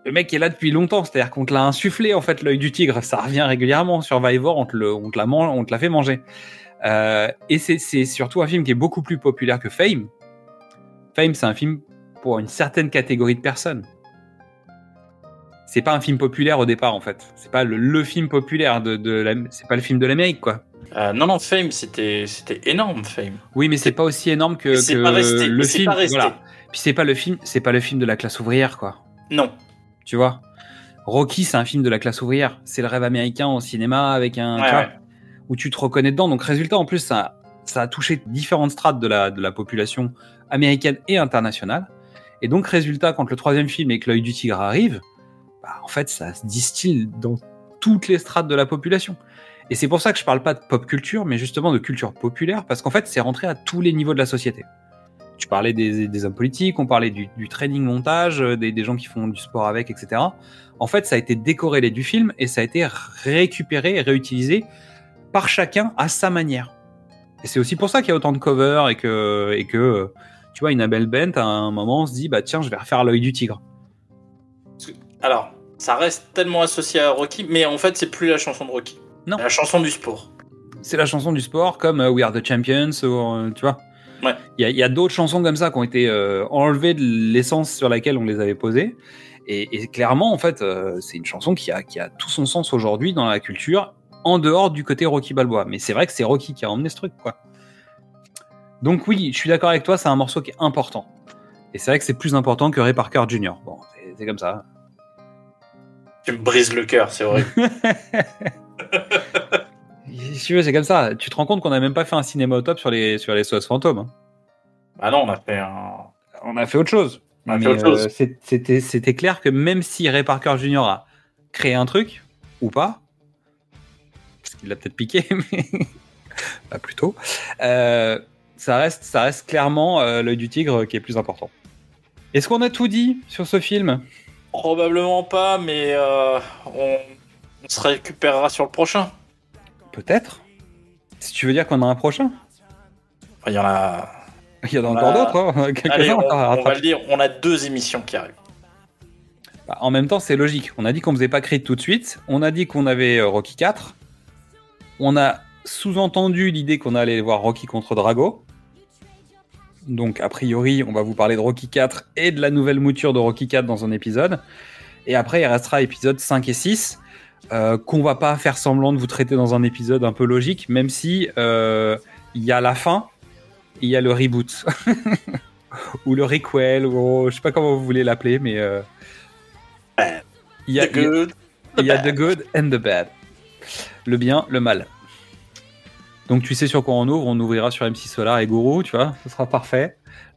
le mec est là depuis longtemps, c'est-à-dire qu'on te l'a insufflé en fait l'œil du tigre, ça revient régulièrement. Survivor, on te, le, on te la man- on te l'a fait manger. Euh, et c'est surtout un film qui est beaucoup plus populaire que Fame. Fame, c'est un film pour une certaine catégorie de personnes. C'est pas un film populaire au départ en fait. C'est pas le, le film populaire de, de c'est pas le film de l'Amérique quoi. Euh, non, non, Fame, c'était énorme, Fame. Oui, mais c'est pas aussi énorme que, que pas resté, le film. pas resté. Voilà. Puis c'est pas le film, c'est pas le film de la classe ouvrière quoi. Non. Tu vois? Rocky, c'est un film de la classe ouvrière. C'est le rêve américain au cinéma avec un, Ouais, tu vois, ouais. où tu te reconnais dedans. Donc résultat, en plus, ça, ça a touché différentes strates de la, de la population américaine et internationale. Et donc résultat, quand le troisième film et que l'œil du tigre arrive, bah, en fait, ça se distille dans toutes les strates de la population. Et c'est pour ça que je parle pas de pop culture, mais justement de culture populaire, parce qu'en fait, c'est rentré à tous les niveaux de la société. Tu parlais des, hommes politiques, on parlait du, training montage, euh, des, gens qui font du sport avec, etc. En fait, ça a été décorrélé du film et ça a été récupéré et réutilisé par chacun à sa manière. Et c'est aussi pour ça qu'il y a autant de covers et que, euh, tu vois, Annabelle Bent, à un moment, se dit, bah tiens, je vais refaire l'œil du tigre. Alors, ça reste tellement associé à Rocky, mais en fait, c'est plus la chanson de Rocky. Non. La chanson du sport. C'est la chanson du sport, comme euh, We Are the Champions, ou, euh, tu vois. Ouais. Il y a, y a d'autres chansons comme ça qui ont été euh, enlevées de l'essence sur laquelle on les avait posées. Et, et clairement, en fait, euh, c'est une chanson qui a, qui a tout son sens aujourd'hui dans la culture, en dehors du côté Rocky Balboa. Mais c'est vrai que c'est Rocky qui a emmené ce truc, quoi. Donc oui, je suis d'accord avec toi, c'est un morceau qui est important. Et c'est vrai que c'est plus important que Ray Parker Jr. Bon, c'est- comme ça. Tu me brises le cœur, c'est horrible. Si tu veux, c'est comme ça. Tu te rends compte qu'on n'a même pas fait un cinéma au top sur les, sur les SOS fantômes. hein. ah non, on a fait un. On a fait autre chose. On a Mais, fait autre chose. euh, c'était clair que même si Ray Parker Jr. a créé un truc, ou pas, parce qu'il l'a peut-être piqué, mais pas plutôt, euh, ça, reste, ça reste clairement euh, l'œil du tigre qui est plus important. Est-ce qu'on a tout dit sur ce film? Probablement pas, mais euh, on... on se récupérera sur le prochain. Peut-être. Si tu veux dire qu'on a un prochain Il y en a. Il y en a encore d'autres. hein. Allez, on, on va le dire, on a deux émissions qui arrivent. Bah, en même temps, c'est logique. On a dit qu'on faisait pas Creed tout de suite. On a dit qu'on avait euh, Rocky 4. On a sous-entendu l'idée qu'on allait voir Rocky contre Drago. Donc, a priori, on va vous parler de Rocky 4 et de la nouvelle mouture de Rocky 4 dans un épisode. Et après, il restera épisode 5 et 6, euh, qu'on va pas faire semblant de vous traiter dans un épisode un peu logique, même si euh, il y a la fin, il y a le reboot. ou le requel, ou je sais pas comment vous voulez l'appeler, mais... euh, il y a, The good, il y a the good and the bad. Le bien, le mal. Donc tu sais sur quoi on ouvre, on ouvrira sur MC Solar et Guru, tu vois, ce sera parfait.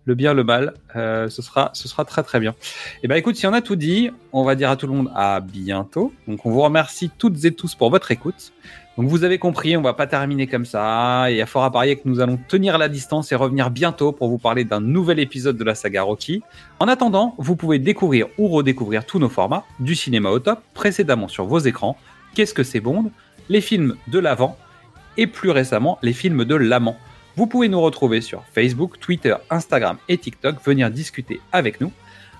Le bien, le mal, euh, ce, sera, ce sera très très bien. Et ben écoute, si on a tout dit, on va dire à tout le monde à bientôt. Donc on vous remercie toutes et tous pour votre écoute. Donc vous avez compris, on va pas terminer comme ça. Et il y a fort à parier que nous allons tenir la distance et revenir bientôt pour vous parler d'un nouvel épisode de la saga Rocky. En attendant, vous pouvez découvrir ou redécouvrir tous nos formats, du cinéma au top, précédemment sur vos écrans, Qu'est-ce que c'est Bond, les films de l'avant et plus récemment les films de l'amant. Vous pouvez nous retrouver sur Facebook, Twitter, Instagram et TikTok, venir discuter avec nous.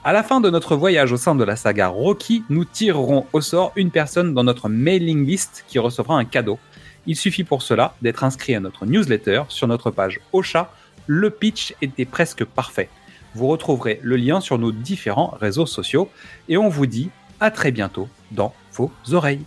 À la fin de notre voyage au sein de la saga Rocky, nous tirerons au sort une personne dans notre mailing list qui recevra un cadeau. Il suffit pour cela d'être inscrit à notre newsletter sur notre page Ocha. Le pitch était presque parfait. Vous retrouverez le lien sur nos différents réseaux sociaux et on vous dit à très bientôt dans vos oreilles.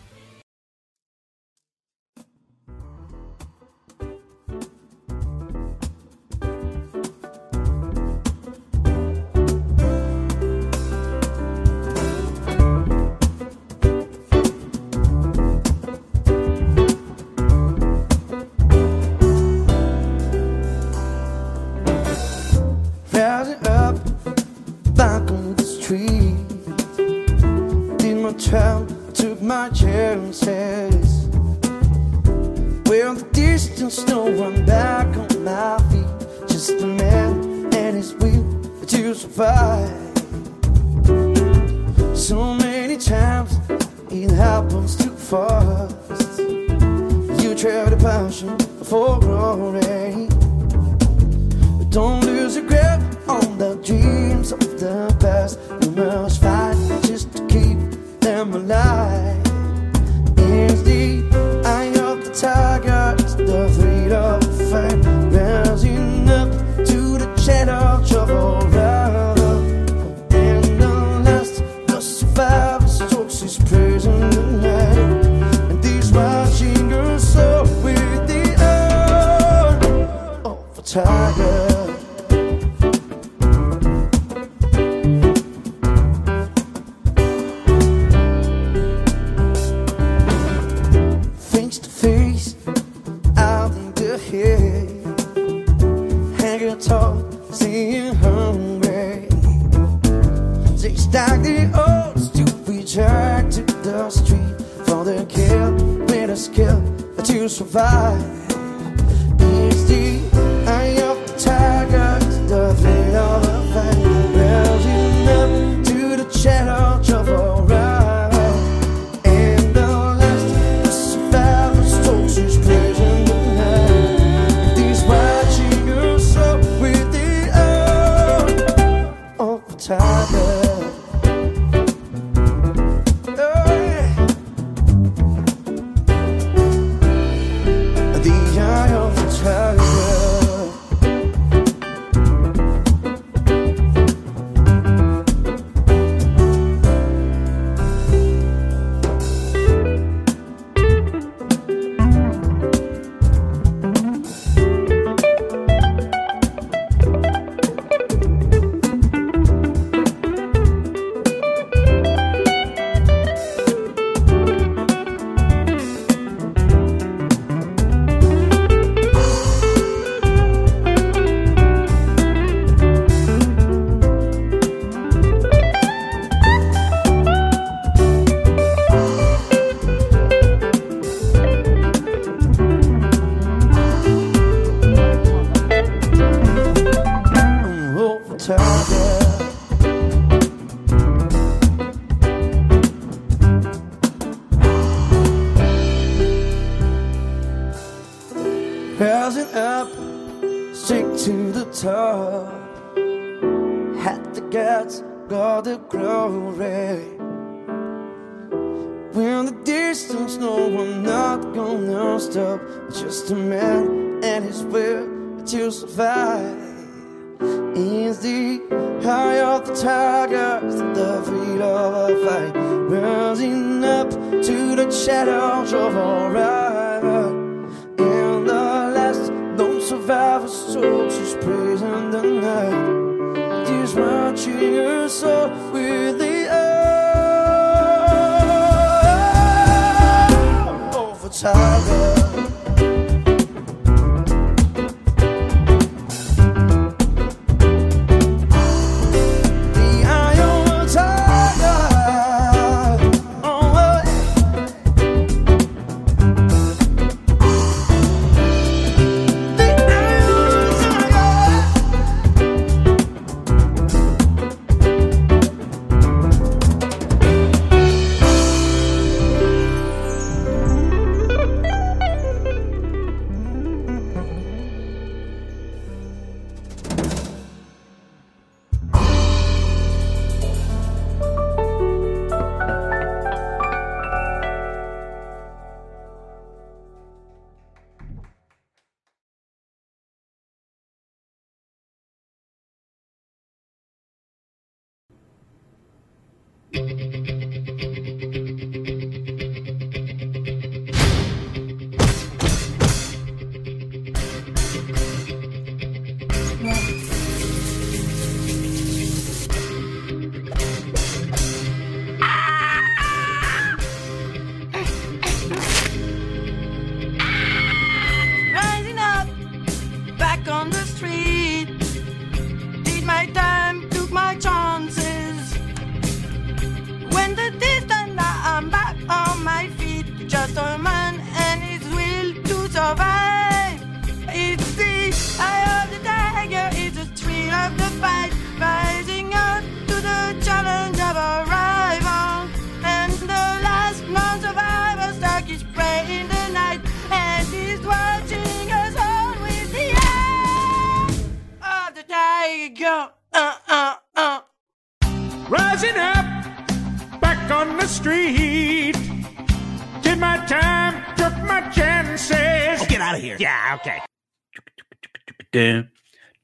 My chances. Well, the distance, no one back on my feet. Just a man and his will to survive. So many times it happens too fast. You trade the passion for glory. Don't lose your grip on the dreams of the past. You must fight just alive. isso vai.